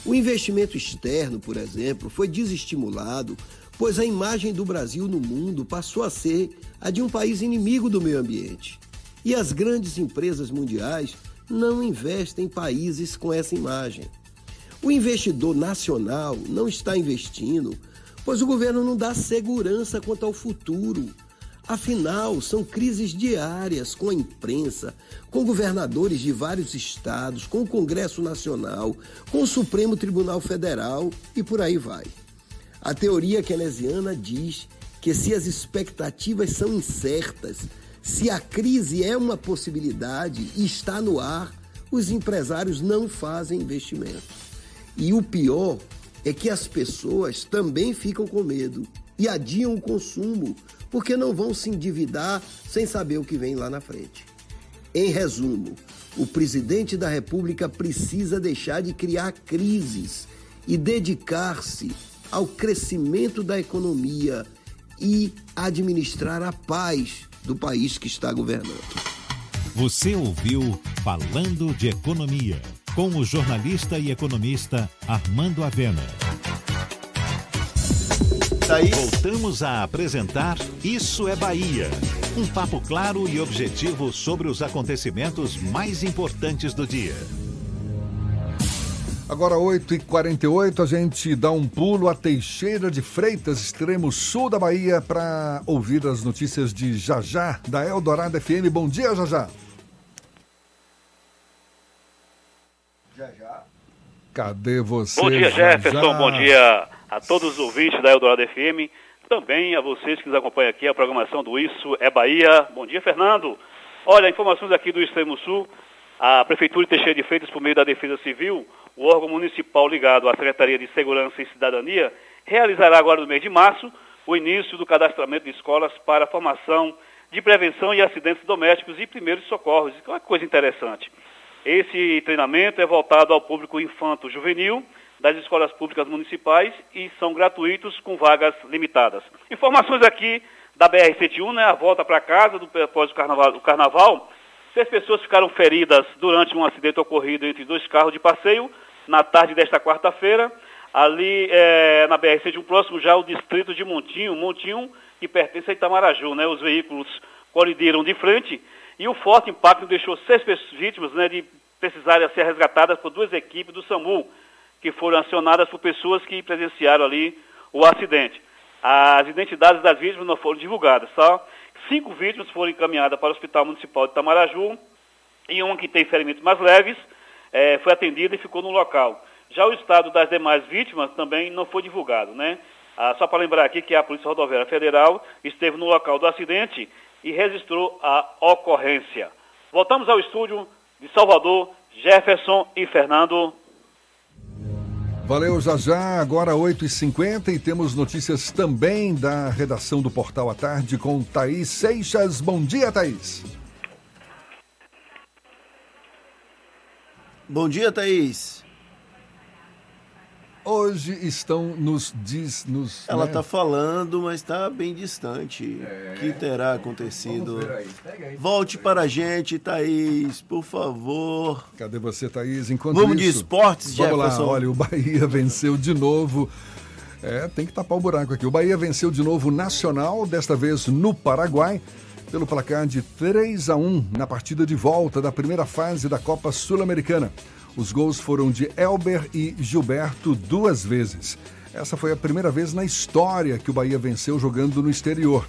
Speaker 33: O investimento externo, por exemplo, foi desestimulado pois a imagem do Brasil no mundo passou a ser a de um país inimigo do meio ambiente. E as grandes empresas mundiais não investem em países com essa imagem. O investidor nacional não está investindo, pois o governo não dá segurança quanto ao futuro. Afinal, são crises diárias com a imprensa, com governadores de vários estados, com o Congresso Nacional, com o Supremo Tribunal Federal e por aí vai. A teoria keynesiana diz que se as expectativas são incertas, se a crise é uma possibilidade e está no ar, os empresários não fazem investimento. E o pior é que as pessoas também ficam com medo e adiam o consumo porque não vão se endividar sem saber o que vem lá na frente. Em resumo, o presidente da República precisa deixar de criar crises e dedicar-se ao crescimento da economia e administrar a paz do país que está governando.
Speaker 2: Você ouviu Falando de Economia, com o jornalista e economista Armando Avena. Voltamos a apresentar Isso é Bahia. Um papo claro e objetivo sobre os acontecimentos mais importantes do dia.
Speaker 4: Agora 8h48, a gente dá um pulo a Teixeira de Freitas, extremo sul da Bahia, para ouvir as notícias de Jajá, da Eldorado FM. Bom dia, Jajá.
Speaker 33: Jajá.
Speaker 4: Cadê você?
Speaker 34: Bom dia, Jefferson.
Speaker 4: Jajá?
Speaker 34: Bom dia a todos os ouvintes da Eldorado FM. Também a vocês que nos acompanham aqui, a programação do Isso é Bahia. Bom dia, Fernando. Olha, informações aqui do Extremo Sul. A Prefeitura de Teixeira de Freitas, por meio da Defesa Civil, o órgão municipal ligado à Secretaria de Segurança e Cidadania, realizará agora no mês de março o início do cadastramento de escolas para a formação de prevenção e acidentes domésticos e primeiros socorros. Isso é uma coisa interessante. Esse treinamento é voltado ao público infanto-juvenil das escolas públicas municipais e são gratuitos com vagas limitadas. Informações aqui da BR-101, né, a volta para casa do, após o carnaval, carnaval. Seis pessoas ficaram feridas durante um acidente ocorrido entre dois carros de passeio na tarde desta quarta-feira, ali é, na BR-101, próximo já ao distrito de Montinho, Montinho que pertence a Itamaraju. Né, os veículos colidiram de frente e o forte impacto deixou seis vítimas né, de precisarem ser resgatadas por duas equipes do SAMU, que foram acionadas por pessoas que presenciaram ali o acidente. As identidades das vítimas não foram divulgadas, só cinco vítimas foram encaminhadas para o Hospital Municipal de Tamaraju e uma que tem ferimentos mais leves eh, foi atendida e ficou no local. Já o estado das demais vítimas também não foi divulgado, né? Ah, só para lembrar aqui que a Polícia Rodoviária Federal esteve no local do acidente e registrou a ocorrência. Voltamos ao estúdio de Salvador, Jefferson e Fernando.
Speaker 4: Valeu, Jajá. Agora 8h50 e temos notícias também da redação do Portal à Tarde com Thaís Seixas. Bom dia, Thaís.
Speaker 5: Bom dia, Thaís.
Speaker 4: Hoje estão nos diz nos.
Speaker 5: Ela
Speaker 4: né?
Speaker 5: está falando, mas está bem distante. O que terá acontecido? Volte para a gente, Thaís, por favor.
Speaker 4: Cadê você, Thaís? Enquanto
Speaker 5: Vamos de
Speaker 4: isso,
Speaker 5: esportes,
Speaker 4: Vamos lá,
Speaker 5: Jefferson.
Speaker 4: olha, o Bahia venceu de novo. É, tem que tapar o buraco aqui. O Bahia venceu de novo o Nacional, desta vez no Paraguai, pelo placar de 3 a 1 na partida de volta da primeira fase da Copa Sul-Americana. Os gols foram de Elber e Gilberto duas vezes. Essa foi a primeira vez na história que o Bahia venceu jogando no exterior.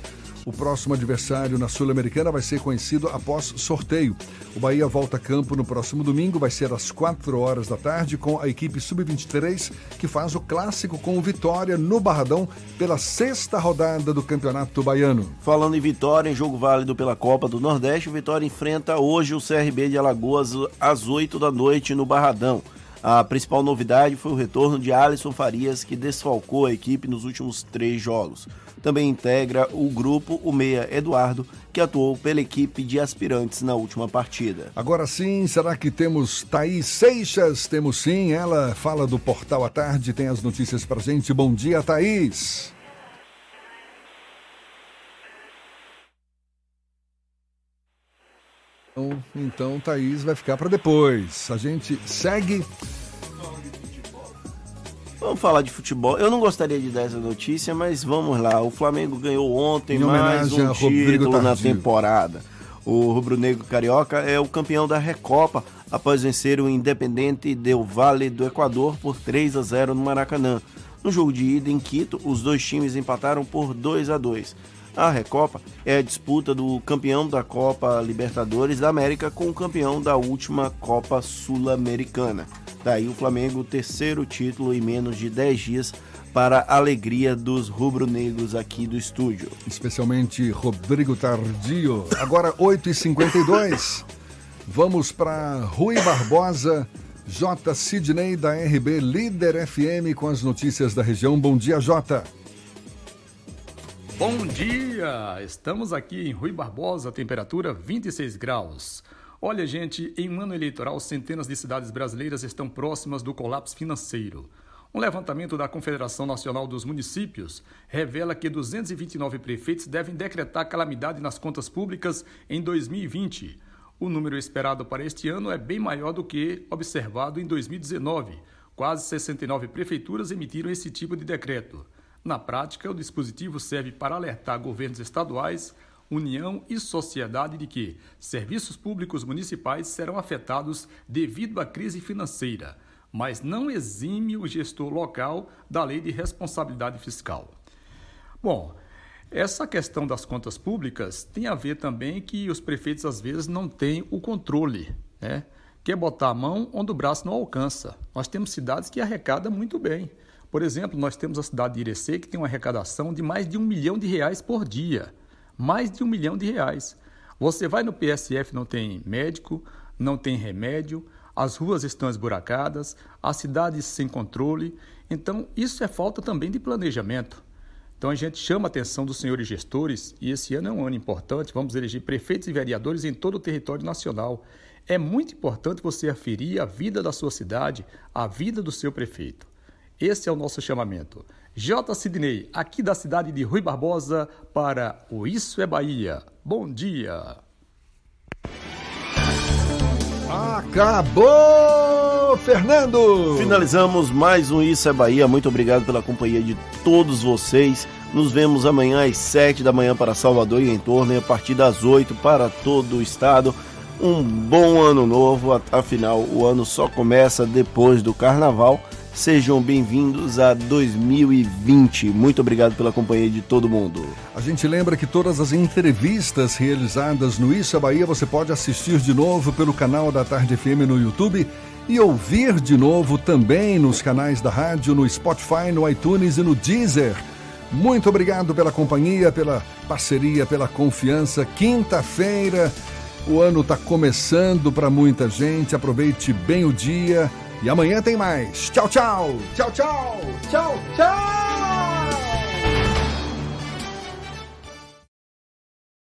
Speaker 4: O próximo adversário na Sul-Americana vai ser conhecido após sorteio. O Bahia volta a campo no próximo domingo, vai ser às 4 horas da tarde, com a equipe Sub-23, que faz o clássico com Vitória no Barradão pela sexta rodada do Campeonato Baiano.
Speaker 5: Falando em Vitória, em jogo válido pela Copa do Nordeste, o Vitória enfrenta hoje o CRB de Alagoas às 8 da noite no Barradão. A principal novidade foi o retorno de Alisson Farias, que desfalcou a equipe nos últimos três jogos. Também integra o grupo o meia Eduardo, que atuou pela equipe de aspirantes na última partida.
Speaker 4: Agora sim, será que temos Thaís Seixas? Temos sim, ela fala do Portal à Tarde, tem as notícias pra gente. Bom dia, Thaís. Então, então Thaís vai ficar para depois. A gente segue.
Speaker 5: Vamos falar de futebol. Eu não gostaria de dar essa notícia, mas vamos lá. O Flamengo ganhou ontem
Speaker 4: Em
Speaker 5: mais um título na temporada. O rubro-negro carioca é o campeão da Recopa após vencer o Independente Del Valle do Equador por 3 a 0 no Maracanã. No jogo de ida em Quito, os dois times empataram por 2 a 2. A Recopa é a disputa do campeão da Copa Libertadores da América com o campeão da última Copa Sul-Americana. Daí o Flamengo, terceiro título em menos de 10 dias para a alegria dos rubro-negros aqui do estúdio.
Speaker 4: Especialmente Rodrigo Tardio. Agora 8h52. Vamos para Rui Barbosa, J. Sidney da RB Líder FM com as notícias da região. Bom dia, Jota.
Speaker 35: Bom dia! Estamos aqui em Rui Barbosa, temperatura 26 graus. Olha, gente, em um ano eleitoral, centenas de cidades brasileiras estão próximas do colapso financeiro. Um levantamento da Confederação Nacional dos Municípios revela que 229 prefeitos devem decretar calamidade nas contas públicas em 2020. O número esperado para este ano é bem maior do que observado em 2019. Quase 69 prefeituras emitiram esse tipo de decreto. Na prática, o dispositivo serve para alertar governos estaduais, União e sociedade de que serviços públicos municipais serão afetados devido à crise financeira, mas não exime o gestor local da lei de responsabilidade fiscal. Bom, essa questão das contas públicas tem a ver também que os prefeitos às vezes não têm o controle, né? Quer botar a mão onde o braço não alcança. Nós temos cidades que arrecadam muito bem. Por exemplo, nós temos a cidade de Irecê que tem uma arrecadação de mais de um milhão de reais por dia. Mais de um milhão de reais. Você vai no PSF, não tem médico, não tem remédio, as ruas estão esburacadas, as cidades sem controle. Então, isso é falta também de planejamento. Então, a gente chama a atenção dos senhores gestores, e esse ano é um ano importante, vamos eleger prefeitos e vereadores em todo o território nacional. É muito importante você aferir a vida da sua cidade, a vida do seu prefeito. Esse é o nosso chamamento. J. Sidney, aqui da cidade de Rui Barbosa, para o Isso é Bahia. Bom dia!
Speaker 4: Acabou, Fernando!
Speaker 5: Finalizamos mais um Isso é Bahia. Muito obrigado pela companhia de todos vocês. Nos vemos amanhã às 7 da manhã para Salvador e em torno e a partir das 8 para todo o estado. Um bom ano novo, afinal o ano só começa depois do carnaval. Sejam bem-vindos a 2020. Muito obrigado pela companhia de todo mundo.
Speaker 4: A gente lembra que todas as entrevistas realizadas no Isso é Bahia você pode assistir de novo pelo canal da Tarde FM no YouTube e ouvir de novo também nos canais da rádio, no Spotify, no iTunes e no Deezer. Muito obrigado pela companhia, pela parceria, pela confiança. Quinta-feira, o ano está começando para muita gente. Aproveite bem o dia e amanhã tem mais. Tchau, tchau. Tchau, tchau. Tchau, tchau.